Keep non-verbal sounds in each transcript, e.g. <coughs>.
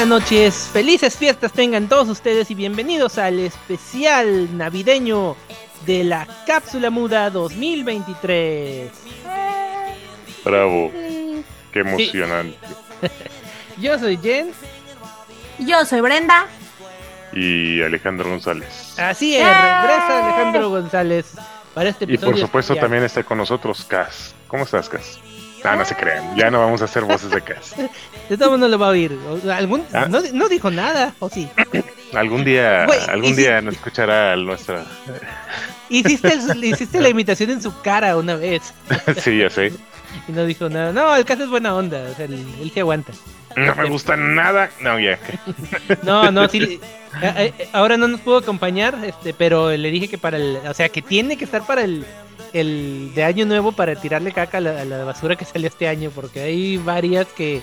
buenas noches, felices fiestas tengan todos ustedes y bienvenidos al especial navideño de la Cápsula Muda 2023. Bravo, qué emocionante. <laughs> Yo soy Jen. Yo soy Brenda. Y Alejandro González. Así es, regresa Alejandro González para este Y episodio. por supuesto especial. también está con nosotros Cas. ¿Cómo estás, Cas? Ah, no se crean, ya no vamos a hacer voces de Cas. <laughs> De todo mundo lo va a oír. ¿Algún, Ah. no, no dijo nada, ¿o sí? Algún día, algún si- día nos escuchará nuestra... <laughs> Hiciste, el- hiciste la imitación en su cara una vez <laughs> sí, ya sé. y no dijo nada. No, el caso es buena onda, o sea, él, él se aguanta. No me gusta nada. No, ya. No, no, sí. eh, eh, Ahora no nos pudo acompañar, este, pero le dije que para el, o sea, que tiene que estar para el, el de año nuevo para tirarle caca a la, a la basura que salió este año, porque hay varias que,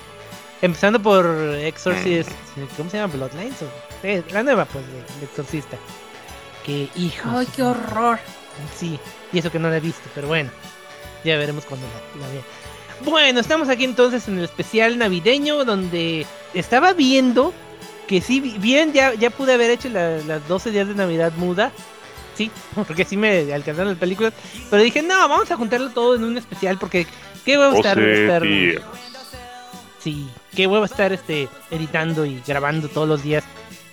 empezando por Exorcist, ¿cómo se llama? Bloodlines, o, eh, la nueva, pues, de, de Exorcista. Que hijos. Ay, qué horror. Sí, y eso que no la he visto, pero bueno, ya veremos cuando la, la vea. Bueno, estamos aquí entonces en el especial navideño donde estaba viendo que sí, bi- bien, ya, ya pude haber hecho la- las 12 días de Navidad muda. Sí, porque sí me alcanzaron las películas. Pero dije, no, vamos a juntarlo todo en un especial porque qué huevo estar, estar- 12 días. Sí, qué huevo estar este, editando y grabando todos los días.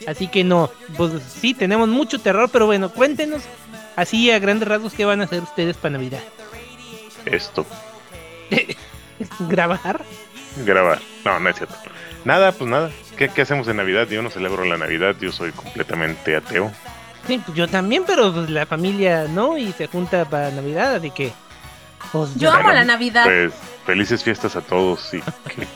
Así que no, pues sí, tenemos mucho terror, pero bueno, cuéntenos así a grandes rasgos qué van a hacer ustedes para Navidad. Esto, <laughs> ¿Grabar? grabar. No, no es cierto. Nada, pues nada. ¿Qué, qué hacemos en Navidad? Yo no celebro la Navidad, yo soy completamente ateo. Sí, pues yo también, pero pues la familia no y se junta para Navidad, así que... pues, Yo amo la Navidad. Pues felices fiestas a todos y que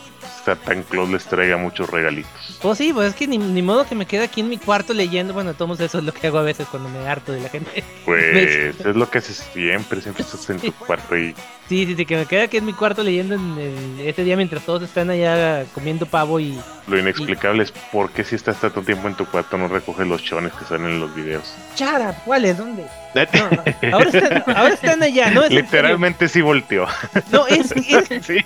Satan Claus les traiga muchos regalitos. Pues sí, pues es que ni, ni modo que me quede aquí en mi cuarto leyendo. Bueno, todos eso es lo que hago a veces cuando me harto de la gente. Pues <laughs> es lo que haces siempre, siempre estás en tu cuarto y Sí, sí, sí, que me quede aquí en mi cuarto leyendo en el- ese día mientras todos están allá comiendo pavo y... lo inexplicable es por qué si estás tanto tiempo en tu cuarto no recoges los chones que salen en los videos. Chara, ¿cuáles? ¿Dónde? No, ahora, están, ahora están allá, ¿no? Es. Literalmente sí volteó. No, es, es, <laughs> sí.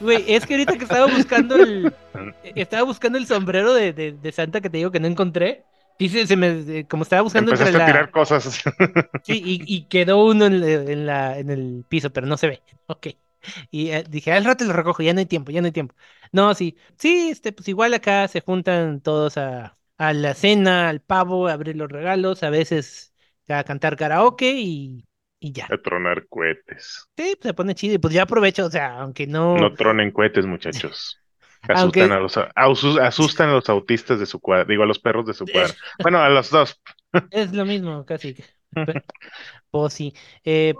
güey, es que ahorita que estaba buscando el... <laughs> Estaba buscando el sombrero de, de, de Santa que te digo que no encontré. Dice, se me, eh, como estaba buscando entre Empezaste a la... tirar cosas. <laughs> Sí, y, y quedó uno en, la- en la, en el piso, pero no se ve. <laughs> Ok. Y eh, dije, al rato lo recojo, ya no hay tiempo, ya no hay tiempo. No, sí, sí, este, pues igual acá se juntan todos a, a la cena, al pavo, a abrir los regalos, a veces a cantar karaoke y, y ya. a tronar cohetes. Sí, pues se pone chido y pues ya aprovecho, o sea, aunque no... No tronen cohetes, muchachos. Aunque- Asustan, a los, asus- asustan a los autistas de su cuadra, digo a los perros de su cuadra. Bueno, a los dos. <laughs> Es lo mismo, casi. Pues sí. Eh,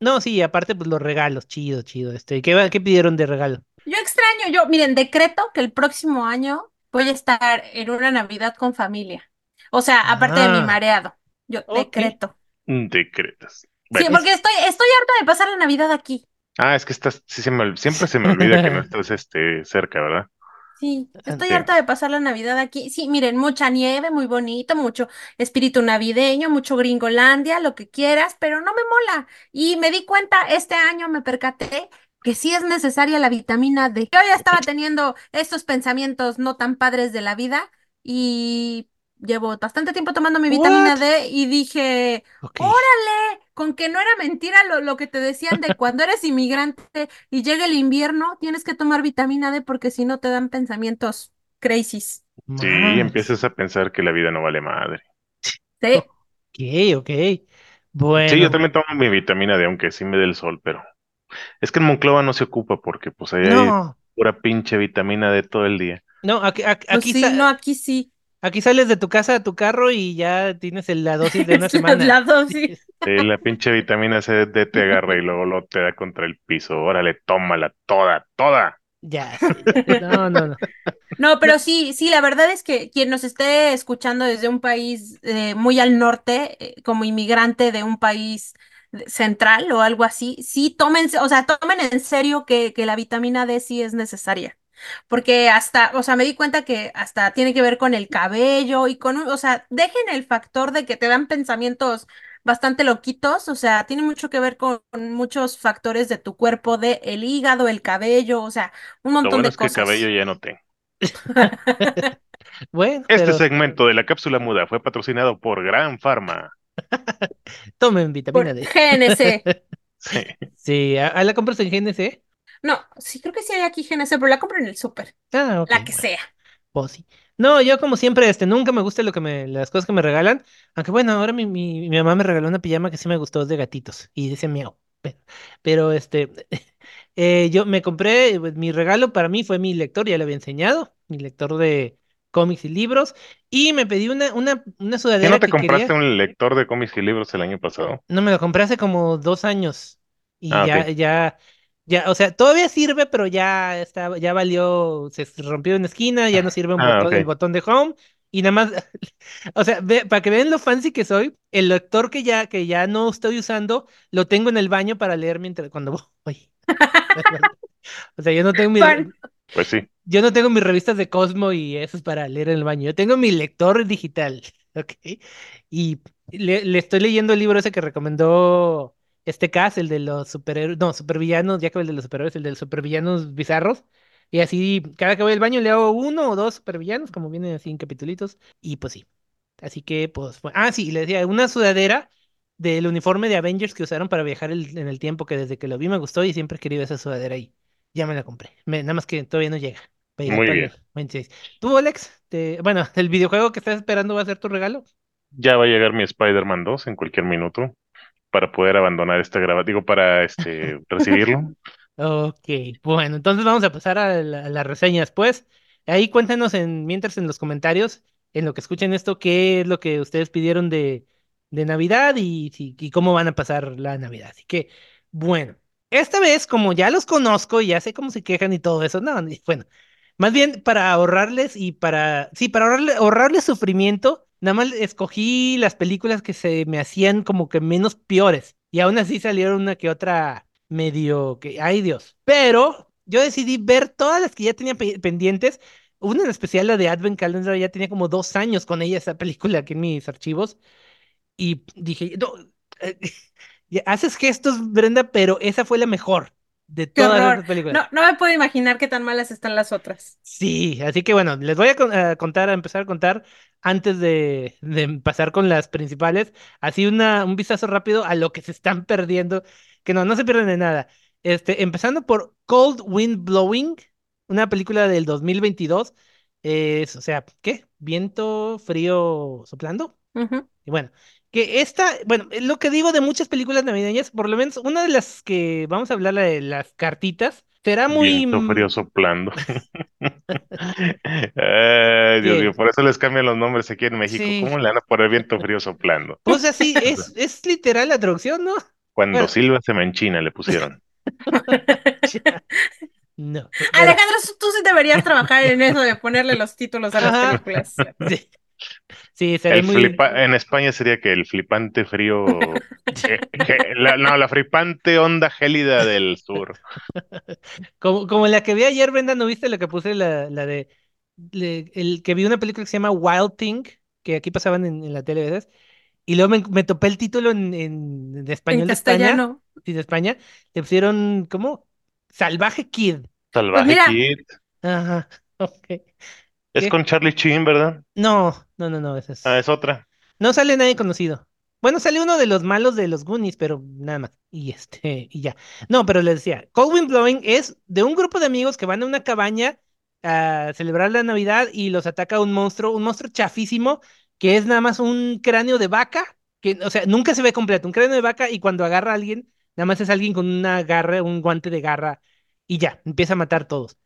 no, sí, aparte, pues los regalos, chido, chido. Este, ¿qué, qué pidieron de regalo? Yo extraño, yo, miren, decreto que el próximo año voy a estar en una Navidad con familia. O sea, aparte de mi Ah. mareado. Yo decreto. Decretas. Sí, porque estoy, estoy harta de pasar la Navidad aquí. Ah, es que estás, sí se me siempre se me olvida que no <laughs> estás este, cerca, ¿verdad? Sí, estoy Sí. harta de pasar la Navidad aquí. Sí, miren, mucha nieve, muy bonito, mucho espíritu navideño, mucho gringolandia, lo que quieras, pero no me mola. Y me di cuenta, este año me percaté que sí es necesaria la vitamina D. Yo ya estaba teniendo estos pensamientos no tan padres de la vida y llevo bastante tiempo tomando mi vitamina What? D y dije, órale, con que no era mentira lo, lo que te decían de <laughs> cuando eres inmigrante y llega el invierno, tienes que tomar vitamina D porque si no te dan pensamientos crazies. Sí, empiezas a pensar que la vida no vale madre. Sí, Ok, ok. Bueno. Sí, yo también tomo mi vitamina D, aunque sí me dé el sol, pero es que en Monclova no se ocupa porque pues ahí hay No, pura pinche vitamina D todo el día. no, aquí, aquí, pues aquí sí, no, aquí sí. Aquí sales de tu casa a tu carro y ya tienes el- la dosis de <laughs> una semana. la dosis. Sí, la pinche vitamina C D te agarra y luego lo te da contra el piso. Órale, tómala toda, toda. Ya, <laughs> sí. No, no, no. No, pero sí, sí, la verdad es que quien nos esté escuchando desde un país eh, muy al norte, eh, como inmigrante de un país central o algo así, sí tómense, o sea, tomen en serio que, que la vitamina D sí es necesaria. Porque hasta, o sea, me di cuenta que hasta tiene que ver con el cabello y con, un- o sea, dejen el factor de que te dan pensamientos bastante loquitos, o sea, tiene mucho que ver con, con muchos factores de tu cuerpo, de el hígado, el cabello, o sea, un Lo montón bueno de es que cosas. cabello ya no tengo. <laughs> Bueno, Este pero segmento de la cápsula muda fue patrocinado por Gran Pharma. <laughs> tomen vitamina Por D. GNC. <laughs> Sí. Sí, ¿a, a la compras en GNC? No, sí creo que sí hay aquí GNC, pero la compro en el súper. Ah. La que bueno. sea. Pues sí. No, yo como siempre, este, nunca me gusta lo que me, las cosas que me regalan. Aunque bueno, ahora mi, mi, mi mamá me regaló una pijama que sí me gustó, es de gatitos. Y dice miau. Pero, pero, este, <laughs> eh, yo me compré, pues, mi regalo para mí fue mi lector, ya le había enseñado, mi lector de cómics y libros. Y me pedí una, una, una ¿Qué sudadera no te que compraste quería. un lector de cómics y libros el año pasado? No, me lo compré hace como dos años. Y Ah, ya, ya, ya, o sea, todavía sirve, pero ya está, ya valió, se rompió en esquina, ya no sirve un Ah, botón, el ok. botón de home. Y nada más, <laughs> o sea, ve- para que vean lo fancy que soy, el lector que ya, que ya no estoy usando, lo tengo en el baño para leer mientras cuando voy. <laughs> O sea, yo no tengo mi. Pues sí. yo no tengo mis revistas de Cosmo y eso es para leer en el baño. Yo tengo mi lector digital, <laughs> ¿ok? Y le, le estoy leyendo el libro ese que recomendó este Cas, el de los superhéroes, no, supervillanos, ya que el de los superhéroes, el de los supervillanos bizarros. Y así, cada que voy al baño le hago uno o dos supervillanos, como vienen así en capitulitos. Y pues sí. Así que, pues, fue- ah, sí, le decía, una sudadera del uniforme de Avengers que usaron para viajar el- en el tiempo, que desde que lo vi me gustó y siempre he querido esa sudadera y ya me la compré. Me- nada más que todavía no llega. Muy para bien. el 26. ¿Tú, Alex? Te- bueno, <laughs> el videojuego que estás esperando va a ser tu regalo. Ya va a llegar mi Spider-Man 2 en cualquier minuto para poder abandonar esta grabación. Digo, para este <laughs> recibirlo. Ok, bueno, entonces vamos a pasar a, la- a las reseñas, pues. Ahí cuéntanos en, mientras en los comentarios, en lo que escuchen esto, qué es lo que ustedes pidieron de, de Navidad y, si- y cómo van a pasar la Navidad. Así que, bueno, esta vez, como ya los conozco y ya sé cómo se quejan y todo eso, no, bueno, más bien para ahorrarles y para, sí, para ahorrarle- ahorrarles sufrimiento, nada más escogí las películas que se me hacían como que menos peores. Y aún así salieron una que otra medio que, ay Dios. Pero yo decidí ver todas las que ya tenía pe- pendientes. Una en especial, la de Advent Calendar, ya tenía como dos años con ella, esa película aquí en mis archivos. Y dije, no, eh, <laughs> haces gestos, Brenda, pero esa fue la mejor de todas estas películas. No, no me puedo imaginar qué tan malas están las otras. Sí, así que bueno, les voy a, con- a contar, a empezar a contar antes de, de pasar con las principales, así una, un vistazo rápido a lo que se están perdiendo, que no, no se pierden de nada. Este, empezando por Cold Wind Blowing, una película del 2022, es, o sea, ¿qué? Viento frío soplando. Y bueno, que esta, bueno, lo que digo de muchas películas navideñas, por lo menos una de las que vamos a hablar, la de las cartitas, será muy... Viento mm, frío soplando. <laughs> <laughs> Ay, Dios mío, por eso les cambian los nombres aquí en México. Sí. ¿Cómo le van a poner viento frío soplando? Pues así, es, <laughs> es literal la traducción, ¿no? Cuando Bueno. Silva se manchina le pusieron. No. Alejandro, tú sí deberías trabajar en eso de ponerle los títulos a las Ajá. películas. Sí, sí sería El muy. flipa- en España sería que el flipante frío. <laughs> la- no, la flipante onda gélida del sur. <laughs> Como, como la que vi ayer, Brenda, ¿no viste la que puse? La, la de. le- el que vi una película que se llama Wild Thing, que aquí pasaban en, en la tele, ¿verdad? Y luego me, me topé el título en, en, en español En de España. castellano. Sí, de España. Le pusieron, ¿cómo? Salvaje Kid. Salvaje mira. Kid. Ajá, <laughs> ok. Es ¿Qué? con Charlie Sheen, ¿verdad? No, no, no, no, esa es. Ah, es otra. No sale nadie conocido. Bueno, sale uno de los malos de los Goonies, pero nada más. Y este, <laughs> y ya. No, pero les decía, Cold Wind Blowing es de un grupo de amigos que van a una cabaña a celebrar la Navidad y los ataca un monstruo, un monstruo chafísimo, que es nada más un cráneo de vaca, que, o sea, nunca se ve completo, un cráneo de vaca y cuando agarra a alguien, nada más es alguien con una garra, un guante de garra y ya, empieza a matar todos.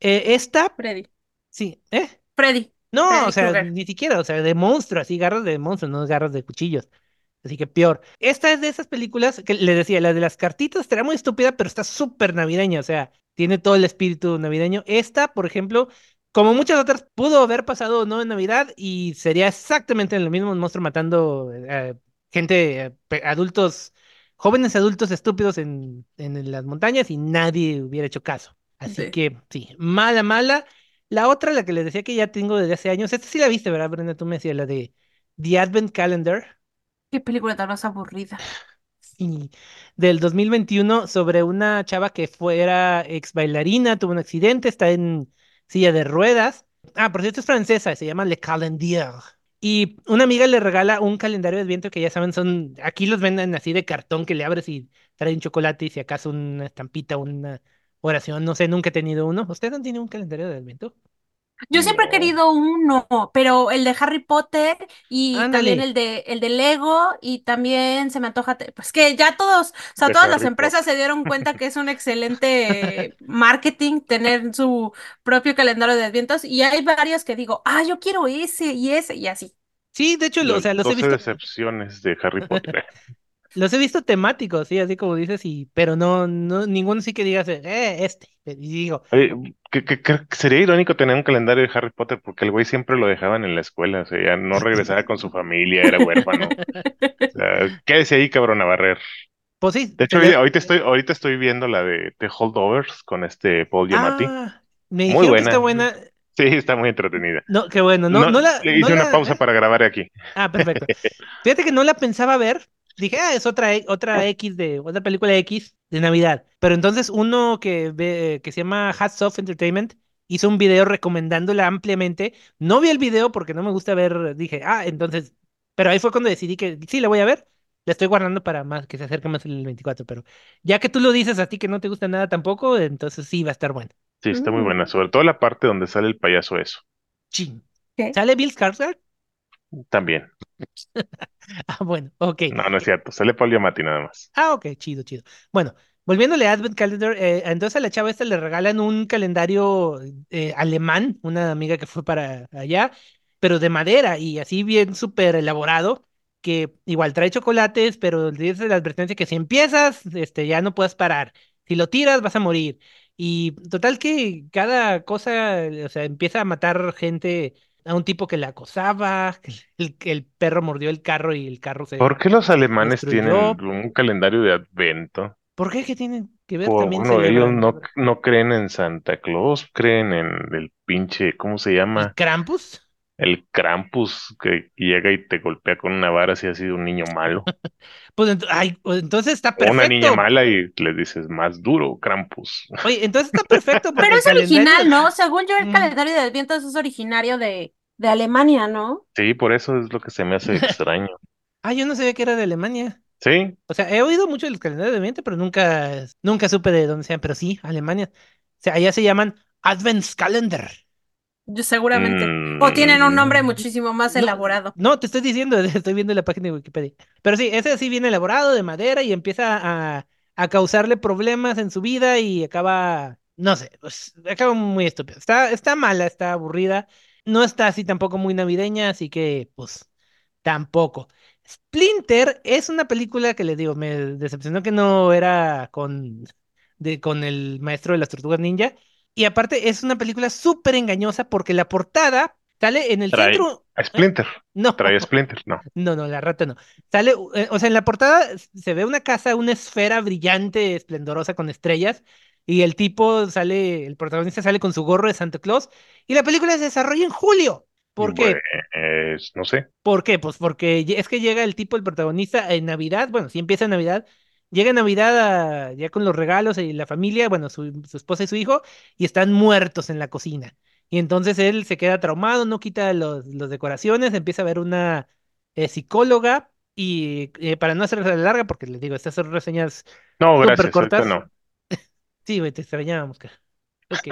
Eh, esta, Freddy. sí, ¿eh? Freddy. No, Freddy o sea, ni siquiera, o sea, de monstruo, así, garras de monstruo, no garras de cuchillos. Así que peor. Esta es de esas películas que le decía, la de las cartitas estará muy estúpida, pero está súper navideña, o sea, tiene todo el espíritu navideño. Esta, por ejemplo, como muchas otras, pudo haber pasado no en Navidad y sería exactamente lo mismo, un monstruo matando eh, gente, eh, adultos, jóvenes adultos estúpidos en, en las montañas y nadie hubiera hecho caso. Así Sí. que sí, mala, mala. La otra, la que les decía que ya tengo desde hace años, esta sí la viste, ¿verdad, Brenda? Tú me decías, la de The Advent Calendar Qué película tan más aburrida. y del 2021 sobre una chava que fuera ex bailarina, tuvo un accidente, está en, silla de ruedas. Ah, por cierto, es francesa, se llama Le Calendrier. Y una amiga le regala un calendario de viento que ya saben, son, aquí los venden así de cartón que le abres y trae un chocolate y si acaso una estampita, una oración, no sé, nunca he tenido uno. ¿Ustedes han tenido un calendario de viento? Yo siempre he No. querido uno, pero el de Harry Potter y Ándale. también el de el de Lego y también se me antoja, pues que ya todos, o sea, De todas las empresas se dieron cuenta que es un excelente <laughs> marketing tener su propio calendario de advientos y hay varios que digo, ah, yo quiero ese y ese y así. Sí, de hecho, lo- o sea, los he 12 visto, decepciones de Harry Potter. <laughs> los he visto temáticos, sí, así como dices, y, pero no, no, ninguno sí que digas, eh, este. Y digo, Oye, que, sería irónico tener un calendario de Harry Potter porque el güey siempre lo dejaban en la escuela, o sea, ya no <laughs> regresaba con su familia, era huérfano. O sea, quédese ahí, cabrón, a barrer. pues sí. De hecho, le- ahorita estoy, ahorita estoy viendo la de The Holdovers con este Paul Giamatti. Ah, me Muy dijeron que está buena. buena. Sí, está muy entretenida. No, qué bueno, no, no la. le hice no una la- pausa para grabar aquí. Ah, perfecto. <laughs> Fíjate que no la pensaba ver. Dije, ah, es otra, e- otra X de, otra película X de Navidad. Pero entonces uno que ve, que se llama Hats Off Entertainment hizo un video recomendándola ampliamente. No vi el video porque no me gusta ver, dije, ah, entonces, pero ahí fue cuando decidí que sí, la voy a ver. La estoy guardando para más, que se acerque más el 24, pero ya que tú lo dices a ti que no te gusta nada tampoco, entonces sí va a estar bueno. Sí, está muy buena, sobre todo la parte donde sale el payaso eso. ¿Qué? ¿Sale Bill Skarsgård? También. <laughs> Ah, bueno, ok. No, no es cierto, sale Paul Giamatti nada más. Ah, ok, chido, chido. Bueno, volviéndole a Advent Calendar, eh, entonces a la chava esta le regalan un calendario eh, alemán, una amiga que fue para allá, pero de madera y así bien súper elaborado, que igual trae chocolates, pero dice la advertencia que si empiezas, este, ya no puedes parar. Si lo tiras, vas a morir. Y total que cada cosa, o sea, empieza a matar gente, a un tipo que la acosaba, que el, el perro mordió el carro y el carro se... ¿Por qué los alemanes destruyó. tienen un calendario de advento? ¿Por qué? ¿Qué tienen que ver? Por- También bueno, ellos no, no creen en Santa Claus, creen en el pinche, ¿cómo se llama? Krampus. El Krampus que llega y te golpea con una vara si has sido un niño malo. <laughs> Pues ent- ay, pues entonces está O una niña perfecto. mala y le dices más duro, Krampus. <laughs> Oye, entonces está perfecto Pero es original, ¿no? Según yo, el Mm. calendario de advientos es originario de, de Alemania, ¿no? Sí, por eso es lo que se me hace <laughs> extraño. Ah, yo no sabía que era de Alemania. Sí, O sea, he oído mucho de los calendarios de Oriente, pero nunca, nunca supe de dónde sean. Pero sí, Alemania. O sea, allá se llaman Adventskalender. Yo seguramente. O tienen un nombre Mm, muchísimo más No, elaborado. No, te estoy diciendo, <laughs> estoy viendo la página de Wikipedia. Pero sí, ese sí viene elaborado de madera y empieza a, a causarle problemas en su vida y acaba, no sé, pues, acaba muy estúpido. Está, está mala, está aburrida. No está así tampoco muy navideña, así que, pues, tampoco. Splinter es una película que les digo, me decepcionó que no era con, de, con el maestro de las tortugas ninja. Y aparte es una película súper engañosa porque la portada sale en el Trae- centro. a Splinter. No, Trae Splinter, no. <laughs> no, no, la rata no. Sale, eh, o sea, en la portada se ve una casa, una esfera brillante, esplendorosa con estrellas, y el tipo sale, el protagonista sale con su gorro de Santa Claus, y la película se desarrolla en julio. ¿Por qué? Pues, no sé. ¿Por qué? Pues porque es que llega el tipo, el protagonista, en Navidad, bueno, si empieza en Navidad, llega Navidad a- ya con los regalos y la familia, bueno, su, su esposa y su hijo, y están muertos en la cocina. Y entonces él se queda traumado, no quita los, los decoraciones, empieza a ver una eh, psicóloga, y eh, para no hacerla larga, porque les digo, estas son reseñas No, gracias, cortas. no. <laughs> Sí, güey, te extrañábamos, cara. Ok.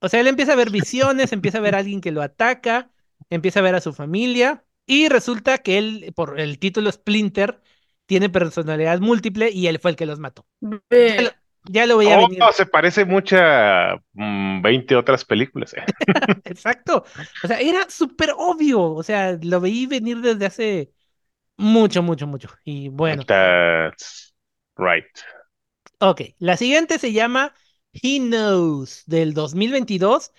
O sea, él empieza a ver visiones, empieza a ver a alguien que lo ataca, empieza a ver a su familia y resulta que él, por el título Splinter, tiene personalidad múltiple y él fue el que los mató. Ya lo, ya lo veía Oh, venir. se parece mucho a mm, 20 otras películas. eh. <laughs> <laughs> Exacto. O sea, era súper obvio. O sea, lo veí venir desde hace mucho, mucho, mucho. Y bueno, That's right. ok. La siguiente se llama He Knows del 2022.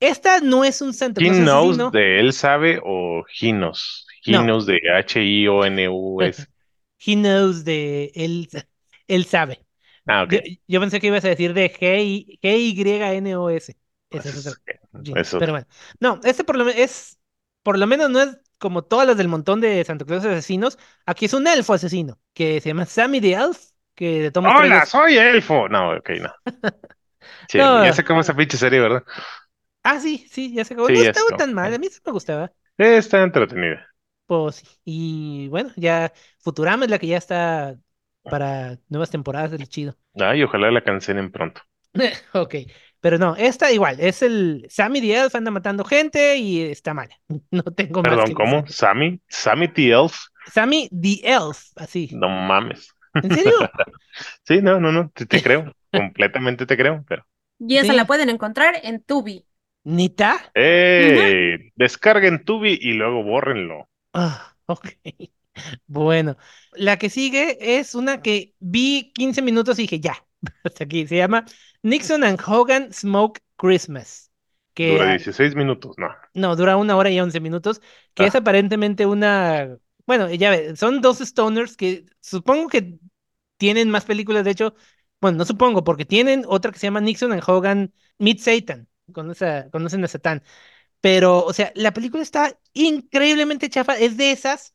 Esta no es un Santa He knows asesino. de él sabe o he knows. He No. knows de H-I-O-N-U-S. He knows de él, él sabe. Ah. Yo, yo pensé que ibas a decir de G-Y- G-Y-N-O-S. Esa es Pues, eso. pero bueno. No, este por lo menos es, por lo menos no es como todas las del montón de Santa Claus asesinos. Aquí es un elfo asesino que se llama Sammy the Elf, que de Hola, soy elfo. No, ok, no. <laughs> Sí, No. ya se acabó esa pinche serie, ¿verdad? Ah, sí, sí, ya se acabó. Sí, no estaba tan mal, a mí sí me gustaba. Está entretenida. Pues sí. Y bueno, ya Futurama es la que ya está para nuevas temporadas del chido. <laughs> Ay, ojalá la cancelen pronto. Ok, pero no, esta igual, es el Sammy the Elf anda matando gente y está mal. <laughs> No tengo más Perdón, que ¿cómo? decir. ¿Sammy? ¿Sammy T. Elf? Sammy the Elf, así. No mames. ¿En serio? <laughs> Sí, no, no, no, te, te creo. Completamente te creo, pero. Y esa Sí. la pueden encontrar en Tubi. ¿Nita? ¡Eh! Descarguen Tubi y luego bórrenlo. Ah, <laughs> ok. Bueno, la que sigue es una que vi 15 minutos y dije, ya, <laughs> hasta aquí. Se llama Nixon and Hogan Smoke Christmas. Que Dura ah, 16 minutos, no. No, dura una hora y once minutos, que es Ah. aparentemente una... Bueno, ya ves, son dos stoners que supongo que tienen más películas, de hecho, bueno, no supongo, porque tienen otra que se llama Nixon and Hogan Meet Satan, con esa, conocen a Satán, pero, o sea, la película está increíblemente chafa, es de esas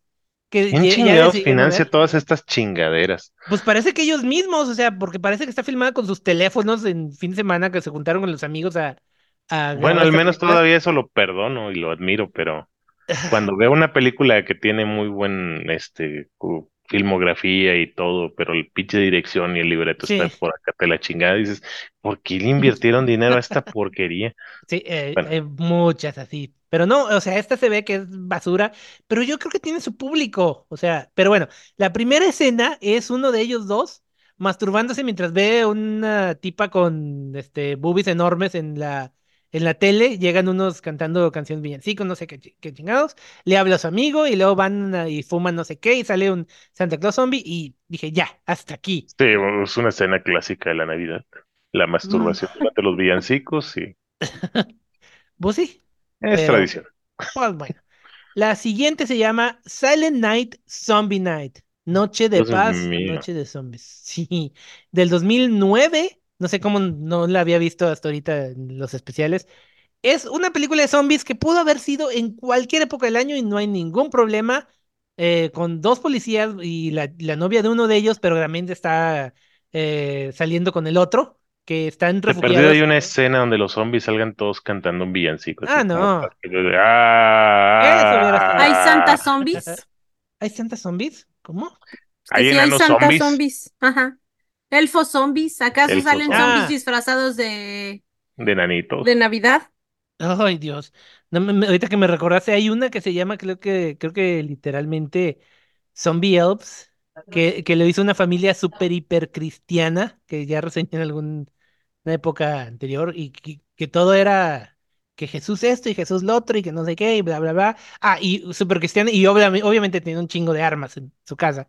que ¿Quién chingados financia todas estas chingaderas? Pues parece que ellos mismos, o sea, porque parece que está filmada con sus teléfonos en fin de semana que se juntaron con los amigos a, a Bueno, al menos película. todavía eso lo perdono y lo admiro, pero <sighs> cuando veo una película que tiene muy buen este filmografía y todo, pero el pinche dirección y el libreto Sí. está por acá te la chingada, dices, ¿por qué le invirtieron dinero a <laughs> esta porquería? Sí, eh, Bueno. muchas así. Pero no, o sea, esta se ve que es basura, pero yo creo que tiene su público. O sea, pero bueno, la primera escena es uno de ellos dos masturbándose mientras ve una tipa con este boobies enormes en la, en la tele. Llegan unos cantando canciones villancicos, no sé qué, chi- qué chingados. Le habla a su amigo y luego van a- y fuman no sé qué y sale un Santa Claus zombie y dije, ya, hasta aquí. Sí, es una escena clásica de la Navidad. La masturbación durante los villancicos, sí, <laughs> Pues sí, es Pero- tradición. Pues bueno. La siguiente se llama Silent Night, Zombie Night. Noche de Dios paz, mío. noche de zombies. <laughs> Sí, del 2009. No sé cómo no la había visto hasta ahorita en los especiales. Es una película de zombies que pudo haber sido en cualquier época del año y no hay ningún problema. eh, con dos policías y la, la novia de uno de ellos, pero también está eh, saliendo con el otro, que están refugiados. hay una escena donde los zombies salgan todos cantando un villancico. Ah, como no. que- ¡Ah! ¿Hay Santa Zombies? <laughs> ¿Hay Santa Zombies? ¿Cómo? ¿Hay sí hay Santa zombies? zombies. Ajá. Elfos zombies. ¿Acaso Elfos salen zombies. zombies Ah. disfrazados de, De nanitos. de Navidad? Ay, Dios. No, me- me- ahorita que me recordaste, hay una que se llama, creo que, creo que literalmente Zombie Elves, que, que lo hizo una familia súper hiper cristiana, que ya reseñé en alguna época anterior, y que, que todo era que Jesús esto y Jesús lo otro, y que no sé qué, y bla, bla, bla. Ah, y súper cristiana, y obviamente, obviamente tiene un chingo de armas en su casa.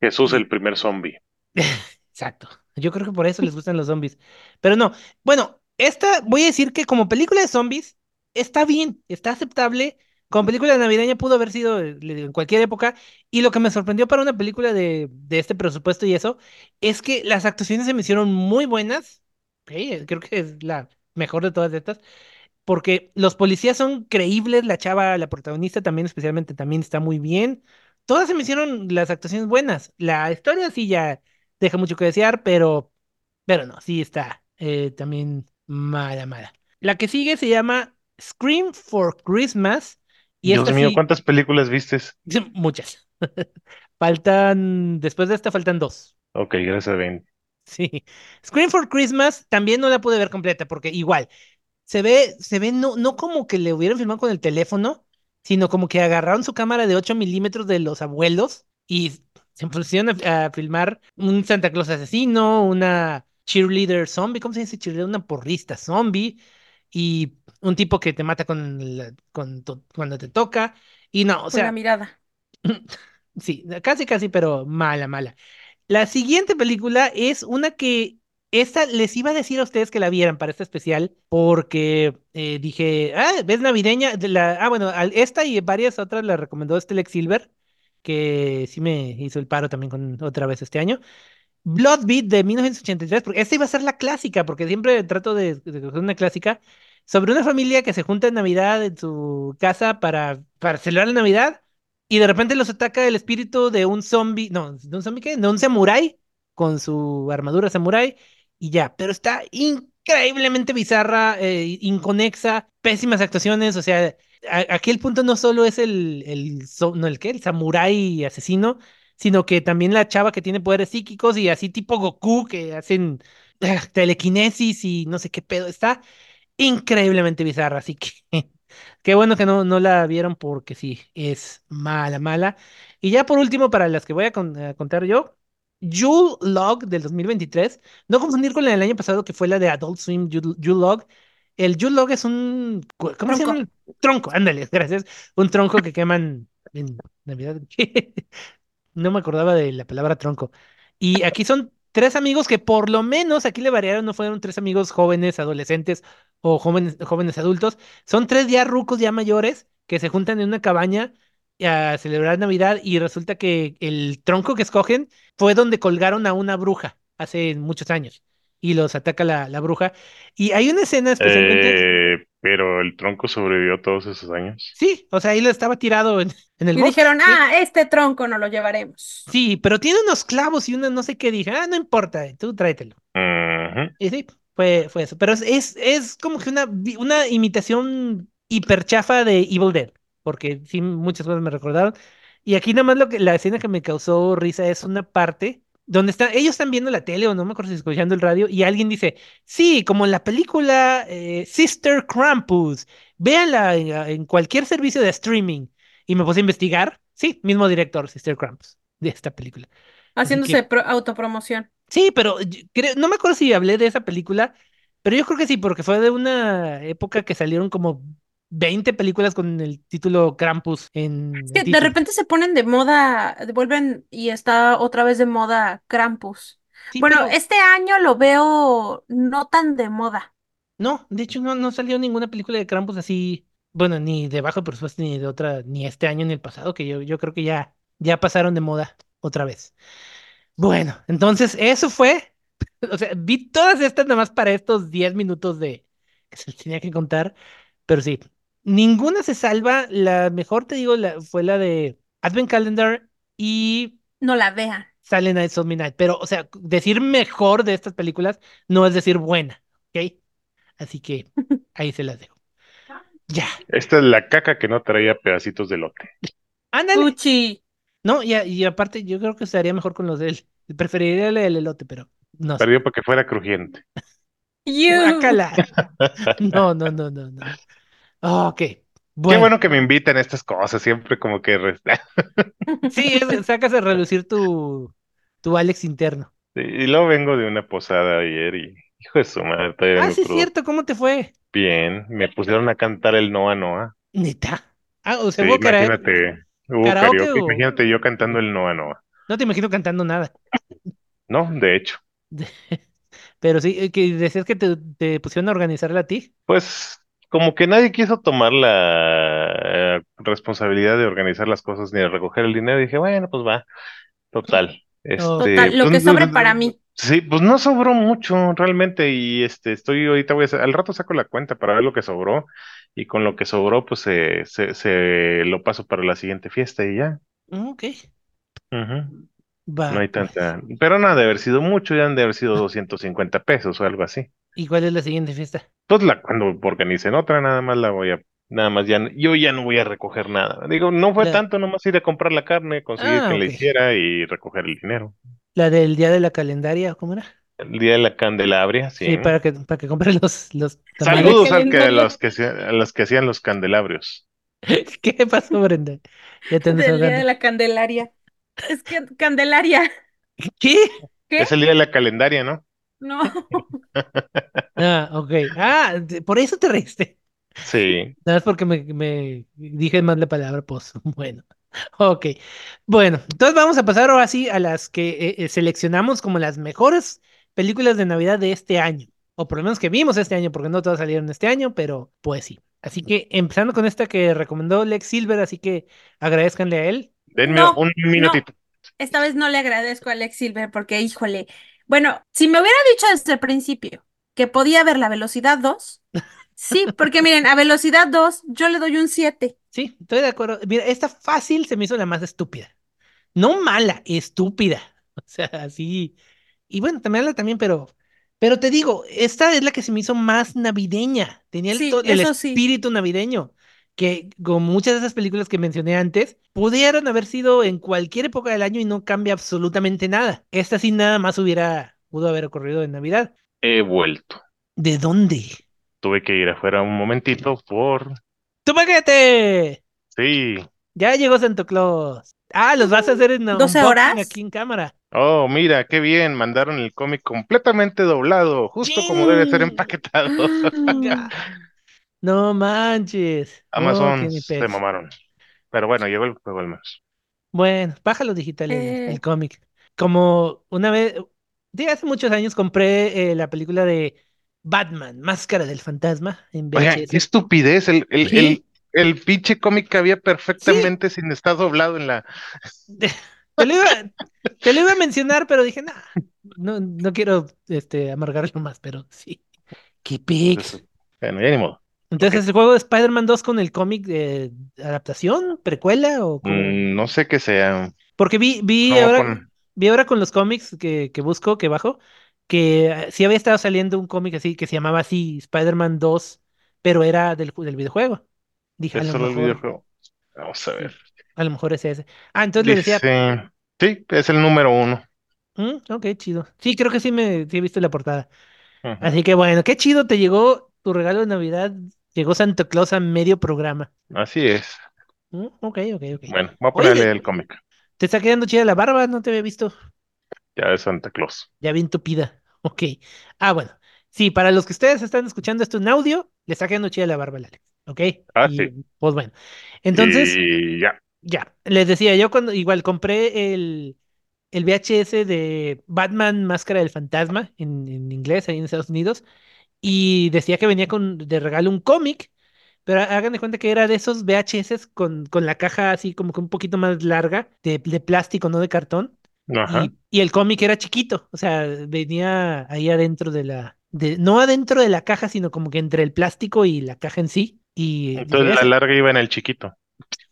Jesús el primer zombie. <laughs> Exacto. Yo creo que por eso les gustan los zombies. Pero no. Bueno, esta voy a decir que como película de zombies está bien, está aceptable. Como película navideña pudo haber sido eh, en cualquier época. Y lo que me sorprendió para una película de, este presupuesto y eso, es que las actuaciones se me hicieron muy buenas. Eh, creo que es la mejor de todas estas. Porque los policías son creíbles, la chava, la protagonista también, especialmente, también está muy bien. Todas se me hicieron las actuaciones buenas. La historia sí ya deja mucho que desear, pero, pero no, sí está eh, también mala, mala. La que sigue se llama Scream for Christmas. Y Dios esta mío, sí, ¿cuántas películas vistes? <laughs> muchas. <laughs> Faltan, después de esta faltan dos. Ok, gracias, Ben. Sí. Scream for Christmas también no la pude ver completa porque igual se ve, se ve no, no como que le hubieran filmado con el teléfono, sino como que agarraron su cámara de 8 milímetros de los abuelos y se pusieron a, a filmar un Santa Claus asesino, una cheerleader zombie, ¿cómo se dice cheerleader? Una porrista zombie y un tipo que te mata con, la- con cuando te toca. Y no, o Con sea, la mirada. <laughs> Sí, casi, casi, pero mala, mala. La siguiente película es una que esta les iba a decir a ustedes que la vieran para este especial, porque eh, dije, ah, ¿ves navideña? De la, ah, bueno, esta y varias otras la recomendó Stelex Silver, que sí me hizo el paro también con otra vez este año. Blood Beat de 1983, porque esta iba a ser la clásica, porque siempre trato de, de una clásica, sobre una familia que se junta en Navidad en su casa para, para celebrar la Navidad y de repente los ataca el espíritu de un zombie, no, ¿de un zombie qué? De un samurái con su armadura samurái y ya, pero está increíblemente bizarra, eh, inconexa, pésimas actuaciones, o sea, aquí el punto no solo es el, el, no, el qué, el asesino, sino que también la chava que tiene poderes psíquicos y así tipo Goku que hacen eh, telequinesis y no sé qué pedo, está increíblemente bizarra, así que <laughs> qué bueno que no, no la vieron porque sí, es mala, mala. Y ya por último, para las que voy a, con- contar yo, Yule Log del 2023, no confundir con la del año pasado que fue la de Adult Swim Yule Log. El Yule Log es un, ¿cómo se llama? Tronco. el Tronco, ándale, gracias. Un tronco que queman en Navidad. <laughs> No me acordaba de la palabra tronco. Y aquí son tres amigos que por lo menos aquí le variaron, no fueron tres amigos jóvenes, adolescentes o jóvenes, jóvenes adultos. Son tres ya rucos, ya mayores, que se juntan en una cabaña a celebrar Navidad y resulta que el tronco que escogen fue donde colgaron a una bruja hace muchos años y los ataca la, la bruja. Y hay una escena especialmente... Eh, pero el tronco sobrevivió todos esos años. Sí, o sea, ahí lo estaba tirado en, en el Y bosque. dijeron, sí. ah, este tronco no lo llevaremos. Sí, pero tiene unos clavos y una no sé qué dije. Ah, no importa, tú tráetelo. Ujú. Y sí, fue, fue eso. Pero es, es, es como que una, una imitación hiper chafa de Evil Dead. Porque sí, muchas cosas me recordaron. Y aquí nada más lo que, la escena que me causó risa es una parte donde están, ellos están viendo la tele o no me acuerdo si escuchando el radio y alguien dice, sí, como en la película eh, Sister Krampus, véanla en, en cualquier servicio de streaming. Y me puse a investigar, sí, mismo director, Sister Krampus, de esta película. Haciéndose que, pro- autopromoción. sí, pero creo- no me acuerdo si hablé de esa película, pero yo creo que sí, porque fue de una época que salieron como 20 películas con el título Krampus en Es que de repente se ponen de moda, vuelven y está otra vez de moda Krampus. Sí, Bueno, pero este año lo veo no tan de moda. no, de hecho no, no salió ninguna película de Krampus así, bueno, ni de bajo presupuesto, ni de otra, ni este año ni el pasado, que yo, yo creo que ya, ya pasaron de moda otra vez. Bueno, entonces eso fue, <laughs> o sea, vi todas estas nada más para estos 10 minutos de que se les tenía que contar, pero sí, ninguna se salva, la mejor te digo la, fue la de Advent Calendar y No la vean. Silent Night, of Midnight, pero, o sea, decir mejor de estas películas no es decir buena, ¿ok? Así que <laughs> ahí se las dejo. Ya, Esta es la caca que no traía pedacitos de lote. ándale. Uchi. No, y, a- y aparte yo creo que estaría mejor con los del, preferiría el, el elote, pero no sé. Perdió para que fuera crujiente. Guácala. <laughs> No, no, no, no, no. Ok, Qué bueno. bueno que me invitan a estas cosas, siempre como que... <laughs> Sí, es- sacas a relucir tu, tu Alex interno. Y luego vengo de una posada ayer y... Hijo de su madre, Ah, sí, es cierto, ¿cómo te fue? Bien, me pusieron a cantar el Noa Noa. Neta. Ah, o sea, Sí, imagínate, hubo karaoke karaoke, o- imagínate yo cantando el Noa Noa. No te imagino cantando nada. No, de hecho, <laughs> Pero sí, eh, que decías que te, te pusieron a organizarla a ti. pues como que nadie quiso tomar la eh, responsabilidad de organizar las cosas ni de recoger el dinero, dije, bueno, pues va, total. Este, Total, lo pues, que sobre para mí. Sí, pues no sobró mucho realmente y este estoy ahorita voy a al rato saco la cuenta para ver lo que sobró y con lo que sobró pues se, se, se lo paso para la siguiente fiesta y ya. Mm, Ok, va. No hay pues. tanta, pero no ha de haber sido mucho, ya han de haber sido 250 pesos o algo así. ¿Y cuál es la siguiente fiesta? Pues la cuando organicen otra nada más la voy a nada más ya yo ya no voy a recoger nada. Digo, no fue La- tanto nomás ir a comprar la carne, conseguir Ah, quien la hiciera y recoger el dinero. La del día de la calendaria, ¿cómo era? El día de la Candelabria, sí. Sí, para que, para que compren los, los. Saludos al que, a los que, hacían- a los que hacían los candelabrios. <laughs> ¿Qué pasó, Brenda? Ya te andas Del día de la Candelaria. Es que Candelaria. ¿Qué? ¿Qué? Es el día de la calendaria, ¿no? No. <laughs> Ah, ok. Ah, por eso te reíste. Sí. Nada más porque me, me dije mal la palabra pos. <laughs> Bueno, ok. Bueno, entonces vamos a pasar ahora sí a las que eh, eh, seleccionamos como las mejores películas de Navidad de este año. O por lo menos que vimos este año, porque no todas salieron este año, pero pues sí. Así que empezando con esta que recomendó Lex Silver, así que agradezcanle a él. Denme No, un minutito. Esta vez no le agradezco a Alex Silver porque, híjole. Bueno, si me hubiera dicho desde el principio que podía ver la velocidad 2, sí, porque <laughs> miren, a velocidad 2 yo le doy un 7. Sí, estoy de acuerdo. Mira, esta fácil se me hizo la más estúpida. No mala, estúpida. <laughs> O sea, así. Y bueno, también mala también, pero Pero te digo, esta es la que se me hizo más navideña. Tenía el, Sí, el sí. espíritu navideño. Que como muchas de esas películas que mencioné antes, pudieron haber sido en cualquier época del año y no cambia absolutamente nada. Esta sí nada más hubiera, pudo haber ocurrido en Navidad. He vuelto. ¿De dónde? Tuve que ir afuera un momentito por... ¡Tu paquete! Sí. Ya llegó Santa Claus. Ah, los vas a hacer en 12 unboxing horas. aquí en cámara. Oh, mira, qué bien. Mandaron el cómic completamente doblado, justo como debe ser empaquetado. <laughs> <laughs> No manches. Amazon se pez. mamaron. Pero bueno, llegó el juego al menos. Bueno, bájalo digital el, Eh. el cómic. Como una vez, de hace muchos años compré eh, la película de Batman, Máscara del Fantasma en Oigan, qué estupidez. El, el, el, el pinche cómic que había perfectamente sin estar doblado en la. Te lo iba, te lo iba a mencionar, pero dije, nah, no, no quiero este, amargarlo más, pero sí. ¡Qué pex! Entonces, bueno, ya ni modo. Entonces, ¿el juego de Spider-Man 2 con el cómic de adaptación, precuela o? Mm, no sé qué sea. Porque vi, vi No, ahora, con- vi ahora con los cómics que, que busco, que bajo, que eh, sí había estado saliendo un cómic así que se llamaba así Spider-Man 2, pero era del, del videojuego. Dije, a Es lo solo el mejor, videojuego. Vamos a ver. a lo mejor es ese. Ah, entonces le decía. Sí, es el número uno. "Mm, ok, chido. Sí, creo que sí me sí he visto la portada. Así que bueno, qué chido te llegó tu regalo de Navidad. Llegó Santa Claus a medio programa. Así es. Mm, ok, ok, ok. Bueno, voy a Oye, ponerle de- el cómic. te está quedando chida la barba, no te había visto. Ya de Santa Claus. Ya bien tupida. Ok. Ah, bueno. Sí, para los que ustedes están escuchando esto en audio, le está quedando chida la barba al Alex. ¿Ok? Ah, Y, sí. Pues bueno. Entonces, Y ya. ya. Les decía, yo cuando igual compré el, el VHS de Batman Máscara del Fantasma en, en inglés ahí en Estados Unidos. Y decía que venía con de regalo un cómic. Pero hagan de cuenta que era de esos VHS con, con la caja así como que un poquito más larga, de, de plástico, no de cartón. Ajá. Y, y el cómic era chiquito, o sea, venía ahí adentro de la, de, no adentro de la caja, sino como que entre el plástico y la caja en sí. Y Entonces la larga iba en el chiquito.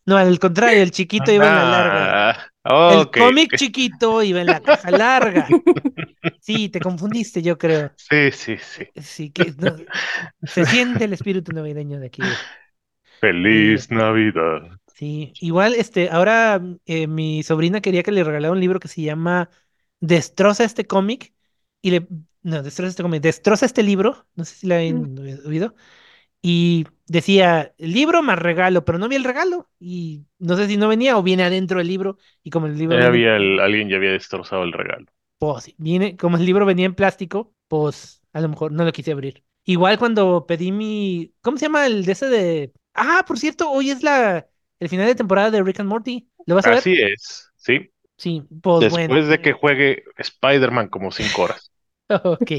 no, al contrario, el chiquito iba en la larga. Ah, El cómic chiquito iba en la caja larga. <laughs> Sí, te confundiste, yo creo. Sí, sí, sí. Sí, que no, se siente el espíritu navideño de aquí. Feliz Navidad. Sí, igual, este, ahora eh, mi sobrina quería que le regalara un libro que se llama Destroza este cómic y le, no, destroza este cómic, destroza este libro, no sé si lo han oído, y decía libro más regalo, pero no vi el regalo y no sé si no venía o viene adentro del libro y como el libro Ya había el- alguien ya había destrozado el regalo. Pues, viene, como el libro venía en plástico, pues a lo mejor no lo quise abrir. Igual cuando pedí mi, ¿cómo se llama el de ese de? Ah, por cierto, hoy es la el final de temporada de Rick and Morty. ¿Lo vas a ver? Así es, sí. Sí, pues Después bueno. de que juegue Spider-Man como cinco horas. <laughs> Ok.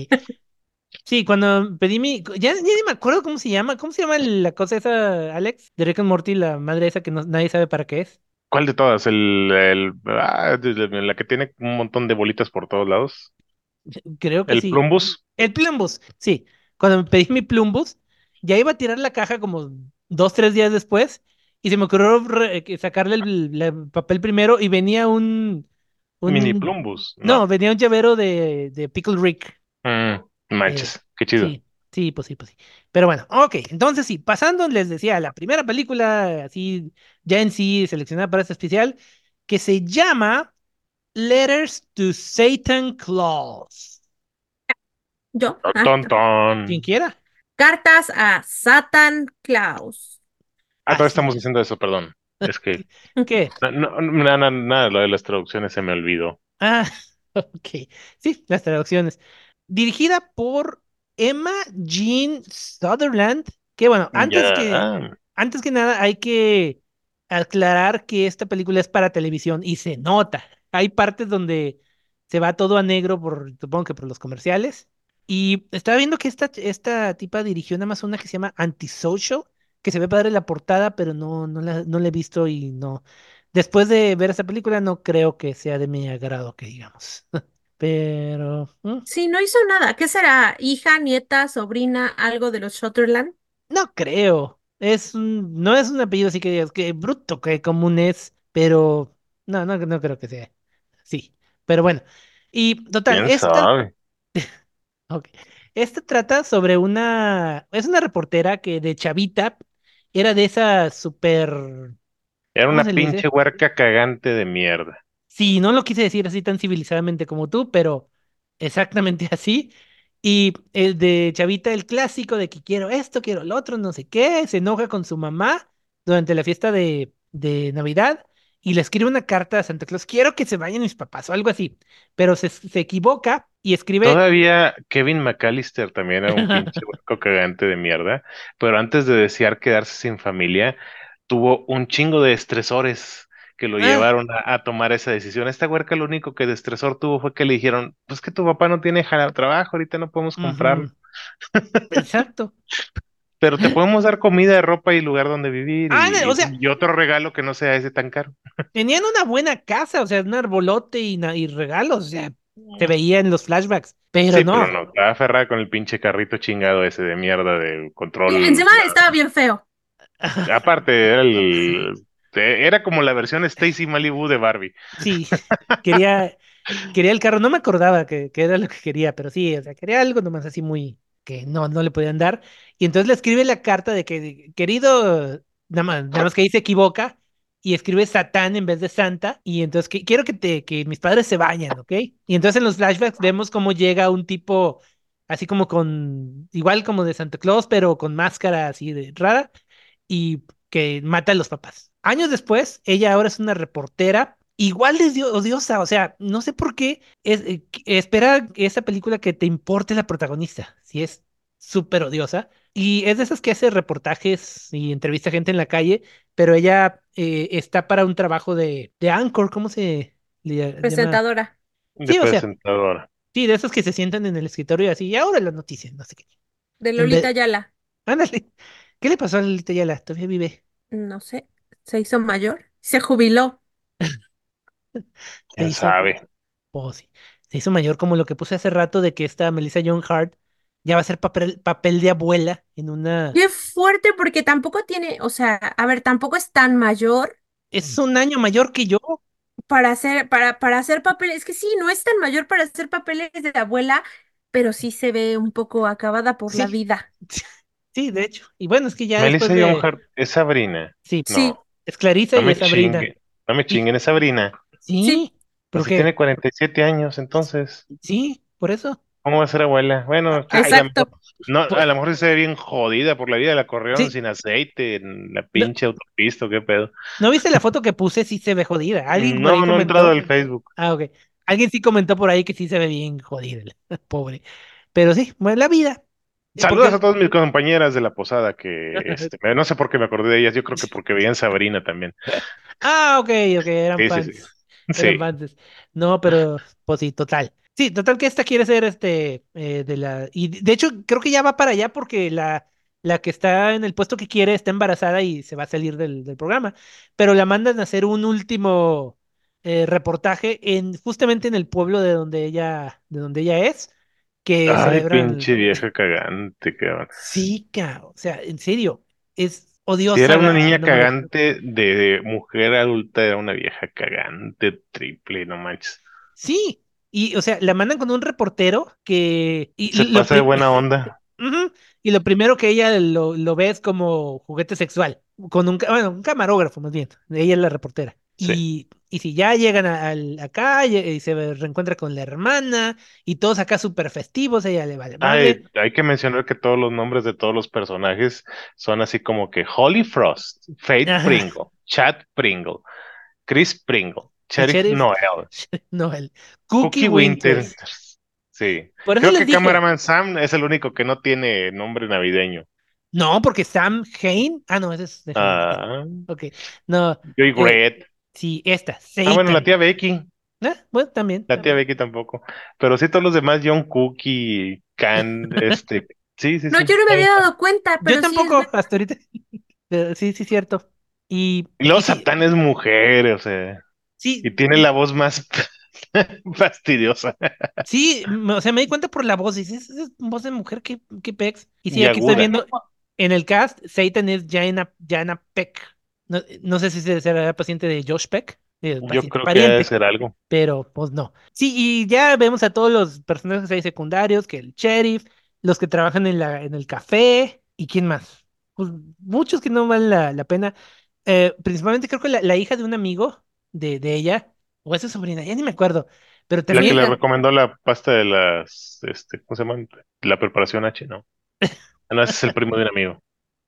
Sí, cuando pedí mi. Ya, ya ni me acuerdo cómo se llama. ¿Cómo se llama la cosa esa, Alex? De Rick and Morty, la madre esa que no- nadie sabe para qué es. ¿Cuál de todas? El, el ah, la que tiene un montón de bolitas por todos lados. Creo que El sí. Plumbus. El Plumbus, sí. Cuando pedí mi Plumbus, ya iba a tirar la caja como dos, tres días después. Y se me ocurrió sacarle el, papel primero y venía un. un Mini Plumbus. No, venía un llavero de, de Pickle Rick. Mm, manches, qué chido. Sí, sí, pues sí, pues sí. Pero bueno, ok, entonces sí, pasando, les decía, la primera película, así, ya en sí, seleccionada para este especial, que se llama Letters to Satan Claus. Yo. Ton, Ah, ton, ton. Quien quiera. Cartas a Satan Claus. Ah, todavía Así estamos es. diciendo eso, perdón. Es que <laughs> ¿Qué? no, nada, nada, lo de las traducciones se me olvidó. Ah, <laughs> ok. Sí, las traducciones. Dirigida por Emma Jean Sutherland, que bueno, antes que, antes que nada hay que aclarar que esta película es para televisión y se nota. Hay partes donde se va todo a negro por, supongo que por los comerciales. Y estaba viendo que esta, esta tipa dirigió nada más una que se llama Antisocial, que se ve padre la portada, pero no, no la, no la he visto y no. Después de ver esta película, no creo que sea de mi agrado, que digamos. <laughs> Pero, mm, Sí, no hizo nada. ¿Qué será? ¿Hija, nieta, sobrina, algo de los Shutterland? no creo. Es un- no es un apellido así que digas que bruto, que común es, pero no, no, no creo que sea. Sí, pero bueno. Y total, quién esta, sabe. <laughs> Ok. Este trata sobre una. Es una reportera que de chavita era de esa súper. Era ¿Cómo una se le dice? pinche huerca cagante de mierda. Sí, no lo quise decir así tan civilizadamente como tú, pero exactamente <laughs> así. Y el de Chavita, el clásico de que quiero esto, quiero lo otro, no sé qué, se enoja con su mamá durante la fiesta de, de Navidad y le escribe una carta a Santa Claus, quiero que se vayan mis papás o algo así, pero se, se equivoca y escribe... Todavía Kevin McAllister también era un pinche <laughs> huerco cagante de mierda, pero antes de desear quedarse sin familia, tuvo un chingo de estresores que lo Ah. llevaron a, a tomar esa decisión. Esta huerca lo único que de estresor tuvo fue que le dijeron, pues que tu papá no tiene trabajo, ahorita no podemos comprarlo. Exacto. <laughs> pero te podemos dar comida, ropa y lugar donde vivir Ah, y, o sea- y otro regalo que no sea ese tan caro. <laughs> Tenían una buena casa, o sea, un arbolote y, regalos, o sea, se veía en los flashbacks, pero sí, no. pero no, estaba aferrada con el pinche carrito chingado ese de mierda de control. Y encima estaba bien feo. Aparte, era el era como la versión Stacy Malibu de Barbie. Sí, quería, quería el carro, no me acordaba que era lo que quería, pero sí, o sea, quería algo nomás así muy que no, no le podían dar. Y entonces le escribe la carta de que, querido, nada más, nada más que ahí se equivoca y escribe Satán en vez de Santa. Y entonces que, quiero que, te, que mis padres se vayan, ¿ok? Y entonces en los flashbacks vemos cómo llega un tipo así como con, igual como de Santa Claus, pero con máscara así de rara y que mata a los papás. Años después, ella ahora es una reportera igual de dio- odiosa, o sea, no sé por qué es, eh, espera esa película que te importe la protagonista, si es súper odiosa. Y es de esas que hace reportajes y entrevista gente en la calle, pero ella eh, está para un trabajo de, de anchor, ¿cómo se le llama? Presentadora. De Sí, o sea- presentadora. Sí, de esos que se sientan en el escritorio y así, y ahora las noticias, no sé qué. De Lolita Ayala. Ándale. ¿Qué le pasó a Lolita Yala? Todavía vive. No sé. Se hizo mayor. Se jubiló. Se ¿Quién hizo- sabe? Oh, sí. Se hizo mayor como lo que puse hace rato de que esta Melissa John Hart ya va a ser papel, papel de abuela en una... Qué fuerte porque tampoco tiene, o sea, a ver, tampoco es tan mayor Es un año mayor que yo. para hacer, para, para hacer papeles. Es que sí, no es tan mayor para hacer papeles de abuela, pero sí se ve un poco acabada por la vida. <laughs> Sí, de hecho. Y bueno, es que ya Melissa después de... Hart es Sabrina. Sí, No, Sí. Es Clarissa no y es Sabrina. chinguen. No me chinguen, es Sabrina. Sí, Sí. ¿por si qué? tiene 47 años, entonces, Sí, por eso. ¿cómo va a ser abuela? Bueno, ay, Exacto. no, Por- a lo mejor se ve bien jodida por la vida, la corrieron Sí. sin aceite en la pinche autopista, ¿qué pedo? ¿No viste la foto que puse? Sí se ve jodida. Alguien No, no he entrado al Facebook. Ah, ok. Alguien sí comentó por ahí que sí se ve bien jodida, pobre. Pero sí, bueno, la vida. Saludos Porque- a todas mis compañeras de la posada que, <laughs> este, no sé por qué me acordé de ellas, yo creo que porque veían Sabrina también. <laughs> Ah, ok, ok, eran Sí, sí, fans. sí. Eran fans. No, pero pues sí, total. Sí, total que esta quiere ser este eh, de la. Y de hecho, creo que ya va para allá porque la, la que está en el puesto que quiere está embarazada y se va a salir del, del programa. Pero la mandan a hacer un último eh, reportaje en, justamente en el pueblo de donde ella, de donde ella es. Que Ay, celebran. pinche vieja cagante, cabrón. Sí, cabrón. O sea, en serio, es odiosa. Si era una niña cagante de mujer adulta, era una vieja cagante triple, no manches. Sí, y o sea, la mandan con un reportero que... Y Se pasa de buena onda. Y lo primero que ella lo, lo ve es como juguete sexual, con un, bueno, un camarógrafo más bien, ella es la reportera. Y, y si ya llegan a, al- acá y, se reencuentra con la hermana y todos acá súper festivos, ella le vale. Ay, hay que mencionar que todos los nombres de todos los personajes son así como que Holly Frost, Faith Ajá. Pringle, Chad Pringle, Chris Pringle, Sheriff Noel, <laughs> No, el Cookie, Cookie Winters. Winters. Sí. Por Creo que dije, Cameraman Sam es el único que no tiene nombre navideño. no, porque Sam Hain, ah, no, ese es de Ah, Ok, no, Joy Gret. Sí, esta, Ah, bueno, la tía Becky. Ah, bueno, también. La tía Becky tampoco. Pero sí, todos los demás, John Cookie, Can, <laughs> este. Sí, sí, No, sí. yo no me había dado cuenta, pero Yo sí es tampoco, verdad. hasta ahorita. <laughs> Pero sí, sí, cierto. Y, Y luego y sí, Satán es mujer, o sea. sí, Y tiene la voz más <laughs> fastidiosa. sí, o sea, me di cuenta por la voz. Dices, es voz de mujer, qué, qué pex. Y sí, Y aquí estoy aguda. viendo en el cast, Satan es Jaina, Jana Peck. No, no sé si se- será paciente de Josh Peck. Eh, Yo creo que debe ser algo. pero pues no. Sí, y ya vemos a todos los personajes ahí secundarios, que el sheriff, los que trabajan en la, en el café, ¿y quién más? Pues muchos que no valen la, la pena. Eh, principalmente creo que la, la hija de un amigo de, de ella, o esa sobrina, ya ni me acuerdo, pero La que también... le recomendó la pasta de las, este, ¿cómo se llama? La preparación H, ¿no? <laughs> Ah, No, ese es el primo de un amigo.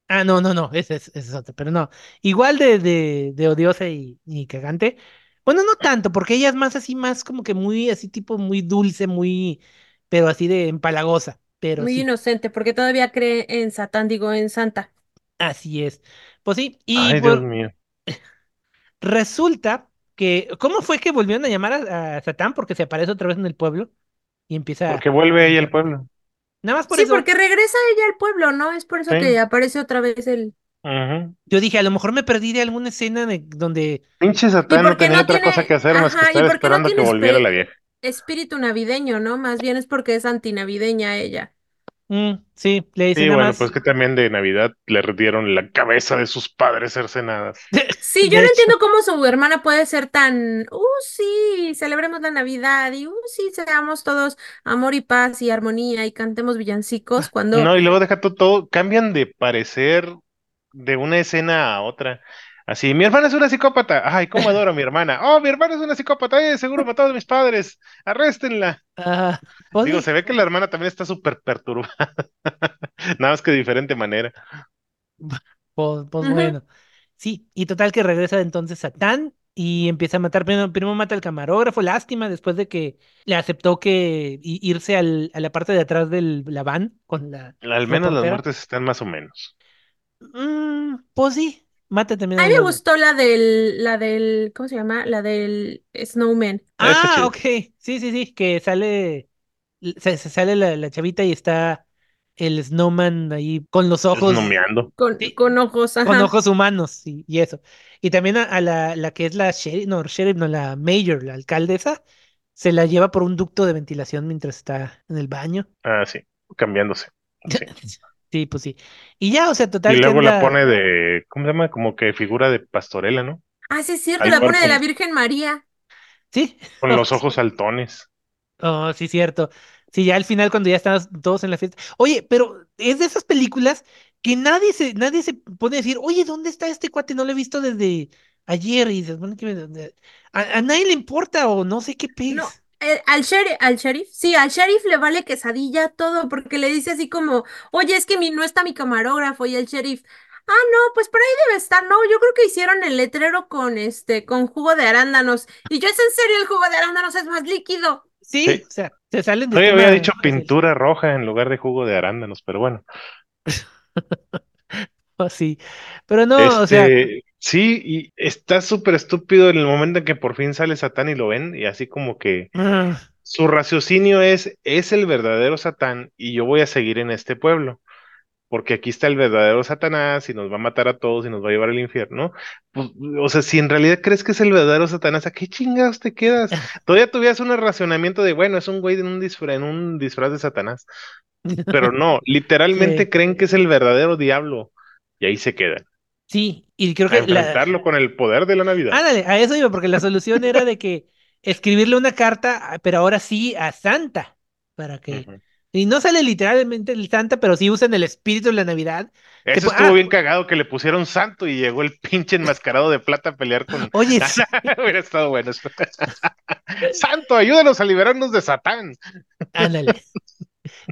Ah, no, no, no, ese es, ese es otro, pero no. Igual de, de, de odiosa y, y cagante. Bueno, no tanto, porque ella es más así, más como que muy, así tipo muy dulce, muy, pero así de empalagosa. Pero Muy sí, inocente, porque todavía cree en Satán, digo, en Santa. así es. Pues sí, y Ay, Dios pues mío. <laughs> resulta que, ¿cómo fue que volvieron a llamar a, a Satán? Porque se aparece otra vez en el pueblo y empieza Porque vuelve ella al pueblo. Nada más por Sí, eso. porque regresa ella al pueblo, ¿no? Es por eso Sí. que aparece otra vez el... Yo dije, a lo mejor me perdí de alguna escena de, donde, Pinche ¿Y Satán no tenía no otra tiene... cosa que hacer más que Ajá, ¿y estar por qué no esperando que tiene volviera la vieja. espíritu navideño, ¿no? Más bien es porque es antinavideña ella. Mm, sí, le dice Sí, bueno, más. pues que también de Navidad le dieron la cabeza de sus padres cercenadas. <laughs> Sí, yo De no hecho. entiendo cómo su hermana puede ser tan, uh, sí, celebremos la Navidad y, uh, sí, seamos todos amor y paz y armonía y cantemos villancicos cuando, No, y luego deja todo, todo, cambian de parecer de una escena a otra. Así, mi hermana es una psicópata. Ay, cómo adoro a mi hermana. Oh, mi hermana es una psicópata. Eh, seguro mató a mis padres. Arréstenla. Ah, pues Digo, se ve que la hermana también está súper perturbada. <laughs> Nada más que de diferente manera. Pues, pues bueno. Sí, y total que regresa entonces Satán y empieza a matar. Primero, primero mata al camarógrafo, lástima, después de que le aceptó que irse al- a la parte de atrás de la van con la Al menos las muertes están más o menos. Mm, pues sí, también a mí me gustó la del, la del, ¿cómo se llama? La del Snowman. Ah, Ah, ok. Sí, sí, sí, que sale, se, se sale la, la chavita y está el snowman ahí con los ojos. Con, Sí. con ojos, con ajá. ojos humanos y, y eso. Y también a, a la, la que es la sheriff, no, sheriff, no, la mayor, la alcaldesa, se la lleva por un ducto de ventilación mientras está en el baño. Ah, sí, cambiándose. Sí. <laughs> Sí, pues sí. Y ya, o sea, Y total que luego la pone de, ¿cómo se llama? Como que figura de pastorela, ¿no? Ah, sí es cierto, Ahí la pone de la Virgen María. Sí, Con los <laughs> ojos saltones. Oh, sí, cierto. Sí, ya al final cuando ya estamos todos en la fiesta. Oye, pero es de esas películas que nadie se, nadie se pone a decir, oye, ¿dónde está este cuate? No lo he visto desde ayer y se supone que me- a, a nadie le importa o no sé qué pez. No, eh, al sheriff, al sheriff, sí, al sheriff le vale quesadilla todo, porque le dice así como, oye, es que mi, no está mi camarógrafo, y el sheriff, ah, no, pues por ahí debe estar, no, yo creo que hicieron el letrero con este, con jugo de arándanos, y yo, es en serio, el jugo de arándanos es más líquido. Sí, Sí. o sea, se salen de Yo había dicho pintura roja en lugar de jugo de arándanos, pero bueno. <laughs> Oh, sí. Pero no, o sea, Este, sí, y está súper estúpido en el momento en que por fin sale Satán y lo ven, y así como que ah, su raciocinio es, es el verdadero Satán y yo voy a seguir en este pueblo, porque aquí está el verdadero Satanás y nos va a matar a todos y nos va a llevar al infierno. Pues, o sea, si en realidad crees que es el verdadero Satanás, ¿a qué chingados te quedas? <laughs> Todavía tuvieras un racionamiento de, bueno, es un güey en un disfraz, en un disfraz de Satanás, pero <laughs> no, literalmente Sí. creen que es el verdadero diablo y ahí se quedan. Sí, y creo A que la, enfrentarlo con el poder de la Navidad. Ándale, a eso iba, porque la solución era de que escribirle una carta, ah, pero ahora sí a Santa, para que... Y no sale literalmente el Santa, pero sí usan el espíritu de la Navidad. Eso estuvo ah. bien cagado que le pusieron santo y llegó el pinche enmascarado de plata a pelear con. <laughs> Oye, sí, <laughs> Hubiera estado bueno. <laughs> Santo, ayúdanos a liberarnos de Satán. ándale.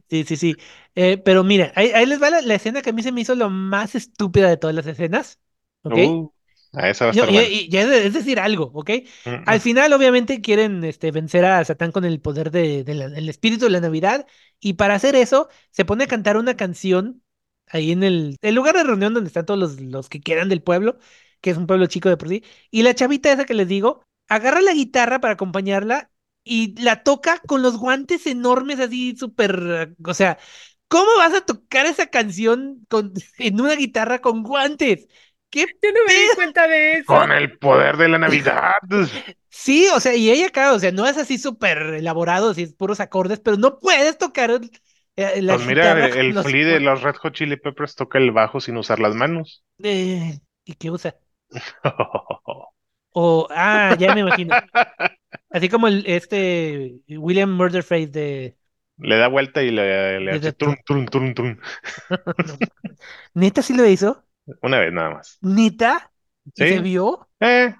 Sí, sí, sí. Eh, pero mira, ahí, ahí les va la, la escena que a mí se me hizo lo más estúpida de todas las escenas. ¿Ok? Uh, a esa va a estar y- y- y es, de- es decir algo, ¿ok? Al final, obviamente, quieren este, vencer a Satán con el poder de, de la- del espíritu de la Navidad. Y para hacer eso, se pone a cantar una canción ahí en el, el lugar de reunión donde están todos los, los que quedan del pueblo, que es un pueblo chico de por sí. Y la chavita esa que les digo, agarra la guitarra para acompañarla y la toca con los guantes enormes, así súper. O sea, ¿cómo vas a tocar esa canción con, <laughs> en una guitarra con guantes? ¿Qué Yo no me di cuenta de eso. Con el poder de la Navidad. <laughs> Sí, o sea, y ella acá, o sea, no es así súper elaborado, así es puros acordes, pero no puedes tocar eh, la Pues mira, guitarra el, los Flea de los Red Hot Chili Peppers toca el bajo sin usar las manos. eh, ¿y qué usa? <laughs> O, ah, ya me imagino. Así como el, este William Murderface de... Le da vuelta y le, hace turun, turun, turun, turun. <laughs> ¿Neta sí lo hizo? Una vez nada más. ¿Neta? ¿Y Sí. se vio? Eh,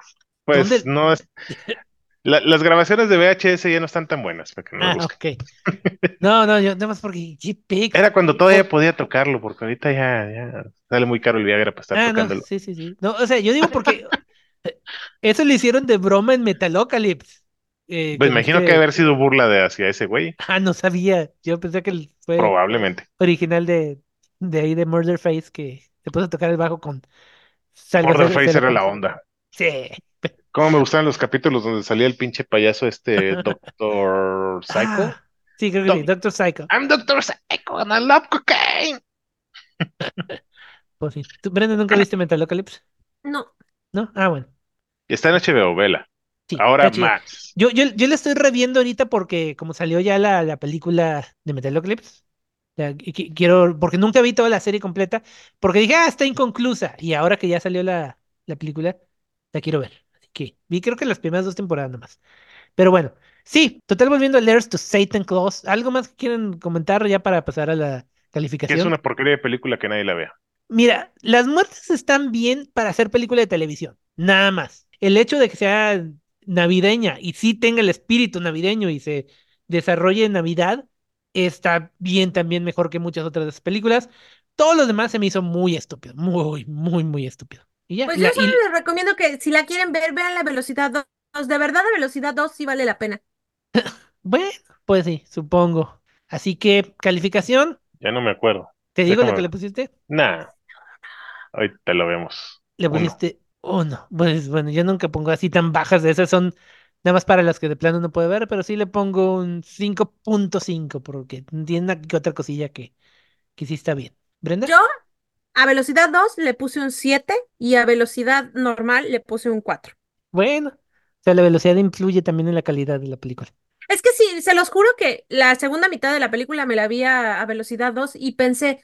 pues ¿Dónde? no es. <laughs> la- las grabaciones de VHS ya no están tan buenas para que no Ah, busquen. ok. No, no, yo nada más porque JPEG. Era cuando todavía podía tocarlo, porque ahorita ya, ya sale muy caro el Viagra para estar Ah, no, tocándolo. sí, sí, sí. No, o sea, yo digo porque eso lo hicieron de broma en Metalocalypse. Eh, Pues imagino este- que haber sido burla de hacia ese güey, Ah, no sabía. Yo pensé que el- fue probablemente. original de, de ahí de Murderface que se puso a tocar el bajo con Salvador Border Face era la onda. Sí. Cómo me gustaban los capítulos donde salía el pinche payaso este <laughs> Doctor Psycho. Ah, sí, creo que sí, Doc- Doctor Psycho. I'm Doctor Psycho and I love cocaine. <laughs> Pues sí. ¿Tú, Brenda, nunca <laughs> viste Metalocalypse? No. ¿No? Ah, bueno. Está en HBO, vela. Sí, Ahora más. Yo, yo, yo la estoy reviendo ahorita porque como salió ya la, la película de Metalocalypse, quiero, porque nunca vi toda la serie completa, porque dije, ah, está inconclusa, y ahora que ya salió la, la película, la quiero ver. Así que vi creo que las primeras dos temporadas nomás. Pero bueno, sí, total volviendo a Letters to Satan Claus, ¿algo más que quieren comentar ya para pasar a la calificación? es una porquería de película que nadie la vea. Mira, las muertes están bien para hacer película de televisión, nada más. El hecho de que sea navideña y sí tenga el espíritu navideño y se desarrolle en Navidad, está bien también mejor que muchas otras de esas películas. Todo lo demás se me hizo muy estúpido, muy, muy, muy estúpido. Y ya, Pues la- yo solo y- les recomiendo que si la quieren ver, vean la velocidad 2. De verdad, la velocidad 2 sí vale la pena. <laughs> bueno, pues sí, supongo. Así que, calificación, Ya no me acuerdo. ¿Te digo Déjame que le pusiste? Nah. Ahorita lo vemos. Le pusiste uno. Pues bueno, yo nunca pongo así tan bajas de esas, son nada más para las que de plano no puede ver, pero sí le pongo un 5.5 porque tiene una que otra cosilla que, que sí está bien. ¿Brenda? Yo a velocidad 2 le puse un 7 y a velocidad normal le puse un 4. Bueno, o sea, la velocidad influye también en la calidad de la película. Es que sí, se los juro que la segunda mitad de la película me la vi a, a velocidad 2 y pensé,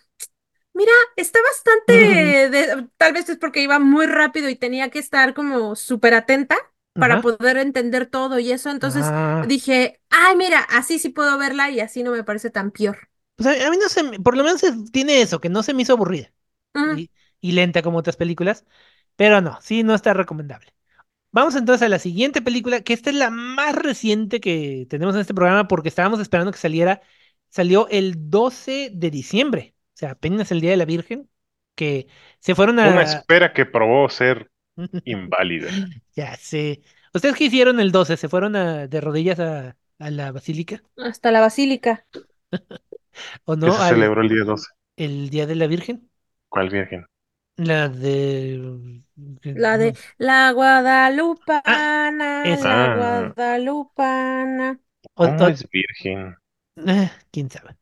mira, está bastante, de- tal vez es porque iba muy rápido y tenía que estar como súper atenta para poder entender todo y eso. Entonces Ah, dije, ay, mira, así sí puedo verla y así no me parece tan peor. pues a, a mí no se por lo menos tiene eso, que no se me hizo aburrida y, y lenta como otras películas, pero no, sí, no está recomendable. Vamos entonces a la siguiente película, que esta es la más reciente que tenemos en este programa porque estábamos esperando que saliera. Salió el 12 de diciembre, o sea, apenas el Día de la Virgen, que se fueron Una a... espera que probó ser <laughs> inválida. Ya sé. ¿Ustedes qué hicieron el 12? ¿Se fueron a- de rodillas a, a la basílica? Hasta la basílica. <laughs> ¿O ¿Qué no? se Al- celebró el día 12? el Día de la Virgen. ¿Cuál virgen? La de... La de la guadalupana, la esa. Ah. guadalupana. o- ¿Cómo o- es virgen? Eh, quién sabe.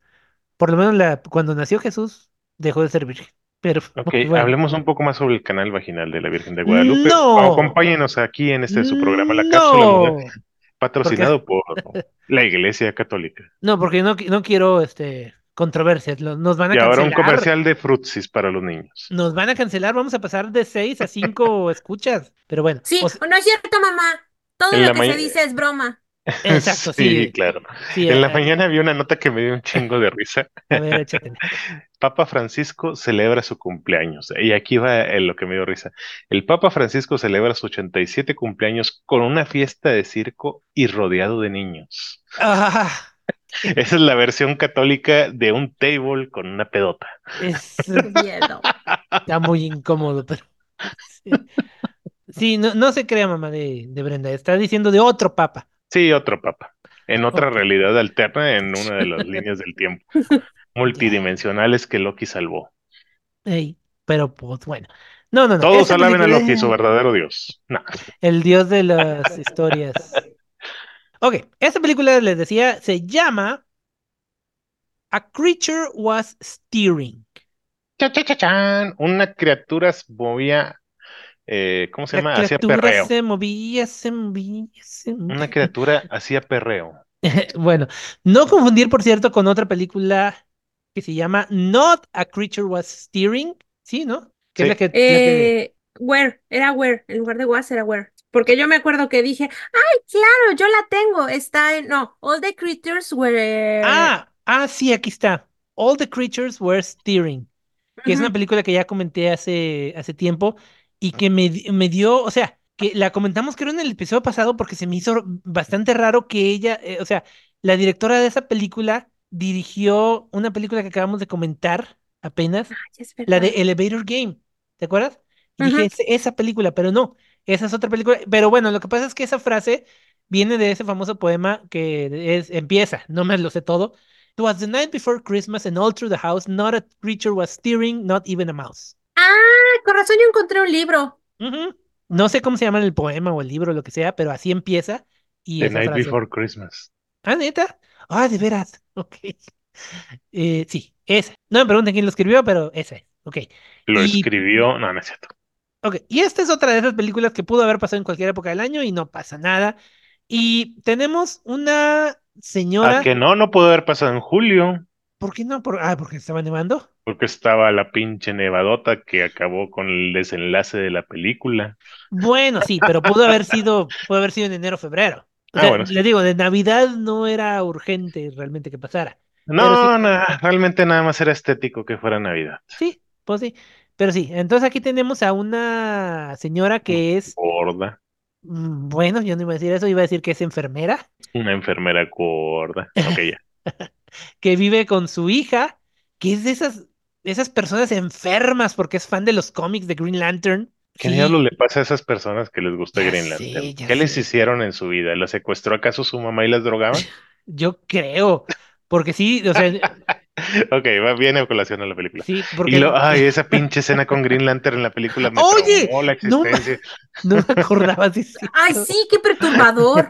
Por lo menos la, cuando nació Jesús, dejó de ser virgen. <laughs> Pero Ok, <laughs> bueno. hablemos un poco más sobre el canal vaginal de la Virgen de Guadalupe. No. Acompáñenos aquí en este su programa La Cápsula Mujer, patrocinado por <laughs> la Iglesia Católica. no, porque no, no quiero este controversias. lo- Nos van a Y ahora un comercial de Frutsis para los niños. Nos van a cancelar. Vamos a pasar de 6 a 5 <laughs> escuchas. Pero bueno. Sí, o sea, no es cierto, mamá. Todo lo que se dice es broma. exacto, <laughs> sí. claro. sí, En la eh, mañana vi una nota que me dio un chingo de risa. <laughs> A ver, échatela. Papa Francisco celebra su cumpleaños. Y aquí va eh, lo que me dio risa. El Papa Francisco celebra su 87 cumpleaños con una fiesta de circo y rodeado de niños. Ah, Esa es la versión católica de un table con una pedota. es, <laughs> miedo. está muy incómodo, pero. Sí, Sí, no, no se crea, mamá de, de Brenda. Está diciendo de otro papa. Sí, otro papa. En otra realidad alterna, en una de las <laughs> líneas del tiempo. <laughs> Multidimensionales que Loki salvó. Ey, pero pues bueno. No, no, no. Todos alaben a Loki, su verdadero Dios. No. El dios de las historias. Ok, esta película, les decía, se llama A Creature Was Steering. Cha, cha, cha, chan. Una criatura se movía, eh, ¿cómo se La llama? Hacía perreo. se movía, se movía, se movía. Una criatura hacía perreo. <laughs> Bueno, no confundir, por cierto, con otra película que se llama Not a Creature Was Steering, ¿sí, no? Que es la que, la que- Eh, where, era where. En lugar de was era where. Porque yo me acuerdo que dije, ay, claro, yo la tengo, está en, no, All the Creatures Were... Ah, ah, sí, aquí está. All the Creatures Were Steering, que es una película que ya comenté hace, hace tiempo y que me, me dio, o sea, que la comentamos creo en el episodio pasado porque se me hizo bastante raro que ella, eh, o sea, la directora de esa película dirigió una película que acabamos de comentar apenas, la de. Elevator Game, ¿te acuerdas? Y dije, Ujú. "Es- esa película, pero no, esa es otra película. Pero bueno, lo que pasa es que esa frase viene de ese famoso poema que es, empieza, no me lo sé todo. It was the night before Christmas and all through the house, not a creature was stirring, not even a mouse. Ah, con razón yo encontré un libro. No sé cómo se llama el poema o el libro, lo que sea, pero así empieza y The Night frase. Before Christmas. Ah, neta. Ah, de veras. <laughs> Ok. Eh, sí, esa. No me pregunten quién lo escribió, pero esa es. Ok. Lo Y escribió, no, no es cierto. Ok, y esta es otra de esas películas que pudo haber pasado en cualquier época del año y no pasa nada. Y tenemos una ¿A señora, Ah, que no? No pudo haber pasado en julio, ¿por qué no? Por, ah, porque estaba nevando. porque estaba la pinche nevadota que acabó con el desenlace de la película. Bueno, sí, pero pudo haber sido, pudo haber sido en enero o febrero. O Ah, sea, bueno, sí. le digo, de Navidad no era urgente realmente que pasara. Pero sí, No, no, realmente nada más era estético que fuera Navidad. sí, pues sí. Pero sí, entonces aquí tenemos a una señora que es, Gorda, mm, bueno, yo no iba a decir eso, iba a decir que es enfermera, una enfermera gorda. Ok, ya. <laughs> que vive con su hija, que es de esas, de esas personas enfermas porque es fan de los cómics de Green Lantern. ¿Qué Sí, diablo le pasa a esas personas que les gusta Ya Green Lantern? ¿Qué les hicieron en su vida? ¿La secuestró acaso su mamá y las drogaba? <laughs> yo creo, porque sí, o sea, <laughs> <laughs> Ok, va bien a colación a la película. sí, Y porque, lo, ay, esa <laughs> pinche escena con Green Lantern en la película me Oye, la no existencia. no me acordaba de eso. <laughs> Ay, sí, qué perturbador.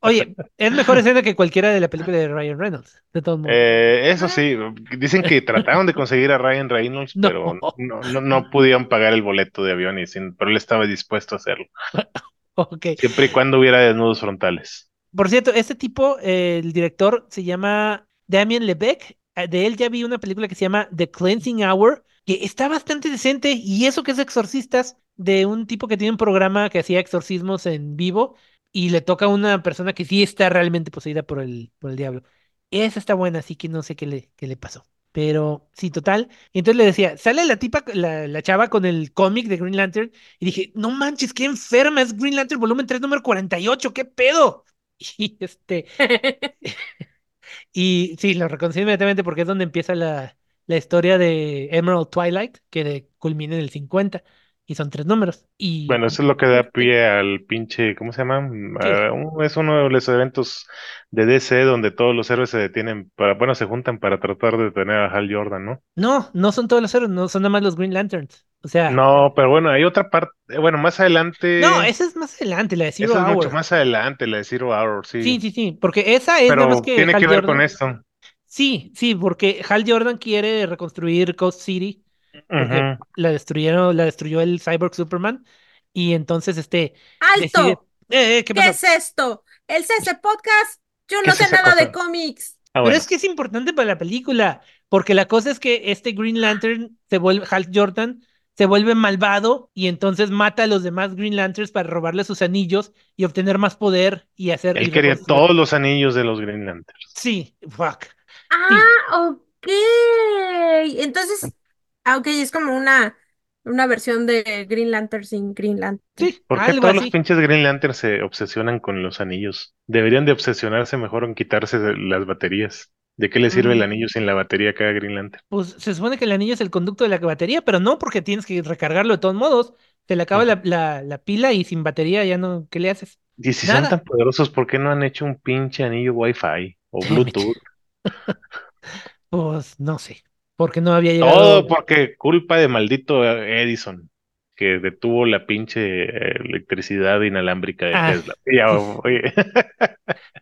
Oye, es mejor escena que cualquiera de la película de Ryan Reynolds, de todos modos. Eh, eso sí, dicen que trataron de conseguir a Ryan Reynolds, No. pero no, no, no pudieron pagar el boleto de avión, y sin, pero él estaba dispuesto a hacerlo, Ok. siempre y cuando hubiera desnudos frontales. Por cierto, este tipo, eh, el director se llama Damien Lebeck. Eh, De él ya vi una película que se llama The Cleansing Hour, que está bastante decente. Y eso que es exorcistas, de un tipo que tiene un programa que hacía exorcismos en vivo y le toca a una persona que sí está realmente poseída por el, por el diablo. Esa está buena, así que no sé qué le, qué le pasó. Pero sí, total. Y entonces le decía, sale la tipa, la, la chava con el cómic de Green Lantern. Y dije, no manches, qué enferma, es Green Lantern volumen 3, número 48, ¿qué pedo? <laughs> Y este, <laughs> y sí, lo reconocí inmediatamente porque es donde empieza la, la historia de Emerald Twilight, que de- culmina en el 50, y son tres números. Y Bueno, eso es lo que da pie al pinche, ¿cómo se llama? Un- es uno de los eventos de DC donde todos los héroes se detienen para, bueno, se juntan para tratar de detener a Hal Jordan, ¿no? no, no son todos los héroes, no son nada más los Green Lanterns. O sea, No, pero bueno, hay otra parte, bueno, más adelante, no, esa es más adelante, la de Zero esa es mucho más adelante, la de Zero Hour, sí, Sí, sí, sí, porque esa es nada más pero que tiene Hal que ver con esto. Sí, sí, porque Hal Jordan quiere reconstruir Coast City porque Ujú. la destruyeron, la destruyó el Cyborg Superman y entonces este decide, ¡Alto! eh, eh, ¿qué es esto? ¿El CC Podcast? Yo ¿Qué no sé nada de cómics. Ah, Pero bueno, es que es importante para la película, porque la cosa es que este Green Lantern se vuelve, Hal Jordan se vuelve malvado y entonces mata a los demás Green Lanterns para robarle sus anillos y obtener más poder y hacer él quería todos los anillos de los Green Lanterns. Sí, fuck. Sí, Ah, ok. Entonces, ah, ok, es como una, una versión de Green Lantern sin Green Lantern. sí, ¿Por qué algo todos los pinches Green Lanterns se obsesionan con los anillos? Deberían de obsesionarse mejor en quitarse de las baterías. ¿De qué le sirve el Mm, anillo sin la batería a cada Green Lantern? Pues se supone que el anillo es el conducto de la batería, pero no porque tienes que recargarlo de todos modos. Se le acaba la, la, la pila y sin batería ya no, ¿qué le haces? Y si son tan poderosos, ¿por qué no han hecho un pinche anillo Wi-Fi o Bluetooth? <laughs> Pues no sé, porque no había Todo llegado. porque culpa de maldito Edison, que detuvo la pinche electricidad inalámbrica de Ah, Tesla. Ya, <laughs> oye. <laughs>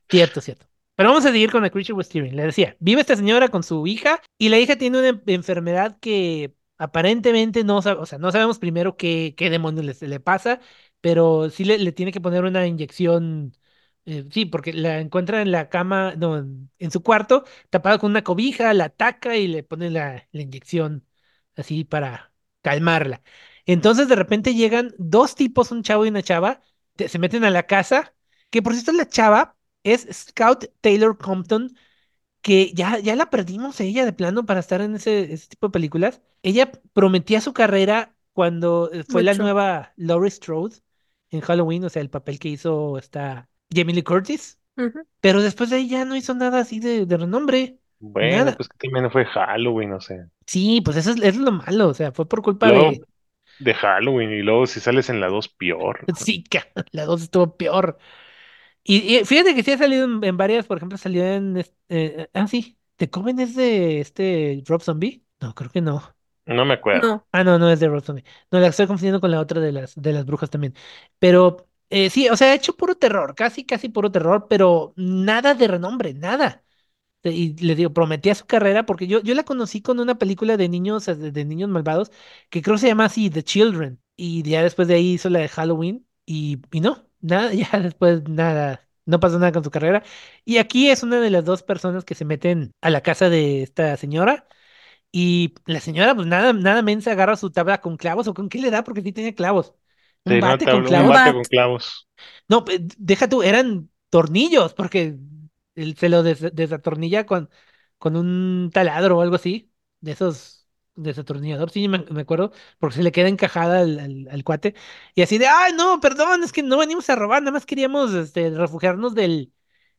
Cierto, cierto. Pero vamos a seguir con The Creature with Steering. Le decía, vive esta señora con su hija y la hija tiene una en- enfermedad que aparentemente no o sea, no sabemos primero qué, qué demonios le, le pasa, pero sí le, le tiene que poner una inyección. eh, sí, porque la encuentra en la cama, no, en, su cuarto, tapada con una cobija, la ataca y le pone la, la inyección así para calmarla. Entonces de repente llegan dos tipos, un chavo y una chava, se meten a la casa, que por cierto la chava es Scout Taylor Compton, que ya, ya la perdimos a ella de plano para estar en ese, ese tipo de películas. Ella prometía su carrera cuando eh, fue la nueva Laurie Strode en Halloween, o sea, el papel que hizo esta Jamie Lee Curtis. Pero después de ahí ya no hizo nada así de, de renombre. Bueno, Nada. pues que también fue Halloween, o sea. Sí, pues eso es, es lo malo, o sea, fue por culpa Luego de... de Halloween y luego si sales en la 2 peor. Sí, <laughs> la dos estuvo peor. Y, y fíjate que sí ha salido en, en varias, por ejemplo, salió en... eh, ah, sí, ¿The Coven es de este Rob Zombie? No, creo que no. No me acuerdo. No. Ah, no, no es de Rob Zombie. No, la estoy confundiendo con la otra de las, de las brujas también. Pero eh, sí, o sea, ha hecho puro terror, casi, casi puro terror, pero nada de renombre, nada. Y le digo, prometía su carrera porque yo, yo la conocí con una película de niños, de, de niños malvados, que creo que se llama así, The Children. Y ya después de ahí hizo la de Halloween y, y no, nada, <laughs> ya después nada, no pasó nada con su carrera. Y aquí es una de las dos personas que se meten a la casa de esta señora. Y la señora, pues nada, nada mensa, agarra su tabla con clavos, o con qué le da, porque sí tenía clavos. Un Sí, no, bate te con hablo- un clavos. bate con clavos. No, pe- deja tú, eran tornillos, porque él se lo des- desatornilla con, con un taladro o algo así, de esos desatornillador, sí, me, me acuerdo, porque se le queda encajada al, al- al cuate, y así de, ay, no, perdón, es que no venimos a robar, nada más queríamos este, refugiarnos del,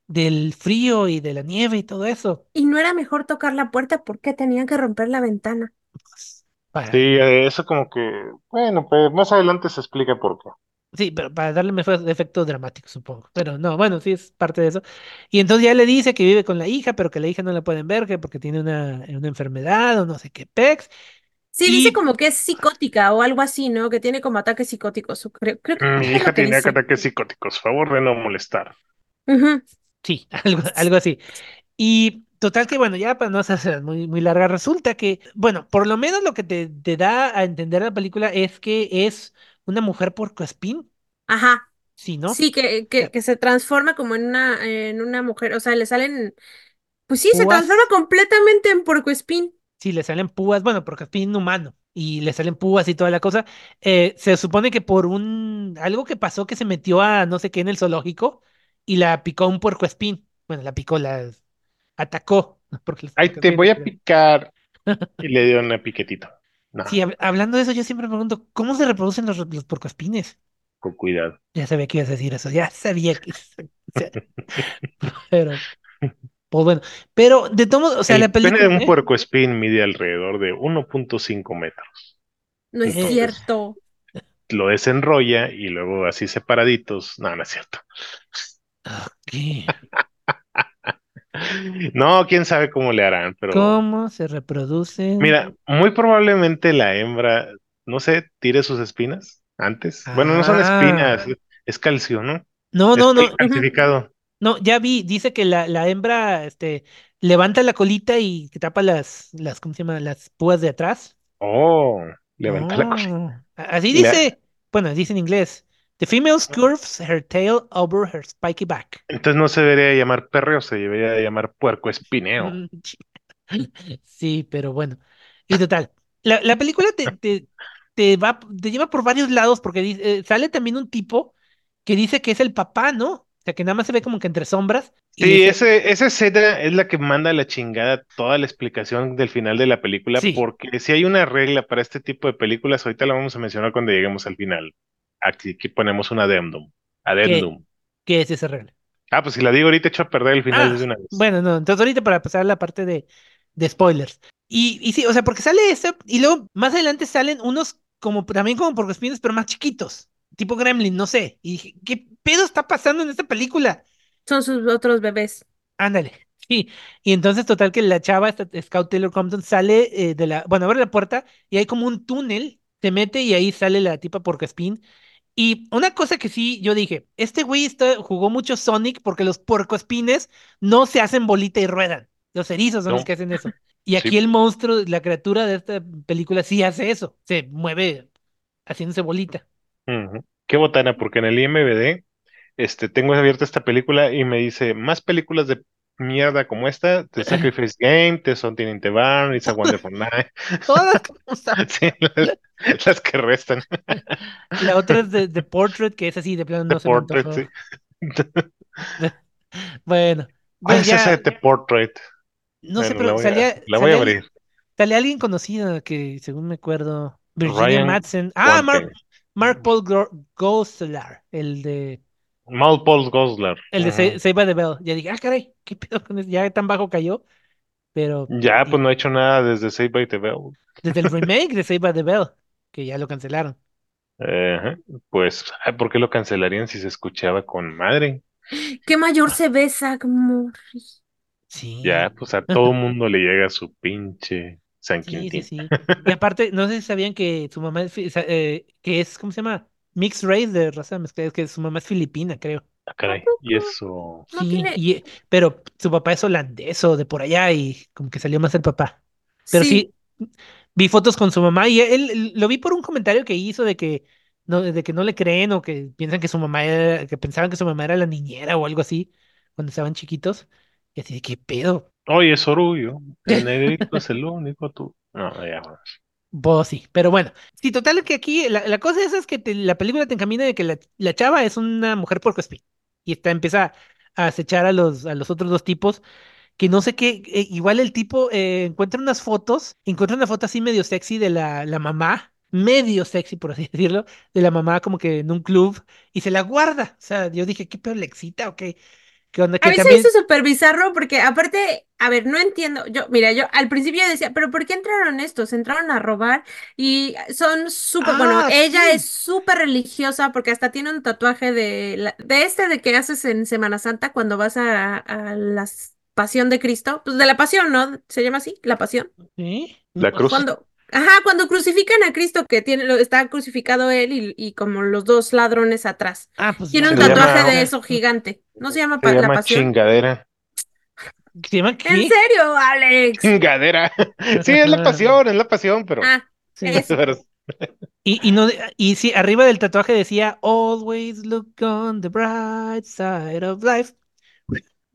del frío y de la nieve y todo eso. Y no era mejor tocar la puerta porque tenían que romper la ventana. Pues, para, Sí, eh, eso como que, bueno, pues más adelante se explica por qué. Sí, pero para darle mejor efecto dramático, supongo. Pero no, bueno, sí es parte de eso. Y entonces ya le dice que vive con la hija, pero que la hija no la pueden ver, que porque tiene una, una enfermedad o no sé qué pex. Sí, Y- dice como que es psicótica o algo así, ¿no? Que tiene como ataques psicóticos. Creo, creo que Mi <laughs> es hija que tenía dice. ataques psicóticos, favor de no molestar. Sí, <laughs> algo, algo así. Y total que, bueno, ya para no hacerse muy, muy larga, resulta que, bueno, por lo menos lo que te, te da a entender la película es que es una mujer puercoespín, Ajá. sí, ¿no? Sí, que, que, que se transforma como en una, en una mujer. O sea, le salen. Pues sí, se transforma completamente en puercoespín. Sí, le salen púas, bueno, porque es espín humano y le salen púas y toda la cosa. Eh, se supone que por un algo que pasó que se metió a no sé qué en el zoológico y la picó un puercoespín. Bueno, la picó, la atacó. <laughs> Porque Ay, te voy a picar. <laughs> Y le dio una piquetito. No, Sí, hab- hablando de eso, yo siempre me pregunto, ¿cómo se reproducen los, los puercoespines? con cuidado. Ya sabía que ibas a decir eso, ya sabía que... <laughs> pero, pues bueno, pero de todo o sea, El la pene de película... un ¿eh? puercoespín mide alrededor de 1.5 metros. No es Entonces- cierto. Lo desenrolla y luego así separaditos. No, no es cierto. ¿Qué? <laughs> No, quién sabe cómo le harán, pero ¿Cómo se reproducen? mira, muy probablemente la hembra, no sé, tire sus espinas antes. Bueno, no son Ah. espinas, es calcio, ¿no? No, no, no, calcificado. no, ya vi, dice que la, la hembra, este, levanta la colita y tapa las, las, ¿cómo se llama? Las púas de atrás. Oh, levanta la colita. <laughs> Así La- dice, bueno, dice en inglés. The female curves her tail over her spiky back. Entonces no se debería llamar perreo, se debería llamar puerco espineo. Mm, <laughs> Sí, pero bueno. Y total, la, la película te, te, te va, te lleva por varios lados porque dice- eh, sale también un tipo que dice que es el papá, ¿no? O sea, que nada más se ve como que entre sombras. y Sí, dice- ese, esa escena es la que manda a la chingada toda la explicación del final de la película, Sí. porque si hay una regla para este tipo de películas, ahorita la vamos a mencionar cuando lleguemos al final. Aquí, aquí ponemos un adendum. Adendum. ¿Qué es esa regla? Ah, pues si la digo ahorita echo a perder el final Ah, desde una vez. Bueno, no, entonces ahorita para pasar a la parte de, de spoilers. Y, y sí, o sea, porque sale eso y luego más adelante salen unos como también como porcoespines, pero más chiquitos, tipo Gremlin, no sé. Y dije, ¿qué pedo está pasando en esta película? Son sus otros bebés. Ándale. <laughs> Sí, y entonces total que la chava, esta Scout Taylor Compton, sale eh, de la, bueno, abre la puerta y hay como un túnel, se mete y ahí sale la tipa porcoespín. Y una cosa que sí, yo dije, este güey está- jugó mucho Sonic porque los puercoespines no se hacen bolita y ruedan. Los erizos son No. los que hacen eso. Y <laughs> aquí Sí. el monstruo, la criatura de esta película sí hace eso, se mueve haciéndose bolita. Qué botana, porque en el IMBD este, tengo abierta esta película y me dice más películas de mierda como esta, The <laughs> Sacrifice Game, The Something in the Barn, It's <laughs> a Wonderful Night. Todas. <laughs> Sí, las, las que restan. La otra es de, The Portrait, que es así, de plano no The se Portrait, sí. Bueno, ¿Cuál pues es ese de The Portrait? no sé, pero la a- salía, la voy a salía, abrir. salía alguien conocido que, según me acuerdo, Virginia Ryan Madsen. Ah, Mark. Mark Paul Gosselaar, el de, Mal Paul Goslar. el de Ajá. Sa- Saved by the Bell. Ya dije, ah, caray, qué pedo con eso? Ya tan bajo cayó. Pero Ya, pues no ha hecho nada desde Save by the Bell. desde el <laughs> remake de Saved by the Bell, que ya lo cancelaron. Ajá. Pues, ¿por qué lo cancelarían si se escuchaba con madre? Qué mayor se ve Zack Morris. Sí. Ya, pues a todo mundo le llega su pinche San Sí, sí, Quintín. sí. <laughs> Y aparte, no sé si sabían que su mamá eh, que es, ¿cómo se llama? Mixed race de raza mezclada, es que su mamá es filipina, creo. Ah, caray, y eso. No Sí, tiene- y, pero su papá es holandés o de por allá y como que salió más el papá. Pero sí, vi fotos con su mamá y él, él- lo vi por un comentario que hizo de que no, de que no le creen o que piensan que su mamá era, que pensaban que su mamá era la niñera o algo así cuando estaban chiquitos. Y así de qué pedo. Oye, es orgullo. <laughs> El negrito es el único, tú. No, ya. Vos sí, pero bueno, sí, total que aquí la, la cosa esa es que la película te encamina de que la, la chava es una mujer puercoespín y está, empieza a acechar a los, a los otros dos tipos que no sé qué, eh, igual el tipo eh, encuentra unas fotos, encuentra una foto así medio sexy de la, la mamá, medio sexy por así <laughs> decirlo, de la mamá como que en un club y se la guarda, o sea, yo dije, ¿qué pedo le excita o qué? ¿Qué onda? A Que mí se también... hizo súper bizarro porque aparte, a ver, no entiendo. Yo, mira, yo al principio decía, pero ¿por qué entraron estos? Entraron a robar y son súper, bueno, Ah, ella sí. es súper religiosa porque hasta tiene un tatuaje de, la- de este de que haces en Semana Santa cuando vas a, a la Pasión de Cristo, pues de la Pasión, ¿no? ¿Se llama así? La Pasión. ¿Sí? La No, cruz. Cuando, ajá, cuando crucifican a Cristo, que tiene, lo- está crucificado él y, y como los dos ladrones atrás. Ah, pues Tiene un llama- tatuaje de eso gigante. ¿No se llama Se pa- la Pasión? chingadera. ¿Se llama ¿En qué? serio, Alex? Chingadera. <laughs> Sí, es la pasión, es la pasión, pero. Ah, <laughs> Sí. Y, y, no, y sí, arriba del tatuaje decía, Always look on the bright side of life.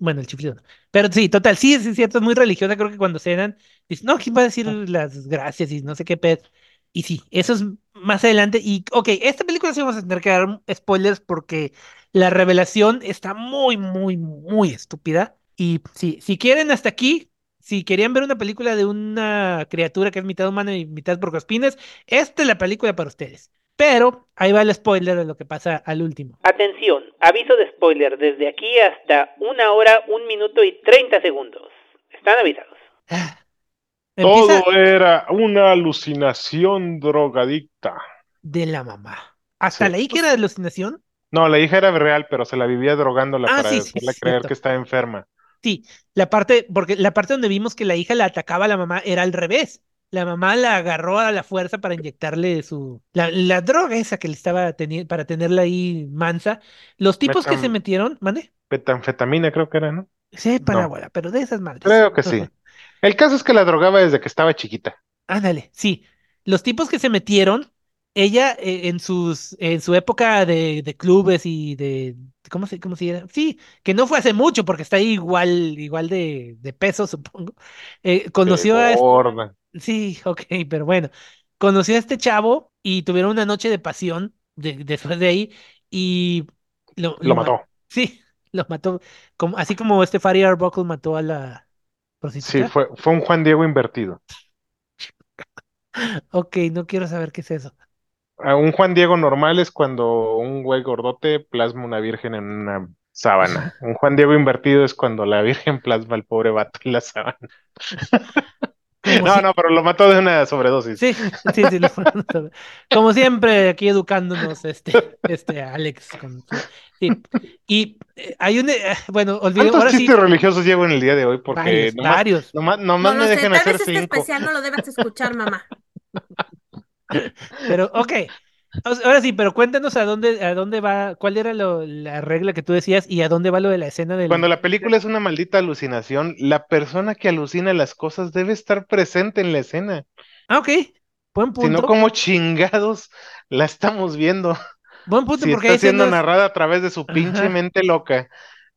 Bueno, el chiflido. no. Pero sí, total, sí, es cierto, es muy religiosa. Creo que cuando cenan, dice, no, ¿quién va a decir las gracias y no sé qué pez? Y sí, eso es más adelante. Y, ok, esta película sí vamos a tener que dar spoilers porque la revelación está muy, muy, muy estúpida. Y sí, si quieren hasta aquí, si querían ver una película de una criatura que es mitad humana y mitad porcospines, esta es la película para ustedes. Pero ahí va el spoiler de lo que pasa al último. Atención, aviso de spoiler desde aquí hasta una hora, un minuto y 30 segundos. Están avisados. Ah. Empieza Todo era una alucinación drogadicta. de la mamá. Hasta Sí. la que era de alucinación. No, la hija era real, pero se la vivía drogándola Ah, para sí, sí, hacerla creer cierto. que estaba enferma. Sí, la parte, porque la parte donde vimos que la hija la atacaba a la mamá era al revés. La mamá la agarró a la fuerza para inyectarle su la, la droga esa que le estaba teniendo para tenerla ahí mansa. Los tipos que se metieron, ¿mande? Metanfetamina creo que era, ¿no? Sepa No. la abuela, pero de esas madres. Creo que sí. El caso es que la drogaba desde que estaba chiquita. Ándale, sí. Los tipos que se metieron, ella eh, en sus, en su época de, de clubes y de, ¿cómo se, cómo se llama? Sí, que no fue hace mucho porque está ahí igual, igual de, de peso, <laughs> supongo. Eh, conoció a, este- Gorda. Sí, <laughs> ok, pero bueno, conoció a este chavo y tuvieron una noche de pasión de- después de ahí y lo, Lo ma- mató. Sí, <laughs> lo mató, como, así como este Farid Arbuckle mató a la Sí, prostituta. fue, fue un Juan Diego invertido. <laughs> Ok, no quiero saber qué es eso. A un Juan Diego normal es cuando un güey gordote plasma una virgen en una sábana. Un Juan Diego invertido es cuando la virgen plasma al pobre vato en la sábana. No, si- no, pero lo mató de una sobredosis. Sí, sí, sí. lo- Como siempre, aquí educándonos, este, este Alex. con sí. Y eh, hay un, eh, bueno, olvidé, ¿Cuántos ahora sí, chistes religiosos llevo en el día de hoy? Porque varios, nomás, varios. nomás, No, nomás no me sé, dejan hacer este cinco. especial no lo debas escuchar, mamá. <laughs> Pero, ok. Ahora sí, pero cuéntanos a dónde, a dónde va, cuál era lo- la regla que tú decías y a dónde va lo de la escena del. Cuando la película es una maldita alucinación, la persona que alucina las cosas debe estar presente en la escena. Ah, ok. Buen Si no, punto. como chingados la estamos viendo. Buen punto, Si porque está siendo escenas- narrada a través de su pinche Ajá. mente loca.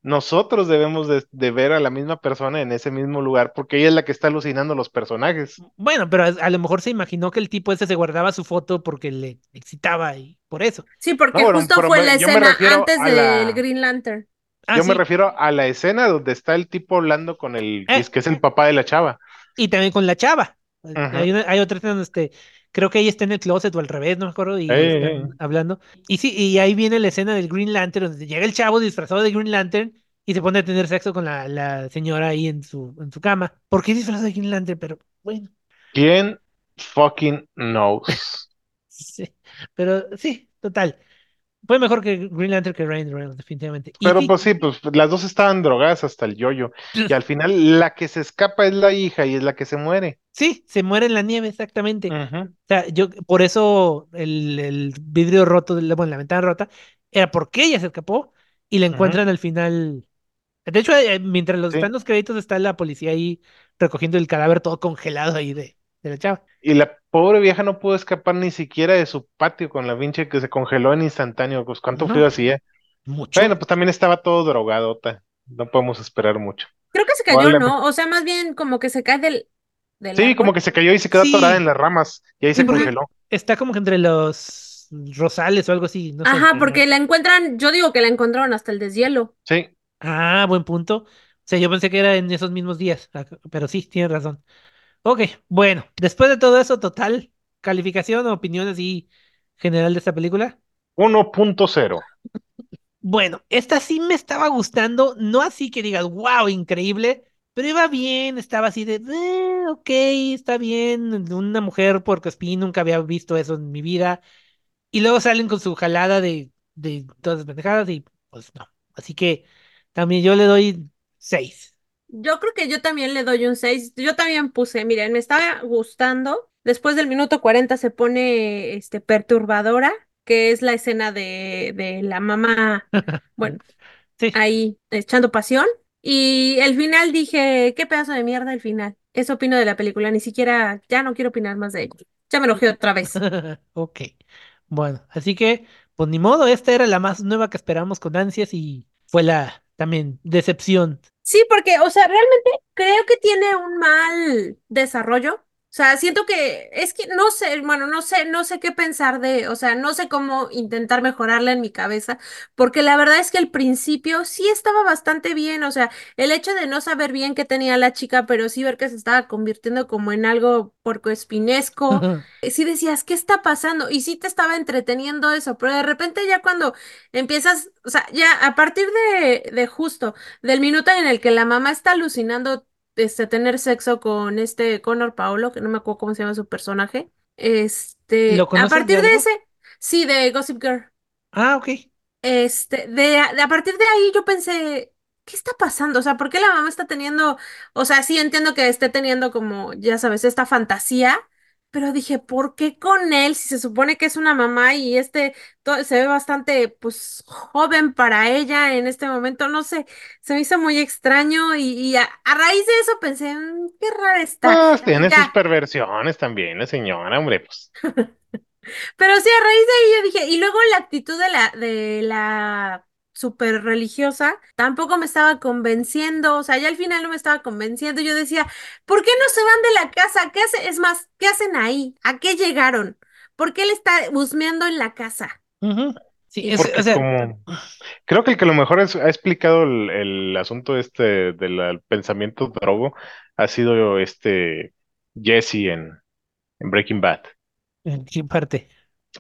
Nosotros debemos de, de ver a la misma persona en ese mismo lugar porque ella es la que está alucinando los personajes. Bueno, pero a, a lo mejor se imaginó que el tipo ese se guardaba su foto porque le excitaba y por eso. Sí, porque No, bueno, justo fue me- la escena antes la- del Green Lantern. Ah, Yo me refiero a la escena donde está el tipo hablando con el Eh. que es el papá de la chava. Y también con la chava. Hay, una- hay otra escena donde este, creo que ella está en el closet o al revés, no me acuerdo, y están hablando. Y sí, y ahí viene la escena del Green Lantern, donde llega el chavo disfrazado de Green Lantern y se pone a tener sexo con la, la señora ahí en su, en su cama. ¿Por qué disfrazado de Green Lantern? Pero bueno, ¿Quién fucking knows? <laughs> sí. Pero sí, total. Fue mejor que Green Lantern que Ryan Reynolds, definitivamente. Pero pues sí, pues las dos estaban drogadas hasta el yoyo. Y al final la que se escapa es la hija y es la que se muere. Sí, se muere en la nieve, exactamente. O sea, yo, por eso el, el vidrio roto, de la- bueno, la ventana rota, era porque ella se escapó y la encuentran al final. De hecho, eh, mientras los, Sí. están los créditos, está la policía ahí recogiendo el cadáver todo congelado ahí de, de la chava. Y la pobre vieja no pudo escapar ni siquiera de su patio con la pinche que se congeló en instantáneo. Pues cuánto No. frío hacía. Mucho. Bueno, pues también estaba todo drogadota. No podemos esperar mucho. Creo que se cayó. ¿no? O sea, más bien como que se cae del, del Sí, como que se cayó y se quedó Sí. atorada en las ramas. Y ahí Sí, se congeló. Está como que entre los rosales o algo así, no sé. Ajá, porque la encuentran, yo digo que la encontraron hasta el deshielo. Sí. Ah, buen punto. O sea, yo pensé que era en esos mismos días, ah, pero sí, tienes razón. Ok, bueno, después de todo eso, total, calificación o opinión así general de esta película. 1.0. <laughs> Bueno, esta sí me estaba gustando, no así que digas, wow, increíble, pero iba bien, estaba así de, "Eh, ok, está bien, una mujer puercoespín, nunca había visto eso en mi vida, y luego salen con su jalada de, de todas las pendejadas y pues no, así que también yo le doy seis. Yo creo que yo también le doy un 6. Yo también puse, miren, me estaba gustando. Después del minuto 40 se pone este perturbadora, que es la escena de, de la mamá, <laughs> bueno, Sí. ahí echando pasión. Y el final dije, qué pedazo de mierda el final. Eso opino de la película, ni siquiera, ya no quiero opinar más de ella. Ya me enojé otra vez. <laughs> Ok, bueno, así que, pues ni modo, esta era la más nueva que esperamos con ansias y fue la también decepción. Sí, porque, o sea, realmente creo que tiene un mal desarrollo. O sea, siento que es que no sé, bueno, no sé, no sé qué pensar de, o sea, no sé cómo intentar mejorarla en mi cabeza, porque la verdad es que al principio sí estaba bastante bien, o sea, el hecho de no saber bien qué tenía la chica, pero sí ver que se estaba convirtiendo como en algo porcoespinesco, eh, sí decías, ¿qué está pasando? Y sí te estaba entreteniendo eso, pero de repente ya cuando empiezas, o sea, ya a partir de, de justo del minuto en el que la mamá está alucinando este tener sexo con este Connor Paolo, que no me acuerdo cómo se llama su personaje. Este, ¿Lo a partir de de ese, sí, de Gossip Girl. Ah, ok. Este, de, de a partir de ahí yo pensé, ¿qué está pasando? O sea, ¿por qué la mamá está teniendo, o sea, sí entiendo que esté teniendo como, ya sabes, esta fantasía, pero dije, ¿por qué con él? Si se supone que es una mamá y este to- se ve bastante, pues, joven para ella en este momento, no sé, se me hizo muy extraño y, y a, a raíz de eso pensé, "Mm, qué rara está. Pues tiene sus perversiones también, la señora, hombre, pues. <laughs> Pero sí, a raíz de yo dije, y luego la actitud de la, de la super religiosa tampoco me estaba convenciendo, o sea, ya al final no me estaba convenciendo, yo decía, ¿por qué no se van de la casa? ¿Qué hace? Es más, ¿qué hacen ahí? ¿A qué llegaron? ¿Por qué él está husmeando en la casa? Sí, Y es- Porque o sea, como creo que el que a lo mejor es- ha explicado el, el asunto este del pensamiento drogo ha sido este Jesse en, en Breaking Bad. ¿en qué parte?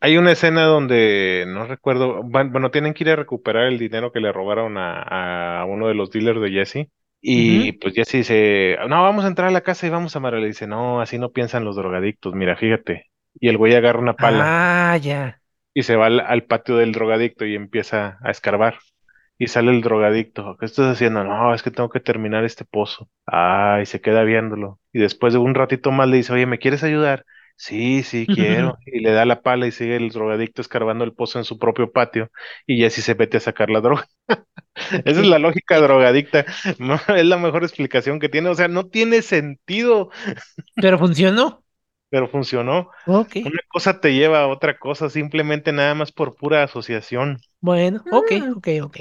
Hay una escena donde no recuerdo, van- bueno, tienen que ir a recuperar el dinero que le robaron a, a uno de los dealers de Jesse. Y pues Jesse dice, no, vamos a entrar a la casa y vamos a amarrar. Le dice, no, así no piensan los drogadictos, mira, fíjate. Y el güey agarra una pala Ah, ya. y se va al, al patio del drogadicto y empieza a escarbar. Y sale el drogadicto. ¿Qué estás haciendo? No, es que tengo que terminar este pozo. Ay, se queda viéndolo. Y después de un ratito más le dice, oye, ¿me quieres ayudar? Sí, sí, quiero. <laughs> Y le da la pala y sigue el drogadicto escarbando el pozo en su propio patio. Y Jesse se mete a sacar la droga. <laughs> Esa es la lógica drogadicta. <laughs> No, es la mejor explicación que tiene. O sea, no tiene sentido, Pero funcionó. pero funcionó. Ok. Una cosa te lleva a otra cosa, simplemente nada más por pura asociación. Bueno, ok, Mm. ok, ok.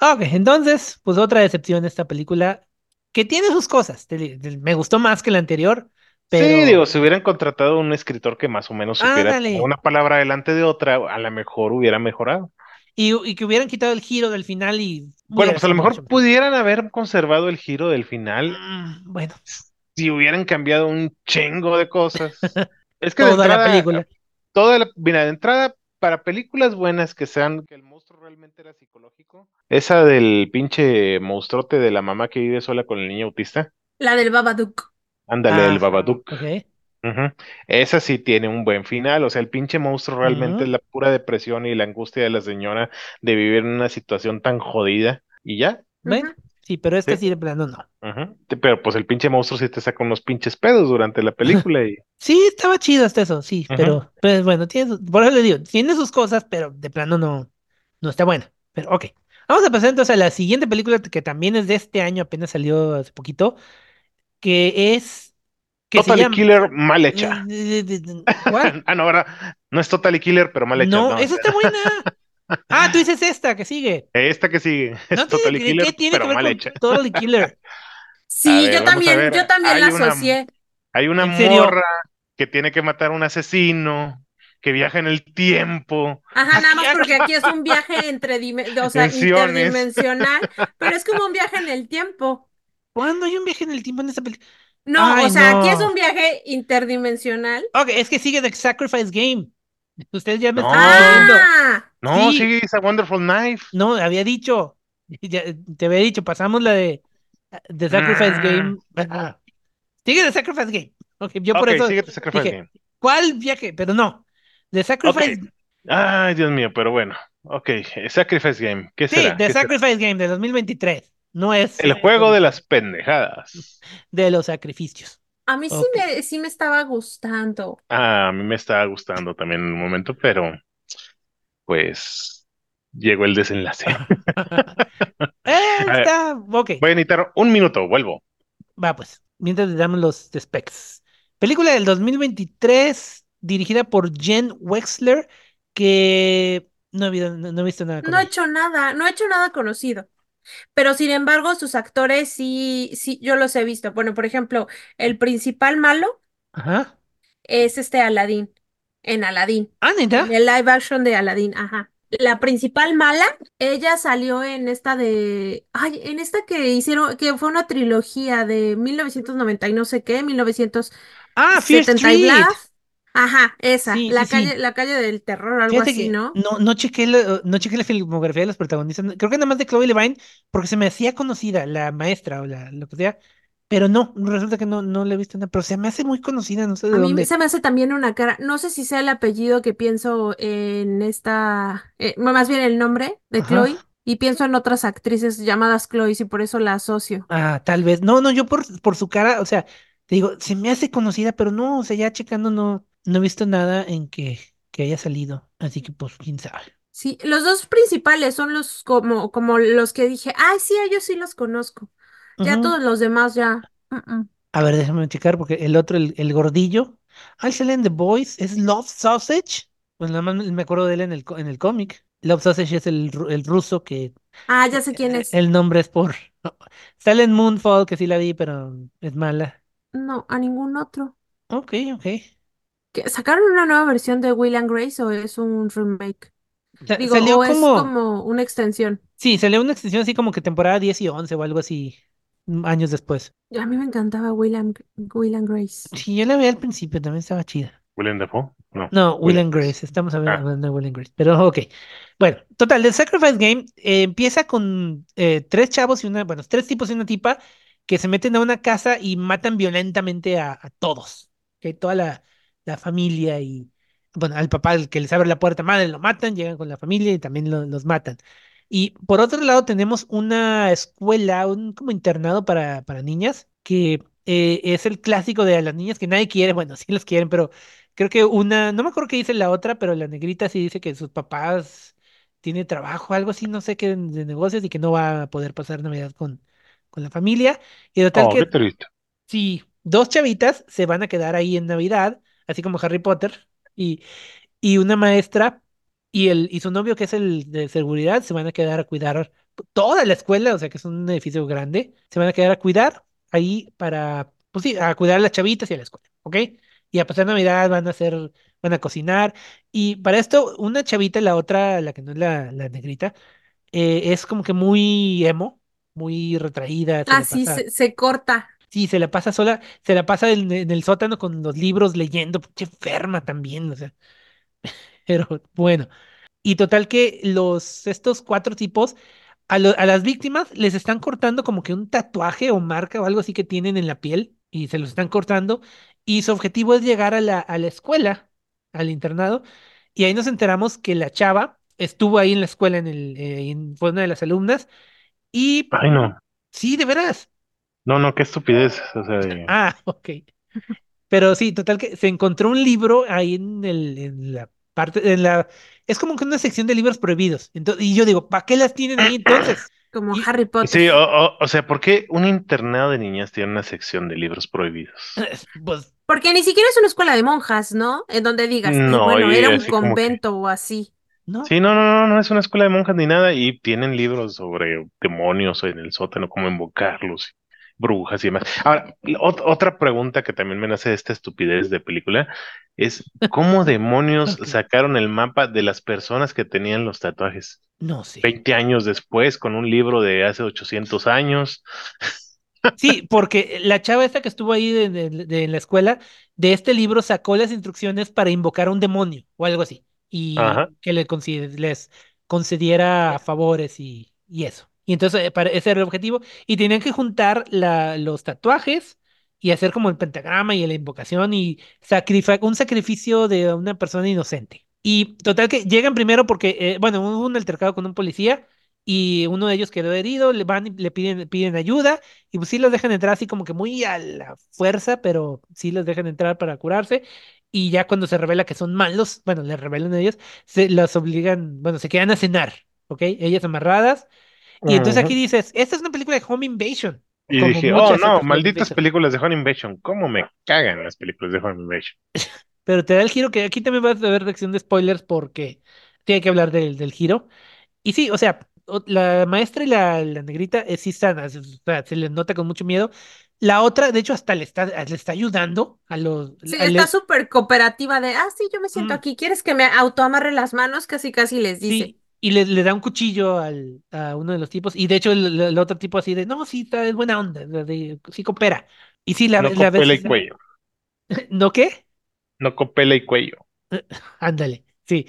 Ok, entonces, pues otra decepción de esta película que tiene sus cosas. me gustó más que la anterior, pero Sí, digo, si hubieran contratado un escritor que más o menos supiera una palabra delante de otra, a lo mejor hubiera mejorado. y, y que hubieran quitado el giro del final y Bueno, pues a lo mejor pudieran haber conservado el giro del final Mm, bueno, si hubieran cambiado un chingo de cosas. <laughs> Es que de toda la entrada, película. toda la, mira, de entrada, para películas buenas que sean, que el monstruo realmente era psicológico, esa del pinche monstruote de la mamá que vive sola con el niño autista, La del Babadook. Ándale, Ah, el Babadook. Ok. Ujú. Esa sí tiene un buen final, o sea, el pinche monstruo realmente Ujú. es la pura depresión y la angustia de la señora de vivir en una situación tan jodida y ya. Bueno, sí, pero este Sí. sí de plano no. Ujú. Te- Pero pues el pinche monstruo sí te saca unos pinches pedos durante la película y <laughs> Sí, estaba chido hasta eso, sí, Ujú. pero pues bueno, tiene, sus- por eso le digo, tiene sus cosas, pero de plano no, no está buena. Pero ok. Vamos a pasar entonces a la siguiente película que también es de este año, apenas salió hace poquito, que es que Totally llama Killer mal hecha. <laughs> ¿Cuál? Ah, no, ¿verdad? No es Totally Killer, pero mal hecha. No, No, esa está buena. <laughs> Ah, tú dices esta que sigue. Esta que sigue <laughs> es No Totally ¿qué- Killer, ¿qué tiene pero que ver mal con hecha. Totally Killer? Sí, ver, yo también, yo también la una- asocié. Hay una morra que tiene que matar a un asesino, que viaja en el tiempo. Ajá, nada más porque aquí es un viaje entre o sea, interdimensional, pero es como un viaje en el tiempo. ¿Cuándo hay un viaje en el tiempo en esta película? No, Ay, o sea, aquí es un viaje interdimensional. Ok, es que sigue The Sacrifice Game. Ustedes ya me No. están diciendo. Ah, No, Sí. sí, es a Wonderful Knife. No, había dicho. <laughs> Ya- te había dicho, pasamos la de The Sacrifice Ah. Game. Ah. <laughs> Sigue The Sacrifice Game. Ok, yo por ok, eso. síguete Sacrifice dije, Game. ¿Cuál viaje? Pero no. The Sacrifice. Ay, Dios mío, pero bueno. Ok, Sacrifice Game. ¿Qué Sí, será? The ¿Qué será? Sacrifice Game de 2023. No es El juego de las pendejadas. de los sacrificios. a mí sí me, sí me estaba gustando. Ah, a mí me estaba gustando también en el momento, pero pues llegó el desenlace. <laughs> Eh, está. Ok. Voy a necesitar un minuto, vuelvo. Va, pues. Mientras le damos los specs. Película del 2023, dirigida por Jen Wexler, que no he, visto- no, no he visto nada con No he hecho nada, no he hecho nada conocido. Pero sin embargo, sus actores sí, sí, yo los he visto. Bueno, por ejemplo, el principal malo Ajá. es este Aladdin, en Aladdin, Ah, neta. en el live action de Aladdin, ajá. La principal mala, ella salió en esta de, ay, en esta que hicieron, que fue una trilogía de 1990 y no sé qué, 1970 Ah, Fear y Street. Ajá, esa, Sí, la sí, calle, sí. la calle del terror, algo Fíjate así, ¿no? no, no chequé la, no chequé la filmografía de los protagonistas. Creo que nada más de Chloe Levine, porque se me hacía conocida la maestra o la, lo que sea. Pero no, resulta que no, no la he visto nada. Pero se me hace muy conocida, no sé de A mí dónde. se me hace también una cara, no sé si sea el apellido que pienso en esta, eh, más bien el nombre de Ajá. Chloe, y pienso en otras actrices llamadas Chloe y por eso la asocio. Ah, tal vez. No, no, yo por, por su cara, o sea, te digo, se me hace conocida, pero no, o sea, ya checando no, no he visto nada en que, que haya salido. Así que pues, quién sabe. Sí, los dos principales son los como, como los que dije, ay, sí, ellos sí los conozco. Ya todos los demás ya. A ver, déjame checar, porque el otro, el, el gordillo. Ah, sale en The Boys, es Love Sausage. Pues nada más me acuerdo de él en el, en el cómic. Love Sausage es el, el ruso que Ah, ya sé quién eh, es. el nombre es por. <laughs> Sale en Moonfall, que sí la vi, pero es mala. No, a ningún otro. Ok, ok. ¿Qué- ¿Sacaron una nueva versión de Will and Grace o es un remake? Sa- Digo, salió o es como. como una extensión. Sí, salió una extensión así como que temporada 10 y 11 o algo así, mm, años después. A mí me encantaba Will and, Will and Grace. Sí, yo la vi al principio, también estaba chida. William Dafoe, no. No, Will Will and Grace, estamos habla- Ah. hablando de Will and Grace, pero ok. Bueno, total, The Sacrifice Game eh, empieza con eh, tres chavos y una, bueno, tres tipos y una tipa que se meten a una casa y matan violentamente a, a todos, que toda la, la familia y, bueno, al papá el que les abre la puerta madre lo matan, llegan con la familia y también lo- los matan. Y por otro lado tenemos una escuela, un como internado para, para niñas, que eh, es el clásico de las niñas que nadie quiere, bueno, <laughs> sí los quieren, pero Creo que una, no me acuerdo qué dice la otra, pero la negrita sí dice que sus papás tiene trabajo, algo así, no sé qué, de negocios y que no va a poder pasar Navidad con, con la familia. Y total Oh, que sí, dos chavitas se van a quedar ahí en Navidad, así como Harry Potter, y, y una maestra y, el, y su novio, que es el de seguridad, se van a quedar a cuidar toda la escuela, o sea que es un edificio grande, se van a quedar a cuidar ahí para, pues sí, a cuidar a las chavitas y a la escuela, ¿ok? Y a pasar Navidad van a hacer, van a cocinar. Y para esto, una chavita, la otra, la que no es la, la negrita, eh, es como que muy emo, muy retraída. Ah, sí, se, se corta. Sí, se la pasa sola, se la pasa en, en el sótano con los libros leyendo, pinche enferma también, o sea. <laughs> Pero bueno. Y total que los, estos cuatro tipos, a, lo- a las víctimas les están cortando como que un tatuaje o marca o algo así que tienen en la piel y se los están cortando. Y su objetivo es llegar a la, a la escuela, al internado. Y ahí nos enteramos que la chava estuvo ahí en la escuela, en el, eh, en- fue una de las alumnas. Y Ay, no. sí, de veras. No, no, qué estupidez. O sea, de- <laughs> Ah, ok. Pero sí, total que se encontró un libro ahí en el, en la parte, en la, es como que una sección de libros prohibidos. Entonces, y yo digo, ¿para qué las tienen ahí entonces? <coughs> Como Y- Harry Potter. Sí, o, o- o sea, ¿por qué un internado de niñas tiene una sección de libros prohibidos? <laughs> Pues, Porque ni siquiera es una escuela de monjas, ¿no? En donde digas, "Ay, No, bueno, y era un que- convento o así. no. Sí, no, no, no, no es una escuela de monjas ni nada y tienen libros sobre demonios en el sótano, cómo invocarlos, brujas y demás. Ahora, ot- otra pregunta que también me nace de esta estupidez de película es <laughs> ¿cómo demonios sacaron el mapa de las personas que tenían los tatuajes? No sé. 20 años después, con un libro de hace 800 años. Sí, porque la chava esta que estuvo ahí de, de- de- en la escuela, de este libro sacó las instrucciones para invocar a un demonio o algo así. Y Ajá. que le les concediera favores y, y eso. Y entonces eh, para, ese era el objetivo. Y tenían que juntar la, los tatuajes y hacer como el pentagrama y la invocación y sacrificar un sacrificio de una persona inocente. Y total que llegan primero porque, eh, bueno, hubo un altercado con un policía y uno de ellos quedó herido, le van le piden, piden ayuda y pues sí los dejan entrar así como que muy a la fuerza, pero sí los dejan entrar para curarse. Y ya cuando se revela que son malos, bueno, les revelan a ellos, se las obligan, bueno, se quedan a cenar, ¿ok? Ellas amarradas. Y entonces aquí dices, esta es una película de Home Invasion. Y como dije, oh no, malditas Invasion. películas de Home Invasion, ¿cómo me cagan las películas de Home Invasion? <laughs> Pero te da el giro que aquí también vas a ver sección de spoilers porque tiene que hablar del, del giro. Y sí, o sea, la maestra y la, la negrita eh, sí están, o sea, se les nota con mucho miedo. La otra, de hecho, hasta le está, le está ayudando a los... Sí, a está les- súper cooperativa de, ah, sí, yo me siento Mm. aquí, ¿quieres que me autoamarre las manos? Casi, casi les dice. Sí, y le, le da un cuchillo al, a uno de los tipos. Y de hecho, el, el otro tipo así de, no, sí, está, es buena onda, de- de- sí coopera. Y sí, la, No la copela y ves- cuello, <laughs> ¿No qué? no copela y cuello. Ándale, sí.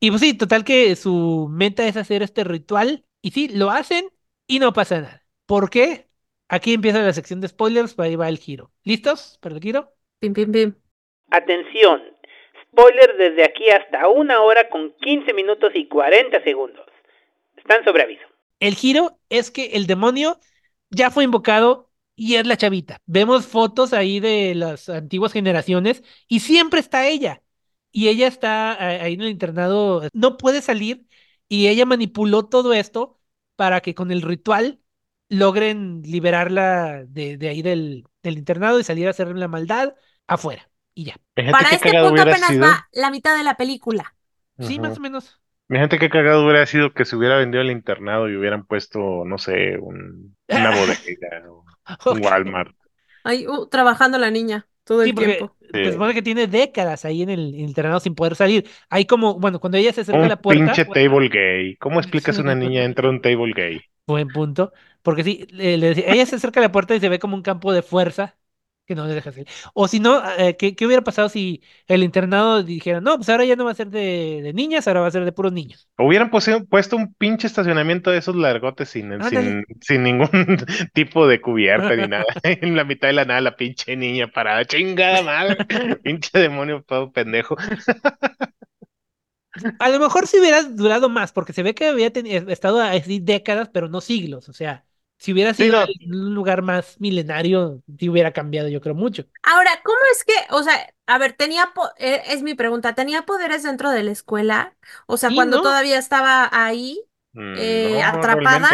Y pues sí, total que su meta es hacer este ritual. Y sí, lo hacen y no pasa nada. ¿Por qué? Aquí empieza la sección de spoilers, ahí va el giro. ¿Listos para el giro? Pim, pim, pim. Atención, spoiler desde aquí hasta una hora con 15 minutos y 40 segundos. Están sobre aviso. El giro es que el demonio ya fue invocado y es la chavita. Vemos fotos ahí de las antiguas generaciones y siempre está ella. Y ella está eh, ahí en el internado, no puede salir y ella manipuló todo esto para que con el ritual logren liberarla de, de ahí del, del internado y salir a hacer la maldad afuera. Y ya. Fíjate Para este punto apenas sido. va la mitad de la película. Sí, más o menos. Fíjate qué cagado hubiera sido que se hubiera vendido el internado y hubieran puesto, no sé, un, una <laughs> bodega o un. Walmart. Ahí, uh, trabajando la niña todo Sí, el porque tiempo. se Sí. supone que tiene décadas ahí en el internado sin poder salir. Hay como, bueno, cuando ella se acerca a la puerta, pinche table gay. ¿Cómo explicas a una niña entra a un table gay? buen punto, porque sí, le, le decía- ella se acerca a la puerta y se ve como un campo de fuerza que no le deja salir. O si no, eh, ¿qué, qué hubiera pasado si el internado dijera, no, pues ahora ya no va a ser de, de niñas, ahora va a ser de puros niños? Hubieran puesto un pinche estacionamiento de esos largotes sin, sin, sin ningún <laughs> tipo de cubierta ni nada. <laughs> En la mitad de la nada, la pinche niña parada. Chingada madre. <laughs> pinche demonio todo pendejo. A lo mejor si hubiera durado más, porque se ve que había estado así décadas, pero no siglos. O sea, si hubiera Sí, sido no. un lugar más milenario, sí hubiera cambiado, yo creo, mucho. Ahora, ¿cómo es que, o sea, a ver, tenía, po- eh, es mi pregunta, ¿tenía poderes dentro de la escuela? O sea, Sí, cuando ¿no? todavía estaba ahí, Mm, Eh, no, atrapada.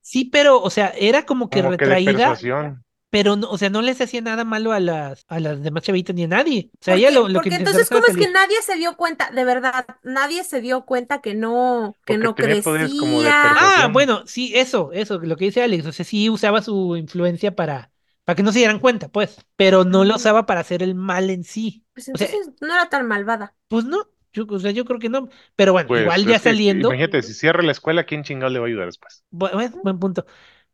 Sí, pero, o sea, era como que Como retraída. Pero no, o sea, no les hacía nada malo a las, a las demás chavitas ni a nadie. O sea, ¿Por ella lo, lo que Porque intentaba entonces, ¿cómo es que nadie se dio cuenta? De verdad, nadie se dio cuenta que no, que Porque no como de crecía. Ah, bueno, sí, eso, eso, lo que dice Alex, o sea, sí usaba su influencia para, para que no se dieran cuenta, pues, pero no lo usaba para hacer el mal en sí. Pues O sea, entonces no era tan malvada. pues no, yo, o sea, yo creo que no, pero bueno, Pues igual ya que, saliendo, imagínate, si cierra la escuela, ¿quién chingado le va a ayudar después? bu- bueno, buen punto,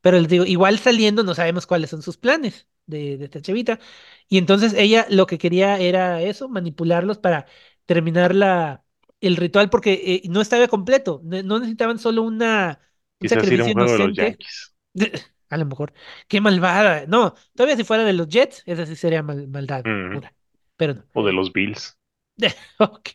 pero les digo, igual saliendo no sabemos cuáles son sus planes de, de esta chavita, y entonces ella lo que quería era eso, manipularlos para terminar la, el ritual, porque eh, no estaba completo, no, necesitaban solo una, un sacrificio juego de los inocente. <laughs> A lo mejor. Qué malvada. No, todavía si fuera de los Jets, esa sí sería mal- maldad pura. Pero no. O de los Bills. <laughs> Ok.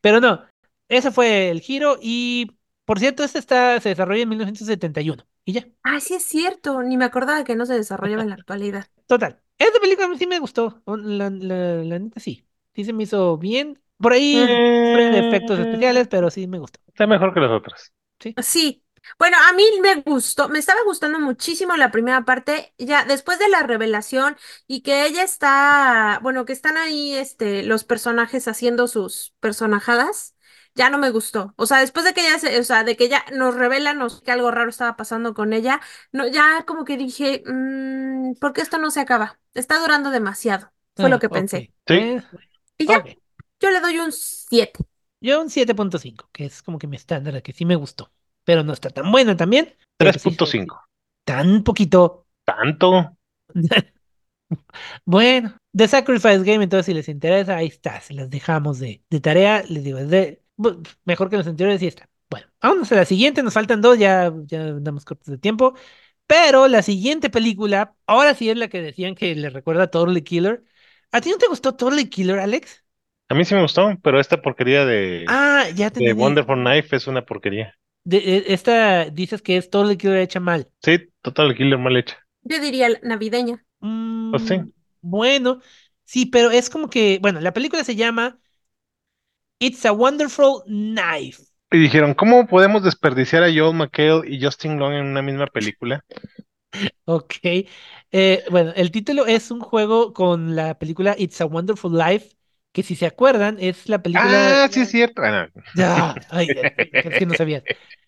Pero no. Ese fue el giro. Y por cierto, este está, se desarrolla en 1971. Y ya. Ah, sí es cierto, ni me acordaba que no se desarrollaba en la actualidad. Total. Esta película a mí sí me gustó. La, la, la neta sí. Sí se me hizo bien. Por ahí de efectos especiales, pero sí me gustó. Está mejor que las otras. Sí. Bueno, a mí me gustó, me estaba gustando muchísimo la primera parte, ya después de la revelación y que ella está, bueno, que están ahí este los personajes haciendo sus personajadas, ya no me gustó. O sea, después de que ella se, o sea, de que ya nos revelan nos- que algo raro estaba pasando con ella, no, ya como que dije, mm, ¿por qué esto no se acaba? Está durando demasiado. Fue lo Ah, que pensé. Sí. Eh, Y ya, yo le doy un 7. Yo un 7.5, que es como que mi estándar, que sí me gustó. Pero no está tan buena también. pero sí fue 3.5. Tan poquito. ¿Tanto? <laughs> Bueno, The Sacrifice Game, entonces si les interesa, ahí está, se las dejamos de, de tarea, les digo, es de, mejor que los anteriores y está. Bueno, vámonos a la siguiente, nos faltan dos, ya, ya andamos cortos de tiempo, pero la siguiente película, ahora sí es la que decían que le recuerda a Totally Killer. ¿A ti no te gustó Totally Killer, Alex? A mí sí me gustó, pero esta porquería de, Ah, ya te de. Wonderful Knife es una porquería. De- e- esta dices que es Totally Killer hecha mal. Sí, Total Killer mal hecha. Yo diría navideña. Pues sí. Mm, bueno, sí, pero es como que, bueno, la película se llama It's a Wonderful Knife. Y dijeron, ¿cómo podemos desperdiciar a Joel McHale y Justin Long en una misma película? Ok. Eh, bueno, el título es un juego con la película It's a Wonderful Life, que si se acuerdan, es la película. Ah, sí es cierto. Ah, no. Ah, ay, es que no sabías.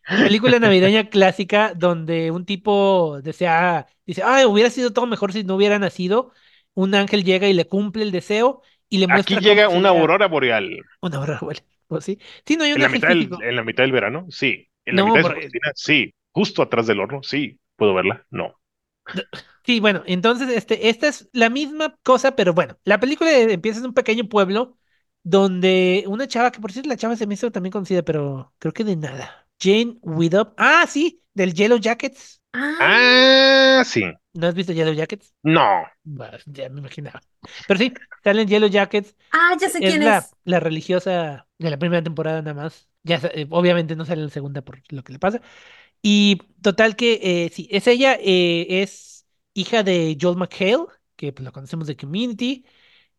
Película navideña clásica donde un tipo desea, dice, ay, hubiera sido todo mejor si no hubiera nacido. Un ángel llega y le cumple el deseo y le muestra Aquí cómo llega una aurora boreal. Una aurora, boreal, ¿o sí? Sí, no hay un En la mitad del, en la mitad del verano, sí. En la No, mitad de su cocina, sí. Justo atrás del horno, sí. ¿Puedo verla? No. Sí, bueno, entonces este, esta es la misma cosa, pero bueno, la película empieza en un pequeño pueblo donde una chava, que por cierto la chava se me hizo también conocida, pero creo que de nada. Jane Widow. Ah, sí, del Yellow Jackets. Ah, Ah, sí. ¿No has visto Yellow Jackets? No. Ya me imaginaba. Pero sí, salen Yellow Jackets. ah, ya sé Es quién la, es. la religiosa de la primera temporada nada más. Ya, eh, obviamente no sale en la segunda por lo que le pasa. Y total que eh, sí, es ella, eh, es hija de Joel McHale, que pues, lo conocemos de Community.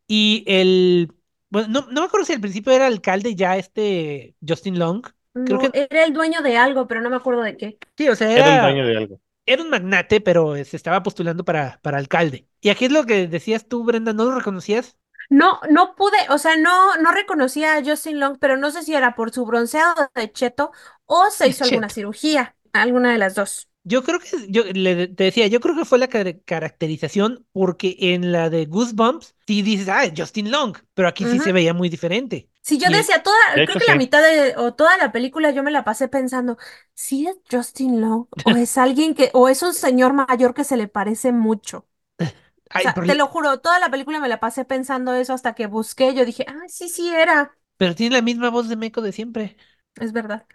Y el, bueno, no, no me acuerdo si al principio era alcalde ya este Justin Long. Creo No, que era el dueño de algo, pero no me acuerdo de qué. sí, o sea, Era el era, dueño de algo. Era un magnate, pero se estaba postulando para, para alcalde. Y aquí es lo que decías tú, Brenda, ¿no lo reconocías? No, no pude, o sea, no, no reconocía a Justin Long, pero no sé si era por su bronceado de cheto o se hizo alguna cirugía, alguna de las dos. Yo creo que, yo le te decía, yo creo que fue la car- caracterización, porque en la de Goosebumps sí dices, ah, Justin Long, pero aquí sí se veía muy diferente. Si yo decía toda, De creo hecho, que la sí. mitad de, o toda la película yo me la pasé pensando, ¿sí es Justin Long? ¿O <laughs> es alguien que, o es un señor mayor que se le parece mucho? O sea, te lo juro, toda la película me la pasé pensando eso hasta que busqué, yo dije, ah, sí, sí era, pero tiene la misma voz de Meco de siempre. es verdad.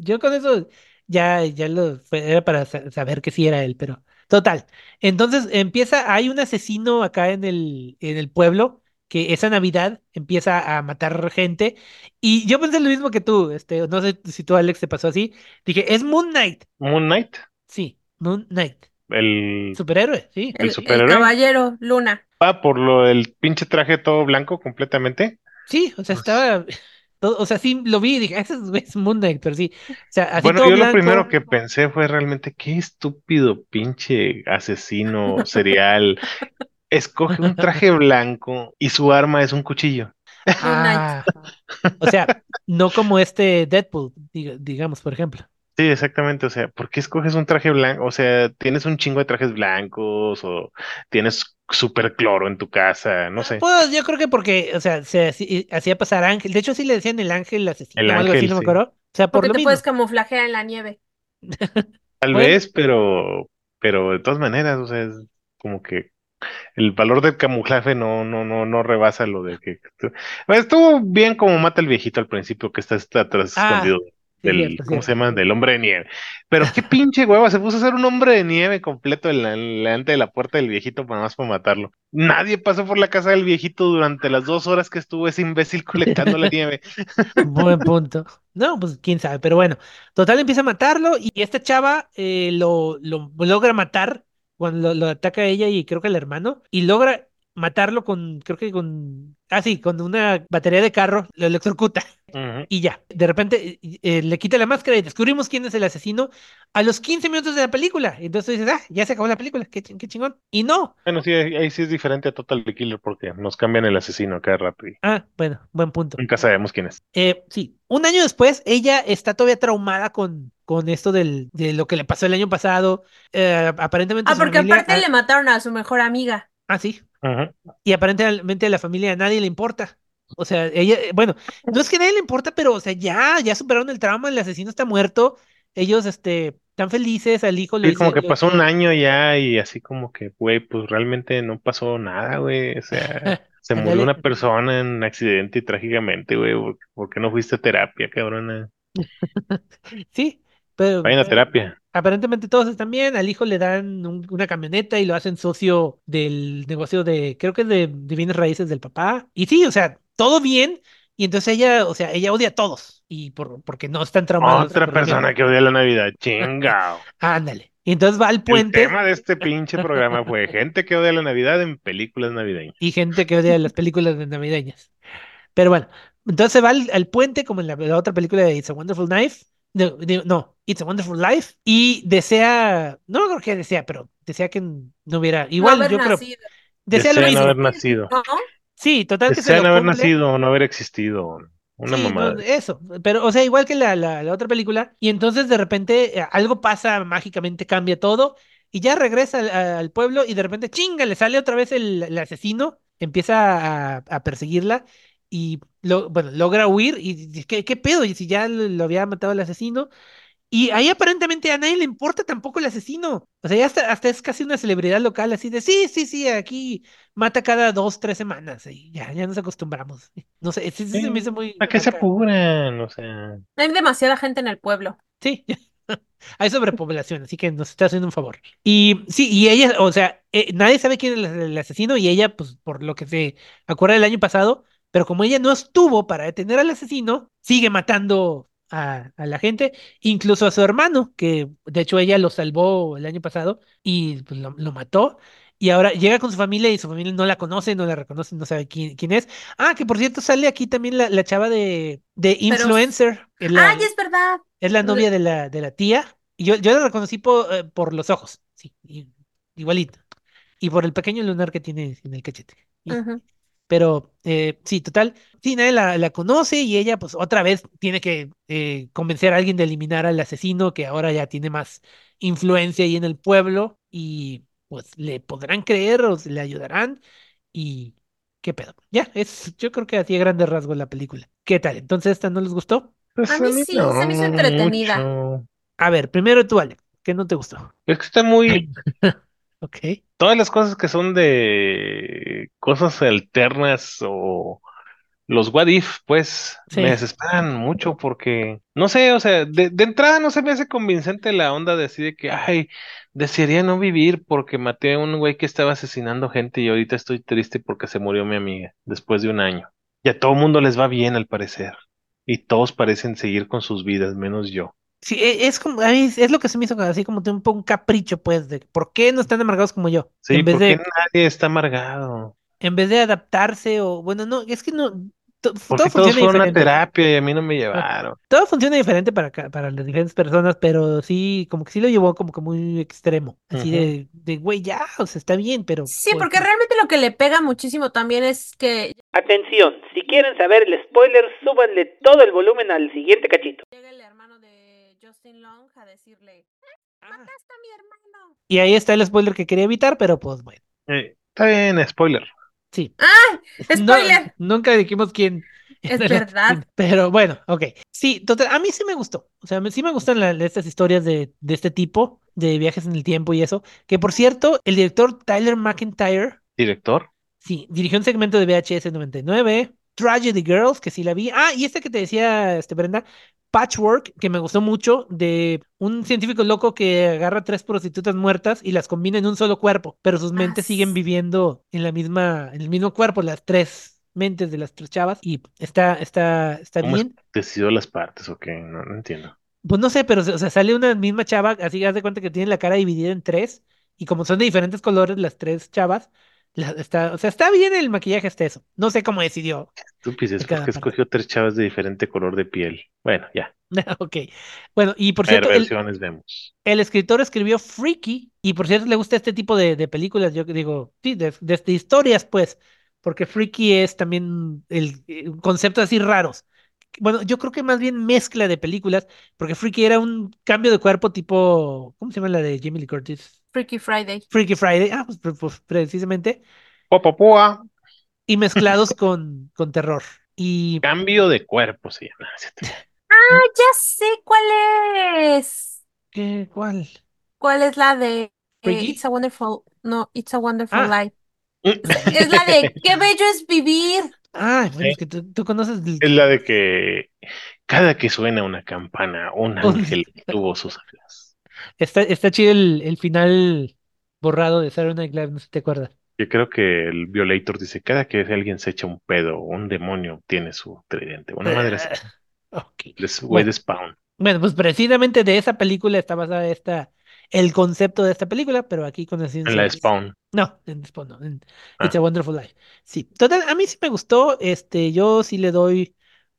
Yo con eso ya, ya lo era para sa- saber que sí era él, pero total. Entonces empieza, hay un asesino acá en el, en el pueblo que esa Navidad empieza a matar gente. Y yo pensé lo mismo que tú, este, no sé si tú, Alex, te pasó así. Dije, es Moon Knight. Moon Knight, Sí, Moon Knight. el Superhéroe, sí. ¿El El, superhéroe? caballero Luna. va por lo del pinche traje todo blanco completamente. Sí, o sea, Pues- estaba. <laughs> Todo- o sea, sí lo vi y dije, "Ah, ese es, Moon Knight, pero sí. O sea, así Bueno, todo yo lo blanco. primero que pensé fue realmente, qué estúpido pinche asesino serial. <laughs> Escoge un <laughs> traje blanco y su arma es un cuchillo. Ah, o sea, no como este Deadpool, diga- digamos, por ejemplo. Sí, exactamente. O sea, ¿por qué escoges un traje blanco? O sea, tienes un chingo de trajes blancos o tienes super cloro en tu casa, no sé. Pues yo creo que porque, o sea, se hacía pasar ángel. De hecho, sí le decían el ángel asesino El o algo así, ángel, no me sí. acuerdo. O sea, por Porque lo te mismo. puedes camuflajear en la nieve. Tal Bueno. vez, pero, pero de todas maneras, o sea, es como que el valor del camuflaje no, no, no, no rebasa lo de que. Bueno, estuvo bien como mata el viejito al principio, que está, está atrás Ah, escondido del, cierto, ¿cómo se llama? Del hombre de nieve. Pero qué pinche hueva, se puso a hacer un hombre de nieve completo en la- en delante de la puerta del viejito para más para matarlo. Nadie pasó por la casa del viejito durante las dos horas que estuvo ese imbécil colectando la nieve. <laughs> Buen punto. No, pues quién sabe, pero bueno. Total empieza a matarlo y esta chava eh, lo, lo logra matar cuando lo, lo ataca a ella y creo que el hermano y logra matarlo con, creo que con, ah sí, con una batería de carro, lo electrocuta <laughs> y ya. De repente eh, le quita la máscara y descubrimos quién es el asesino a los 15 minutos de la película. Entonces dices, ah, ya se acabó la película, qué, ch- qué chingón. Y no. Bueno, sí, ahí ahí sí es diferente a Total Killer porque nos cambian el asesino cada rato y Ah, bueno, buen punto. nunca sabemos quién es. Eh, sí, un año después, ella está todavía traumada con, con esto del, de lo que le pasó el año pasado. Eh, aparentemente Ah, porque familia- aparte le mataron a su mejor amiga. ah, sí. Ujú. Y aparentemente a la familia a nadie le importa. O sea, ella, eh, bueno, no es que a nadie le importa, pero, o sea, ya, ya superaron el trauma, el asesino está muerto. Ellos, este, están felices, al hijo le Sí, como que pasó un año ya y así como que, güey, pues realmente no pasó nada, güey. O sea, <laughs> se murió una persona en un accidente y trágicamente, güey. ¿Por, por qué no fuiste a terapia, cabrona? Sí, pero Vayan a eh, terapia. Aparentemente todos están bien, al hijo le dan un- una camioneta y lo hacen socio del negocio de, creo que es de, de bienes raíces del papá. Y sí, o sea, todo bien. Y entonces ella, o sea, ella odia a todos. Y por, porque no están traumados. Otra persona que odia la Navidad, chingao. <laughs> Ándale. Y entonces va al El puente tema de este pinche programa fue gente que odia la Navidad en películas navideñas. y gente que odia las películas de navideñas. Pero bueno, entonces va al, al puente como en la, la otra película de It's a Wonderful Knife. No, digo, no, It's a Wonderful Life. Y desea, no creo que desea, pero desea que no hubiera, igual no haber yo creo, nacido. desea lo mismo. haber nacido. ¿No? Sí, total que se Desean lo haber cumple. nacido o no haber existido. Una Sí, no, mamada. eso, pero o sea, igual que la, la, la otra película, y entonces de repente eh, algo pasa, mágicamente cambia todo, y ya regresa al, al pueblo y de repente, chinga, le sale otra vez el, el asesino, empieza a, a perseguirla y lo, bueno, logra huir y dice, ¿qué, qué pedo? Y si ya lo lo había matado el asesino, y ahí aparentemente a nadie le importa tampoco el asesino, o sea, ya hasta, hasta es casi una celebridad local, así de, sí, sí, sí, aquí mata cada dos, tres semanas, y ya, ya nos acostumbramos. <laughs> No sé, sí, sí, se me hizo muy... ¿A qué se apuran? O sea, Hay demasiada gente en el pueblo. Sí, <laughs> hay sobrepoblación, así que nos está haciendo un favor. Y sí, y ella, o sea, eh, nadie sabe quién es el, el asesino y ella, pues por lo que se acuerda del año pasado, pero como ella no estuvo para detener al asesino, sigue matando a, a la gente, incluso a su hermano, que de hecho ella lo salvó el año pasado y pues, lo, lo mató. Y ahora llega con su familia y su familia no la conoce, no la reconoce, no sabe quién, quién es. Ah, que por cierto sale aquí también la, la chava de, de Influencer. es la- ¡Ay, es verdad! es la novia de la, de la tía. Y yo, yo la reconocí por, eh, por los ojos. Sí, i- igualito. Y por el pequeño lunar que tiene en el cachete. Y- Ujú. Pero eh, sí, total. Sí, nadie la, la conoce y ella, pues otra vez tiene que eh, convencer a alguien de eliminar al asesino que ahora ya tiene más influencia ahí en el pueblo. Y pues le podrán creer o se le ayudarán. Y qué pedo. Ya, es, yo creo que así a grandes rasgos la película. ¿Qué tal? Entonces, ¿esta no les gustó? pues A mí sí, se me hizo entretenida. mucho. A ver, primero tú, Alex, ¿qué no te gustó? Es que está muy. <laughs> Ok. Todas las cosas que son de cosas alternas o los what if, pues Sí. me desesperan mucho porque, no sé, o sea, de, de entrada no se me hace convincente la onda de así de que, ay, desearía no vivir porque maté a un güey que estaba asesinando gente y ahorita estoy triste porque se murió mi amiga después de un año. Y a todo mundo les va bien al parecer. Y todos parecen seguir con sus vidas, menos yo. Sí, e- es como, a mí es lo que se me hizo así como un poco un capricho, pues, de por qué no están amargados como yo. Sí, en vez porque de, nadie está amargado. en vez de adaptarse o, bueno, no, es que no, to- Porque todo todos funciona fueron a terapia y a mí no me llevaron. Todo funciona diferente para, para las diferentes personas, pero sí, como que sí lo llevó como que muy extremo. Así Ujú. de, de, güey, ya, o sea, está bien, pero. Sí, pues, porque realmente lo que le pega muchísimo también es que Atención, si quieren saber el spoiler, súbanle todo el volumen al siguiente cachito. llega el hermano de Justin Long a decirle, ah, mataste a mi hermano. Y ahí está el spoiler que quería evitar, pero pues bueno, Eh, está bien, spoiler. sí. ¡Ah! <laughs> No- ¡Spoiler! nunca dijimos quién. <laughs> Es verdad. <laughs> Pero bueno, ok. Sí, total, a mí sí me gustó. O sea, me- sí me gustan la- estas historias de, de este tipo, de viajes en el tiempo y eso. Que por cierto, el director Tyler McIntyre, Director. sí, dirigió un segmento de VHS 99, Tragedy Girls, que sí la vi. Ah, y este que te decía, este, Brenda, Patchwork, que me gustó mucho, de un científico loco que agarra tres prostitutas muertas y las combina en un solo cuerpo, pero sus Ah, mentes siguen viviendo en la misma, en el mismo cuerpo, las tres mentes de las tres chavas, y está, está, está ¿Cómo bien. decidió las partes o qué? No, no entiendo. Pues no sé, pero o sea, sale una misma chava, así haz de cuenta que tiene la cara dividida en tres, y como son de diferentes colores las tres chavas, la- está, o sea, está bien el maquillaje hasta eso. No sé cómo decidió. Tú piensas, porque escogió tres chavas de diferente color de piel. Bueno, ya. <laughs> Ok. Bueno, y por cierto, el, vemos. el escritor escribió Freaky, y por cierto, le gusta este tipo de, de películas, yo digo, sí, de, de- de historias, pues, porque Freaky es también el, eh, conceptos así raros. Bueno, yo creo que más bien mezcla de películas, porque Freaky era un cambio de cuerpo tipo, ¿cómo se llama la de Jamie Lee Curtis? Freaky Friday. Freaky Friday, ah, pues, pues, pues, precisamente, Popopúa. y mezclados <laughs> con, con terror. Y Cambio de cuerpo se llama. Ah, ya sé cuál es. ¿qué? ¿Cuál? ¿Cuál es la de eh. It's a Wonderful? No, It's a Wonderful Ah. Life. <laughs> Es la de Qué bello es vivir. Ah, bueno, es que tú, tú conoces el- Es la de que cada que suena una campana, un Un- ángel tuvo sus alas. Está, está chido el, el final borrado de Saturday Night Live, no sé si te acuerdas. Yo creo que el Violator dice, cada que alguien se echa un pedo, un demonio obtiene su tridente. Una madre así. Ok. Les- güey Bueno. de Spawn. Bueno, pues precisamente de esa película está basada esta, el concepto de esta película, pero aquí con la En ciencia. la de Spawn. No, en Spawn no, en Ah. It's a Wonderful Life. Sí, total, a mí sí me gustó, este, yo sí le doy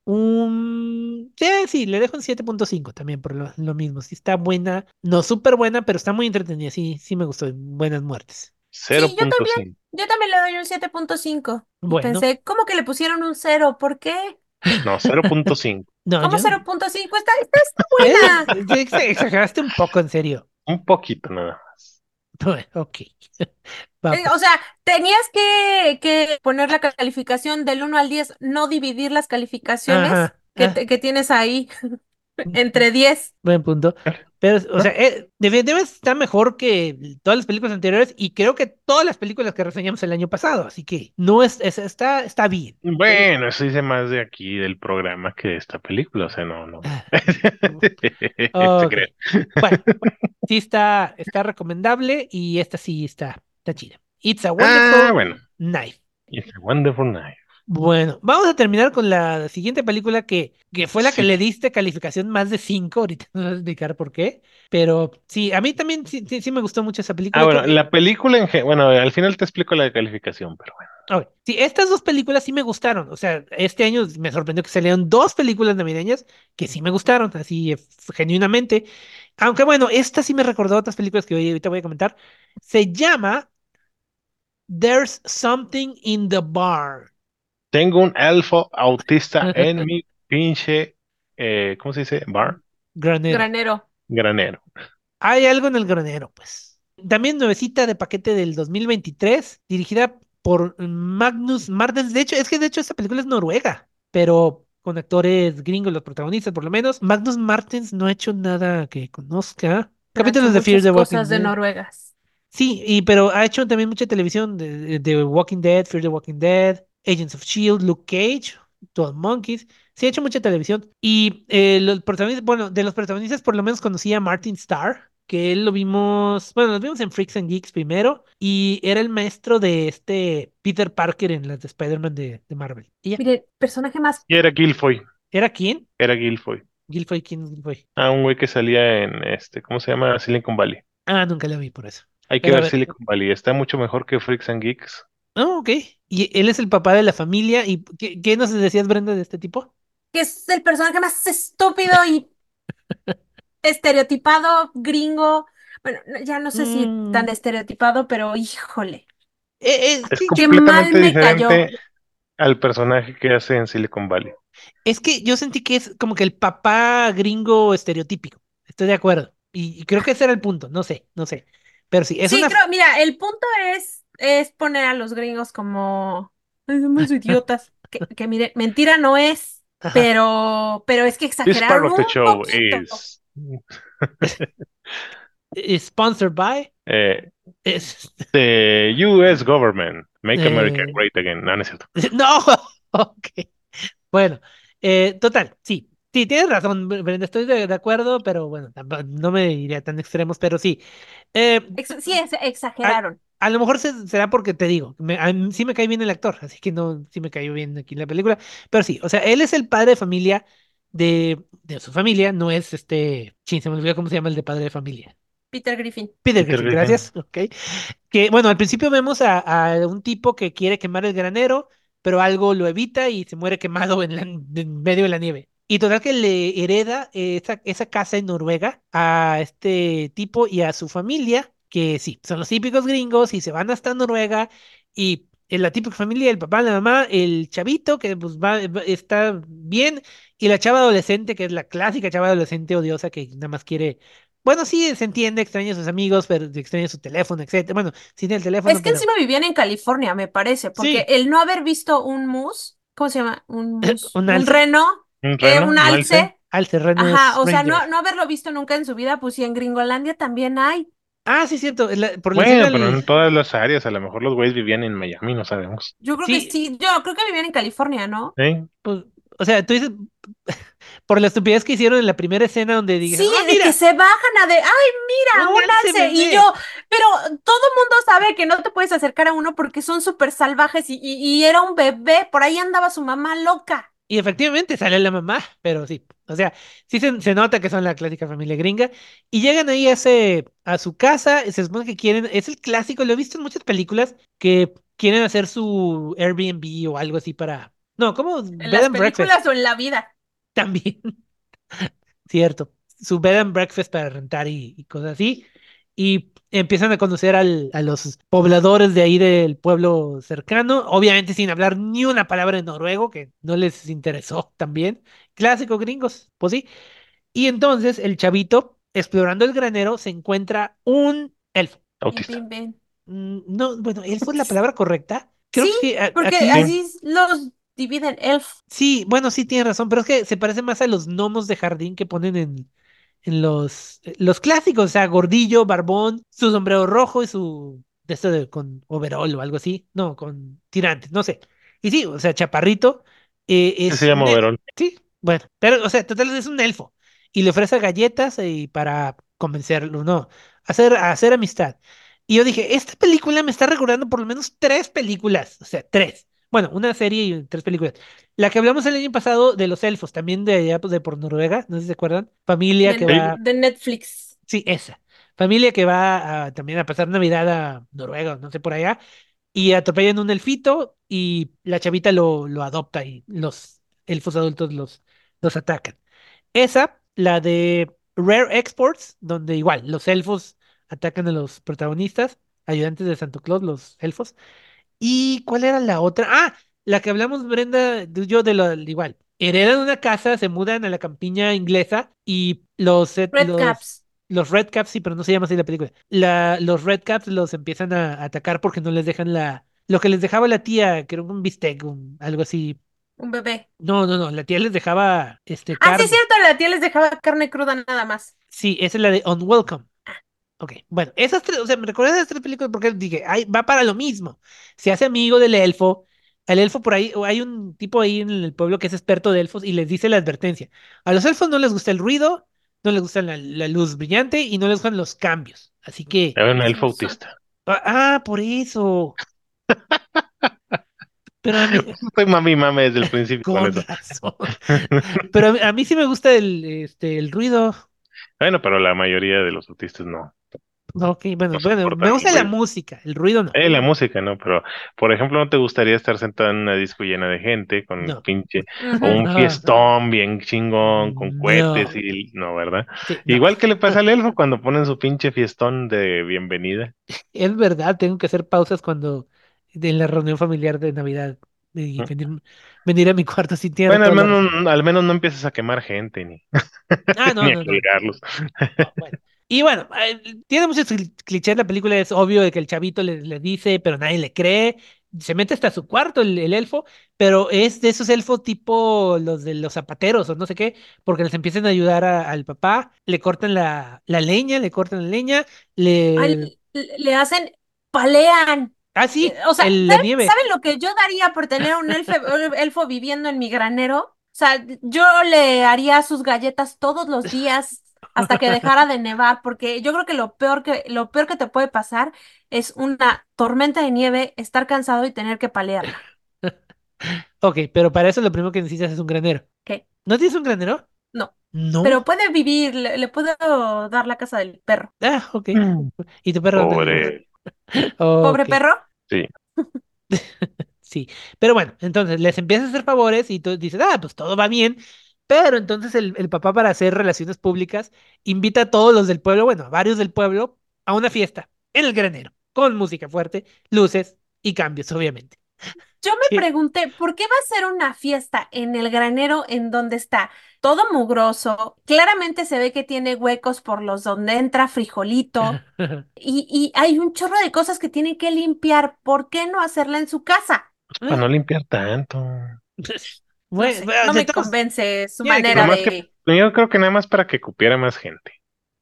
un... Sí, sí, le dejo un 7.5 también por lo, lo mismo, sí está buena, no súper buena, pero está muy entretenida, sí, sí me gustó, buenas muertes. 0.5. Yo también le doy un 7.5. Y Bueno. pensé, ¿cómo que le pusieron un 0? ¿Por qué? <laughs> No, 0.5. <laughs> No, ¿Cómo yo- 0.5? Está, está, está buena. <laughs> Ex- exageraste un poco, en serio. Un poquito nada más. <laughs> Ok. <laughs> Eh, pues. O sea, tenías que, que poner la calificación del 1 al 10, no dividir las calificaciones Ajá, que, ah. que tienes ahí <laughs> entre 10. Buen punto. Pero, o sea, eh, definitivamente está mejor que todas las películas anteriores y creo que todas las películas que reseñamos el año pasado, así que no es, es- está, está bien. Bueno, eso dice más de aquí del programa que de esta película. O sea, no, no. Ah, <laughs> Te ok. creo. Bueno, <laughs> sí está, está recomendable y esta sí está, está chida. It's a Wonderful Ah, bueno. Knife. It's a wonderful night. Bueno, vamos a terminar con la siguiente película que, que fue la que le diste calificación más de 5. Ahorita no voy a explicar por qué. Pero sí, a mí también sí, sí, sí me gustó mucho esa película. Ah, bueno, que- la película en bueno, al final te explico la calificación, pero bueno. Sí, estas dos películas sí me gustaron. O sea, este año me sorprendió que salieron dos películas navideñas que sí me gustaron, así eh, genuinamente. Aunque bueno, esta sí me recordó otras películas que hoy- ahorita voy a comentar. Se llama There's Something in the Bar. Tengo un elfo autista <laughs> en mi pinche, eh, ¿cómo se dice? Bar, Granero. Granero. granero. Hay algo en el granero, pues. También nuevecita de paquete del 2023, dirigida por Magnus Martens. De hecho, es que de hecho esta película es noruega, pero con actores gringos, los protagonistas por lo menos. Magnus Martens no ha hecho nada que conozca. pero Capítulos de Fear the Walking cosas de Dead. noruegas. Sí, y, pero ha hecho también mucha televisión de, de Walking Dead, Fear the Walking Dead, Agents of Shield, Luke Cage, 12 Monkeys. Sí, ha hecho mucha televisión. Y eh, los protagonistas, bueno, de los protagonistas por lo menos conocí a Martin Starr, que él lo vimos, bueno, lo vimos en Freaks and Geeks primero, y era el maestro de este Peter Parker en las de Spider-Man de, de Marvel. ¿Y ya? Mire, personaje más. Y era Gilfoy, ¿Era quién? era Gilfoy. Gilfoy, ¿quién es Gilfoy? Ah, un güey que salía en este, ¿cómo se llama? Silicon Valley. Ah, nunca lo vi por eso. Hay que Pero ver. Silicon Valley, está mucho mejor que Freaks and Geeks. Oh, ok. Y él es el papá de la familia. ¿Y qué, qué nos decías, Brenda, de este tipo? Que es el personaje más estúpido y <laughs> estereotipado, gringo. Bueno, no- ya no sé si Mm. tan estereotipado, pero híjole. Eh, eh, Es que- qué mal me cayó. al personaje que hace en Silicon Valley. es que yo sentí que es como que el papá gringo estereotípico. Estoy de acuerdo. Y, y creo que ese era el punto. No sé, no sé. Pero sí, es Sí, una. creo, mira, el punto es, es poner a los gringos como, "Ay, somos idiotas. <laughs> Que, que mire, mentira no es, pero, pero es que exageraron the un show poquito. is <laughs> Es sponsored by. eh, es- <laughs> the US government. Make America Eh. great again. No, no es cierto. No, ok. Bueno, eh, total, sí. Sí, tienes razón, Brenda, estoy de, de acuerdo, pero bueno, no me iría tan extremos, pero sí. Eh, Ex- sí, es- exageraron. A lo mejor se- será porque te digo, me- a mí sí me cae bien el actor, así que no, sí me cayó bien aquí en la película, pero sí, o sea, él es el padre de familia de, de su familia, no es este, chin, se me olvidó cómo se llama el de padre de familia. Peter Griffin. Peter Peter Griffin, Griffin. gracias. Ok. Que bueno, al principio vemos a, a un tipo que quiere quemar el granero, pero algo lo evita y se muere quemado en, la- en medio de la nieve. Y total que le hereda esa, esa casa en Noruega a este tipo y a su familia, que sí, son los típicos gringos y se van hasta Noruega y en la típica familia, el papá, la mamá, el chavito que pues va, va- está bien y la chava adolescente, que es la clásica chava adolescente odiosa que nada más quiere bueno, sí, se entiende, extraña a sus amigos, pero extraña su teléfono, etcétera. Bueno, tiene el teléfono, Es que pero encima vivían en California, me parece, porque Sí. el no haber visto un mus, ¿cómo se llama? Un mus, Un un alce. reno, Un eh, reno, un un alce. alce. al terreno Ajá, o sea, no, no haberlo visto nunca en su vida, pues sí, en Gringolandia también hay. Ah, sí, cierto. la- por la Bueno, pero en todas las áreas, a lo mejor los güeyes vivían en Miami, no sabemos. Yo creo Sí. que sí, yo creo que vivían en California, ¿no? ¿Eh? pues, o sea, tú dices, <laughs> por la estupidez que hicieron en la primera escena donde dije, Sí, de mira, que se bajan a de, ay, mira, Un alce. Y yo, pero todo mundo sabe que no te puedes acercar a uno porque son súper salvajes y, y, y era un bebé, por ahí andaba su mamá loca. Y efectivamente sale la mamá, pero sí, o sea, sí se, se nota que son la clásica familia gringa. Y llegan ahí a, ese, a su casa, se supone que quieren, es el clásico, lo he visto en muchas películas, que quieren hacer su Airbnb o algo así para... No, ¿cómo? En Bed las and breakfast. películas o en la vida. También. <laughs> Cierto. Su bed and breakfast para rentar y, y cosas así. Y empiezan a conocer al- a los pobladores de ahí del pueblo cercano, obviamente sin hablar ni una palabra de noruego, que no les interesó también. Clásico gringos, pues sí. Y entonces el chavito, explorando el granero, se encuentra un elfo. Autista. Pin, pin. Mm, No, bueno, elfo es la palabra correcta. Creo Sí, que a- Porque aquí- así los dividen elf. Sí, bueno, sí tiene razón, pero es que se parece más a los gnomos de jardín que ponen en, en los, eh, los clásicos, o sea, gordillo, barbón, su sombrero rojo y su, de esto de, con overol o algo así, no, con tirantes, no sé. Y sí, o sea, chaparrito, eh, ¿Qué es se llama overol? Sí, bueno, pero, o sea, total es un elfo y le ofrece galletas y para convencerlo, no, hacer, hacer amistad. Y yo dije, esta película me está recordando por lo menos tres películas, o sea, tres. Bueno, una serie y tres películas. La que hablamos el año pasado de los elfos, también de allá pues, de por Noruega, no sé si se acuerdan. Familia de, que va, de Netflix. sí, esa. Familia que va a- también a pasar Navidad a Noruega, no sé por allá, y atropellan un elfito y la chavita lo, lo adopta y los elfos adultos los, los atacan. Esa, la de Rare Exports, donde igual los elfos atacan a los protagonistas, ayudantes de Santo Claus, los elfos. ¿Y cuál era la otra? Ah, la que hablamos, Brenda, yo de lo igual. Heredan una casa, se mudan a la campiña inglesa y los, eh, Red los, Caps. los Red Caps, sí, pero no se llama así la película. La, los Red Caps los empiezan a, a atacar porque no les dejan la, lo que les dejaba la tía, que era un bistec, un- algo así. Un bebé. No, no, no, la tía les dejaba este Ah, sí, es cierto, la tía les dejaba carne cruda nada más. Sí, esa es la de Unwelcome. Ok, bueno, esas tres, o sea, me recuerdo esas tres películas porque dije, ay, va para lo mismo. Se hace amigo del elfo. El elfo por ahí, o hay un tipo ahí en el pueblo que es experto de elfos y les dice la advertencia. A los elfos no les gusta el ruido, no les gusta la, la luz brillante y no les gustan los cambios. Así que, Era un elfo autista. ah, ah, por eso. <laughs> Pero a mí, <laughs> Estoy mami y mame desde el <laughs> principio con razón. Pero a mí, a mí sí me gusta el, este, el ruido. Bueno, pero la mayoría de los autistas no. Ok, bueno, No bueno, me gusta la música, el ruido no. Eh, la música, ¿no? Pero, por ejemplo, ¿no te gustaría estar sentado en una disco llena de gente con No. pinche, <laughs> o un fiestón bien chingón, con cohetes y, no, ¿verdad? Sí. Igual que le pasa al elfo cuando ponen su pinche fiestón de bienvenida. Es verdad, tengo que hacer pausas cuando en la reunión familiar de Navidad y venir, venir a mi cuarto sin tierra. Bueno, al menos, al menos no empieces a quemar gente ni, Ah, <laughs> no, ni a no, no. colgarlos. No, <laughs> bueno. Y bueno, eh, tiene muchos cli- clichés la película, es obvio de que el chavito le, le dice, pero nadie le cree. Se mete hasta su cuarto el, el elfo, pero es de esos elfos tipo los de los zapateros o no sé qué, porque les empiezan a ayudar a- al papá, le cortan la, la leña, le cortan la leña, le... Al- le hacen, palean. Ah, sí, Eh, O sea, el- la ¿saben, nieve. saben lo que yo daría por tener un elfo, <laughs> elfo viviendo en mi granero? O sea, yo le haría sus galletas todos los días hasta que dejara de nevar, porque yo creo que lo peor que, lo peor que te puede pasar es una tormenta de nieve, estar cansado y tener que palearla. <laughs> Ok, pero para eso lo primero que necesitas es un granero. ¿Qué? ¿No tienes un granero? No. No. Pero puede vivir, le, le puedo dar la casa del perro. Ah, ok. ¿Y tu perro? Pobre. <laughs> Pobre perro. <laughs> Sí, pero bueno, entonces les empiezas a hacer favores y tú dices, ah, pues todo va bien, pero entonces el, el papá para hacer relaciones públicas invita a todos los del pueblo, bueno, a varios del pueblo, a una fiesta en el granero, con música fuerte, luces y cambios, obviamente. Yo me pregunté, ¿por qué va a ser una fiesta en el granero en donde está todo mugroso? Claramente se ve que tiene huecos por los donde entra frijolito <laughs> y, y hay un chorro de cosas que tienen que limpiar. ¿Por qué no hacerla en su casa? Para no limpiar tanto. <laughs> No, Bueno, sé, bueno, no de me todos- convence su manera de... que- Yo creo que nada más para que cupiera más gente.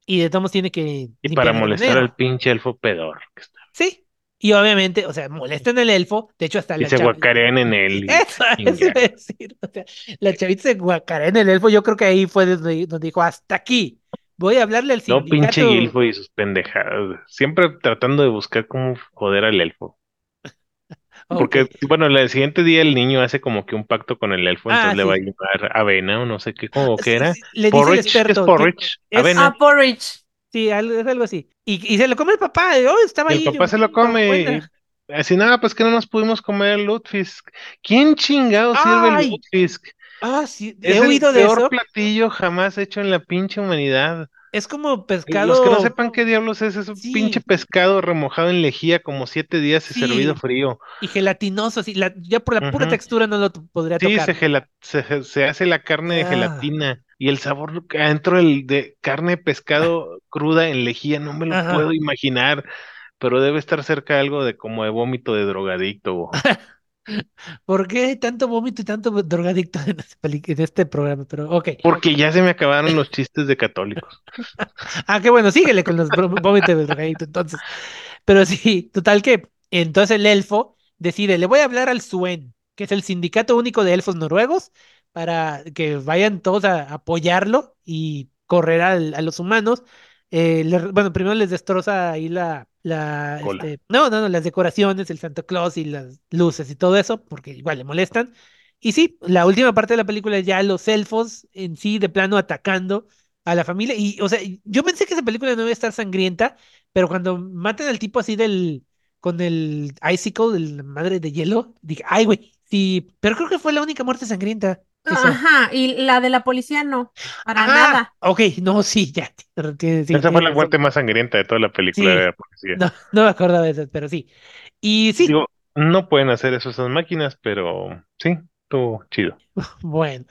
y de todos tiene que Y para molestar al pinche elfo pedor. que está. Sí, y obviamente, o sea, molestan al elfo, de hecho hasta Y la se guacarean en él. Eso, eso iba a chinga. decir. O sea, la chavita se guacarea en el elfo. Yo creo que ahí fue donde, donde dijo, hasta aquí. Voy a hablarle al No, pinche sindicato. elfo y sus pendejadas. Siempre tratando de buscar cómo joder al elfo. <laughs> Porque, bueno, el siguiente día el niño hace como que un pacto con el elfo, Ah, entonces le va a sí. llamar avena o no sé qué, como que era. Le dice el ¿qué es experto. porridge? es- Avena. Ah, porridge. Sí, algo, es algo así. Y, y se lo come el papá. y, Oh, estaba Y el ahí. papá yo, se lo "Mm, come. y- buena". Así nada, pues que no nos pudimos comer el Lutfisk. ¿Quién chingado sirve el Lutfisk? Ah, sí, Es he el oído de peor eso. platillo jamás hecho en la pinche humanidad. Es como pescado. Los que no sepan qué diablos es, es un Sí. pinche pescado remojado en lejía como siete días y Sí. servido frío. Y gelatinoso, así. la- ya por la pura textura no lo podría Sí, tocar. se, se, se hace la carne de Ah. gelatina y el sabor adentro del, de carne de pescado cruda en lejía, no me lo Ajá. puedo imaginar, pero debe estar cerca algo de como de vómito de drogadicto. <laughs> ¿Por qué hay tanto vómito y tanto drogadicto en este, en este programa? Pero, ok. Porque ya se me acabaron los chistes de católicos. <laughs> Ah, qué bueno, síguele con los vómitos del drogadicto entonces. Pero sí, total que entonces el elfo decide, le voy a hablar al SUEN, que es el Sindicato Único de Elfos Noruegos, para que vayan todos a apoyarlo y correr al- a los humanos. Eh, le- bueno, primero les destroza ahí la, la este, no, no, no, las decoraciones, el Santa Claus y las luces y todo eso, porque igual le molestan. Y sí, la última parte de la película es ya los elfos en sí, de plano atacando a la familia. Y, o sea, yo pensé que esa película no iba a estar sangrienta, pero cuando matan al tipo así del, con el icicle, de la madre de hielo, dije, ay, güey, sí, pero creo que fue la única muerte sangrienta. Ajá, y la de la policía no, para Ah, nada. ok, no, sí, ya. tiene- sí, Esa fue la muerte más sangrienta de toda la película Sí. de la policía. No, no me acordaba de eso, pero sí. Y sí, Digo, no pueden hacer eso esas máquinas, pero sí, estuvo chido. <laughs> Bueno,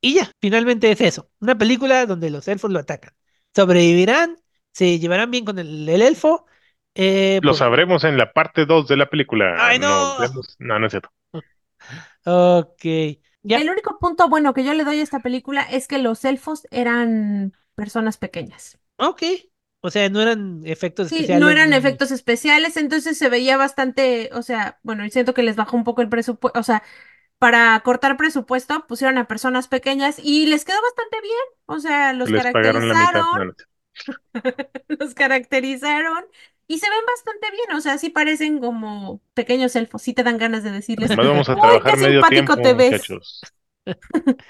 y ya, finalmente es eso, una película donde los elfos lo atacan. Sobrevivirán, se llevarán bien con el, el elfo. eh, Lo pues- sabremos en la parte 2 de la película. ¡Ay, no! Vemos- No, no es cierto. <laughs> Ok, El único punto bueno que yo le doy a esta película es que los elfos eran personas pequeñas. Ok, o sea, no eran efectos Sí, especiales. no eran efectos especiales, entonces se veía bastante, o sea, bueno, y siento que les bajó un poco el presupuesto, o sea, para cortar presupuesto pusieron a personas pequeñas y les quedó bastante bien, o sea, los Les pagaron la mitad. No, no es cierto. los caracterizaron y se ven bastante bien, o sea, sí parecen como pequeños elfos, sí te dan ganas de decirles, Además vamos a ¡Uy, trabajar qué medio simpático tiempo, te ves! muchachos. <laughs>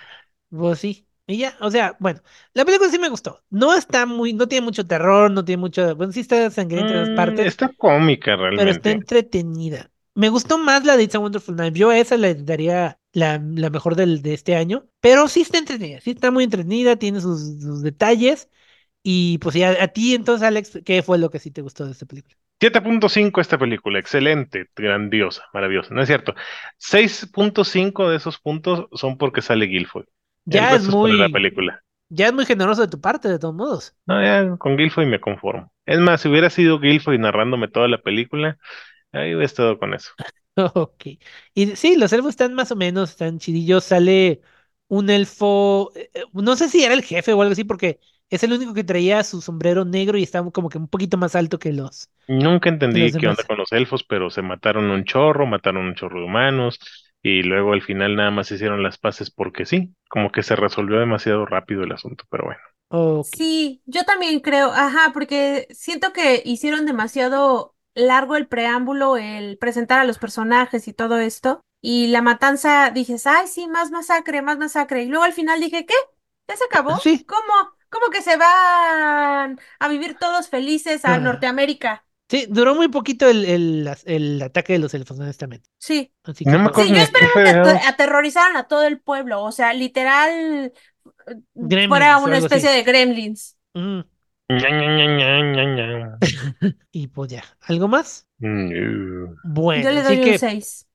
Pues sí. Y ya, o sea, bueno, la película sí me gustó. No está muy, no tiene mucho terror, no tiene mucho, bueno, sí está sangrienta en las Mm, partes, Está cómica pero está realmente. entretenida. Me gustó más la de It's a Wonderful Life. Yo a esa le daría la, la mejor del, de este año, pero sí está entretenida, sí está muy entretenida, tiene sus, sus detalles. Y pues ya, a ti entonces, Alex, ¿qué fue lo que sí te gustó de esta película? 7.5 esta película, excelente, grandiosa, maravillosa. No es cierto. 6.5 de esos puntos son porque sale Guilfoyle. El Ya es por la muy, película. ya es muy generoso de tu parte, de todos modos. No, ya con Guilfoyle me conformo. Es más, si hubiera sido Guilfoyle narrándome toda la película, ahí hubiera estado con eso. <laughs> Ok. Y sí, los elfos están más o menos, están chidillos. Sale un elfo, eh, eh, no sé si era el jefe o algo así, porque es el único que traía su sombrero negro y estaba como que un poquito más alto que los, Nunca entendí los qué onda con los elfos, pero se mataron un chorro, mataron un chorro de humanos, y luego al final nada más hicieron las paces porque sí. Como que se resolvió demasiado rápido el asunto, pero bueno. Sí, yo también creo, ajá, porque siento que hicieron demasiado largo el preámbulo, el presentar a los personajes y todo esto, y la matanza, dices, ay, sí, más masacre, más masacre, y luego al final dije, ¿qué? ¿Ya se acabó? Sí. ¿Cómo? ¿Cómo que se van a vivir todos felices a Ah. Norteamérica? Sí, duró muy poquito el, el, ataque de los elfos, honestamente. Sí. Así No que me acuerdo Sí, yo esperaba que ater- aterrorizaran a todo el pueblo, o sea, literal, Gremlins fuera una especie así. de gremlins. mm, Ña, Ña, Ña, Ña, Ña, Ña. <laughs> y pues ya. ¿Algo más? No. Bueno, Yo le así doy que un 6.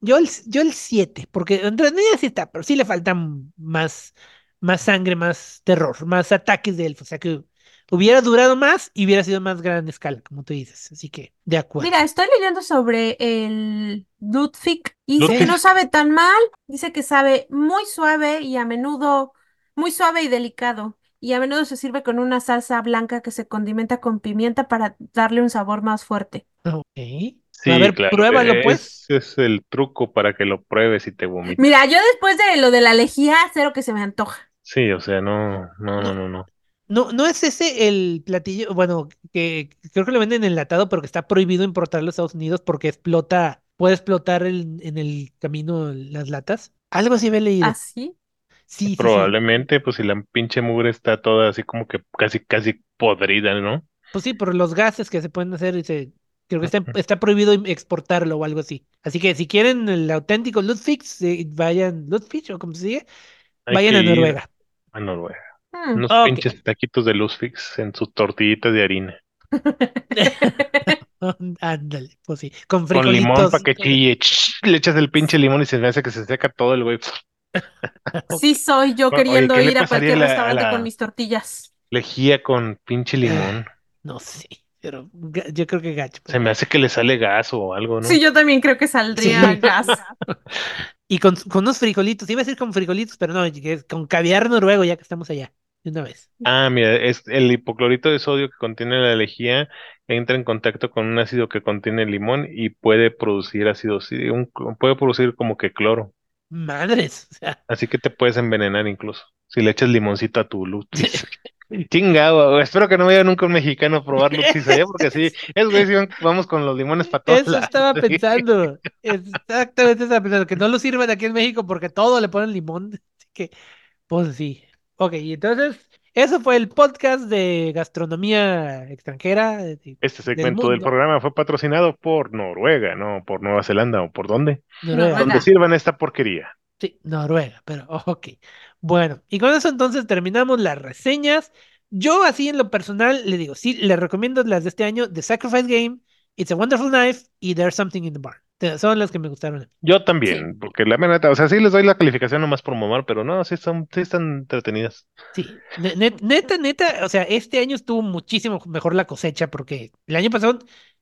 yo el, yo el 7, porque entretenida sí está, pero sí le faltan más, más sangre, más terror, más ataques de elfos. O sea que hubiera durado más y hubiera sido más gran escala, como tú dices. Así que, de acuerdo. Mira, estoy leyendo sobre el Ludwig y dice que no sabe tan mal, dice que sabe muy suave y a menudo muy suave y delicado. Y a menudo se sirve con una salsa blanca que se condimenta con pimienta para darle un sabor más fuerte. Ok. Sí, A ver, claro. pruébalo, pues. Ese es el truco para que lo pruebes y te vomites. Mira, yo después de lo de la lejía, cero que se me antoja. Sí, o sea, no, no, no, no, no. No, no es ese el platillo, bueno, que creo que lo venden enlatado, pero que está prohibido importarlo a Estados Unidos porque explota, puede explotar el- en el camino las latas. Algo así había leído. ¿Así? Sí, sí, sí. Probablemente, pues si la pinche mugre está toda así como que casi, casi podrida, ¿no? Pues sí, por los gases que se pueden hacer, y se- creo que está, está prohibido exportarlo o algo así. Así que si quieren el auténtico Ludwig, eh, vayan, Ludwig o como se diga, vayan a ir Noruega. A Noruega. Hmm. Unos pinches taquitos de Luzfix en sus tortillitas de harina. <laughs> Ándale, pues sí, con Con limón para que chille. ch, Le echas el pinche limón y se me hace que se seca todo el güey. <laughs> Sí soy yo queriendo ¿qué le ir a cualquier la- restaurante la- con mis tortillas. Lejía con pinche limón. No sé, pero yo creo que gacho. Se me hace que le sale gas o algo, ¿no? Sí, yo también creo que saldría Sí. gas. <laughs> Y con, con unos frijolitos, iba a decir con frijolitos, pero no, con caviar noruego ya que estamos allá, de una vez. Ah, mira, es el hipoclorito de sodio que contiene la lejía entra en contacto con un ácido que contiene limón y puede producir ácido, un- puede producir como que cloro. Madres, o sea, Así que te puedes envenenar incluso si le echas limoncito a tu Lutfis. <laughs> Chingado, güey, espero que no vaya nunca un mexicano a probar Lutfis allá porque sí, <laughs> es güey, vamos con los limones para todos eso lados. estaba <laughs> pensando, exactamente estaba pensando, que no lo sirven aquí en México porque todo le ponen limón, <laughs> así que, pues sí. Ok, y entonces, eso fue el podcast de gastronomía extranjera. de- Este segmento del mundo. programa fue patrocinado por Noruega, no por Nueva Zelanda o por dónde. Noruega. Donde sirvan esta porquería. Sí, Noruega, pero ok. Bueno, y con eso entonces terminamos las reseñas. Yo así en lo personal le digo, sí, le recomiendo las de este año, The Sacrifice Game, It's a Wonderful Knife y There's Something in the Barn. Son las que me gustaron. Yo también, porque la neta, o sea, sí les doy la calificación nomás por mamar, pero no, sí están, sí están entretenidas. Sí, ne- net- neta, neta, o sea, este año estuvo muchísimo mejor la cosecha porque el año pasado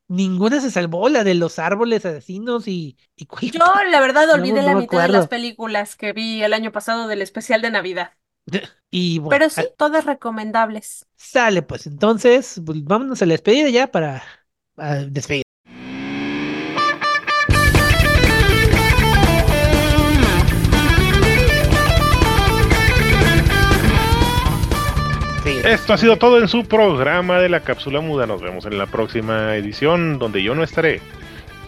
ninguna se salvó, la de los árboles asesinos y, Yo, la verdad, olvidé no la mitad de las películas que vi el año pasado del especial de Navidad. Y bueno, Pero sí, todas recomendables. sale pues, entonces, pues, vámonos a la despedida ya para despedir. Esto ha sido todo en su programa de la cápsula muda. Nos vemos en la próxima edición, donde yo no estaré.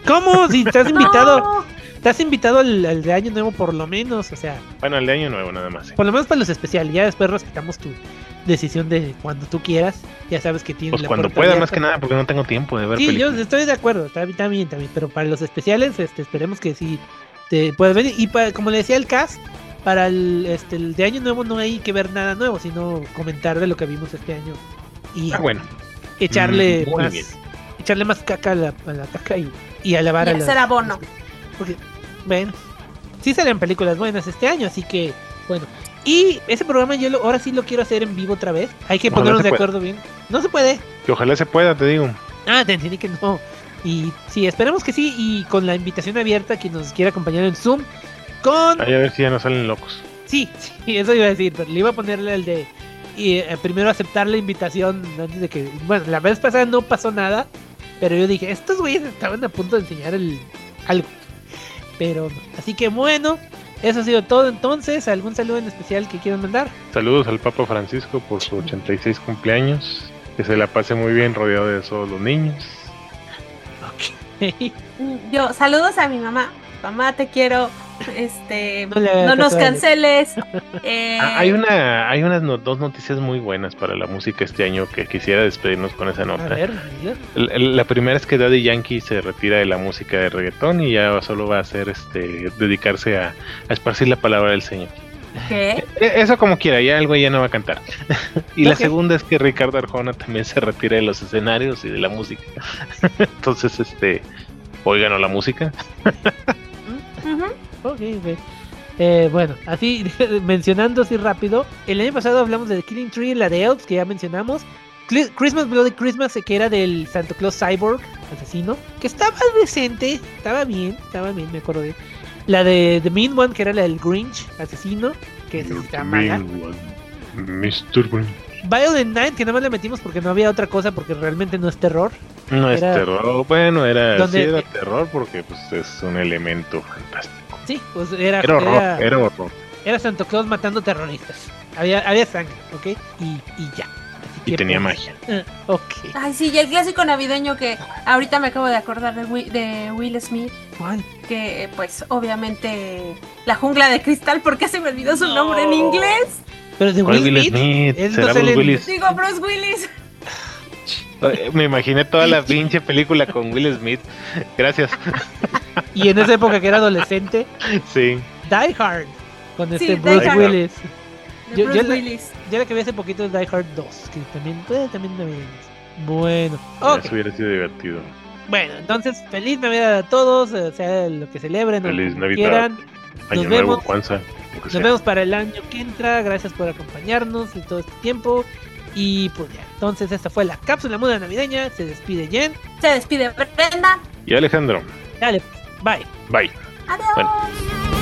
¿Cómo? Si estás <laughs> invitado, estás invitado al, al de Año Nuevo por lo menos, o sea, Bueno, el de año nuevo nada más. sí. por lo menos para los especiales. Ya después respetamos tu decisión de cuando tú quieras. Ya sabes que tienes Pues la cuando pueda, más que nada, porque no tengo tiempo de ver Sí, yo estoy de acuerdo, bien, está bien, pero para los especiales, este, esperemos que sí te puedas venir. Y para, como le decía el cast, para el, este, el de año nuevo no hay que ver nada nuevo, sino comentar de lo que vimos este año y Ah, bueno. echarle Mm, más, bien. echarle más caca a la, a la caca y, y alabar Y a hacer abono. Porque, bueno, sí salen películas buenas este año, así que, bueno. Y ese programa yo lo- ahora sí lo quiero hacer en vivo otra vez. Hay que Ojalá ponernos de acuerdo bien. No se puede. Que ojalá se pueda, te digo. Ah, te entendí que no. Y sí, esperemos que sí. Y con la invitación abierta, quien nos quiera acompañar en Zoom. Con. Ahí a ver si ya no salen locos. Sí, sí, eso iba a decir. Pero le iba a ponerle el de. Y eh, primero aceptar la invitación antes de que. Bueno, la vez pasada no pasó nada. Pero yo dije, estos güeyes estaban a punto de enseñar el algo. Pero no. Así que bueno, eso ha sido todo entonces. ¿Algún saludo en especial que quieran mandar? Saludos al Papa Francisco por su 86 cumpleaños. Que se la pase muy bien rodeado de todos los niños. Ok. <laughs> Yo, saludos a mi mamá. Mamá, te quiero. <laughs> Este, No le hagas no nos canceles. <laughs> Eh, Ah, hay una, hay unas no- dos noticias muy buenas para la música este año que quisiera despedirnos con esa A nota. ver. La, la primera es que Daddy Yankee se retira de la música de reggaetón y ya solo va a hacer este dedicarse a, a esparcir la palabra del Señor. ¿Qué? E- Eso como quiera, ya el güey ya no va a cantar. <laughs> y la segunda es que Ricardo Arjona también se retira de los escenarios y de la música. Entonces, este, oigan la música. Ok. Eh, bueno, así <laughs> mencionando así rápido, el año pasado hablamos de The Killing Tree, la de Elves, que ya mencionamos. Christmas Bloody Christmas, que era del Santa Claus Cyborg, asesino, que estaba decente, estaba bien, estaba bien, me acuerdo bien. La de The Mean One, que era la del Grinch, asesino, que sí estaba mala. Mr. Green. Violent Night, que nada más le metimos porque no había otra cosa, porque realmente no es terror. No es terror, bueno, era, Donde- sí era terror porque pues es un elemento fantástico. Sí, pues era, Era horror, era, era horror. era Santa Claus matando terroristas. Había, había sangre, ¿ok? Y, y ya. Y tenía pues, magia. eh, ok. Ay, sí, y el clásico navideño que ahorita me acabo de acordar de Will, de Will Smith, ¿Cuál? que pues obviamente la jungla de cristal, porque se me olvidó su nombre en inglés. Pero de ¿Cuál Will Will Smith. Willis? Digo, Bruce Willis. Me imaginé toda la pinche película con Will Smith. Gracias. Y en esa época que era adolescente, Sí. Die Hard. Con Sí, este Bruce Hard. Willis. Yo- Bruce yo la- Willis. Ya la que vi hace poquito es Die Hard 2, que también, eh, también. Bueno. Eso hubiera sido divertido. Bueno, entonces, feliz Navidad a todos, eh, sea lo que celebren o Feliz Navidad. quieran. Año Nos nuevo, vemos. Juanza. Nos sea. vemos para el año que entra. Gracias por acompañarnos en todo este tiempo. Y pues ya, entonces esta fue la cápsula muda navideña. Se despide Jen. Se despide Brenda. Y Alejandro. Dale, bye. Bye. Adiós. Bueno.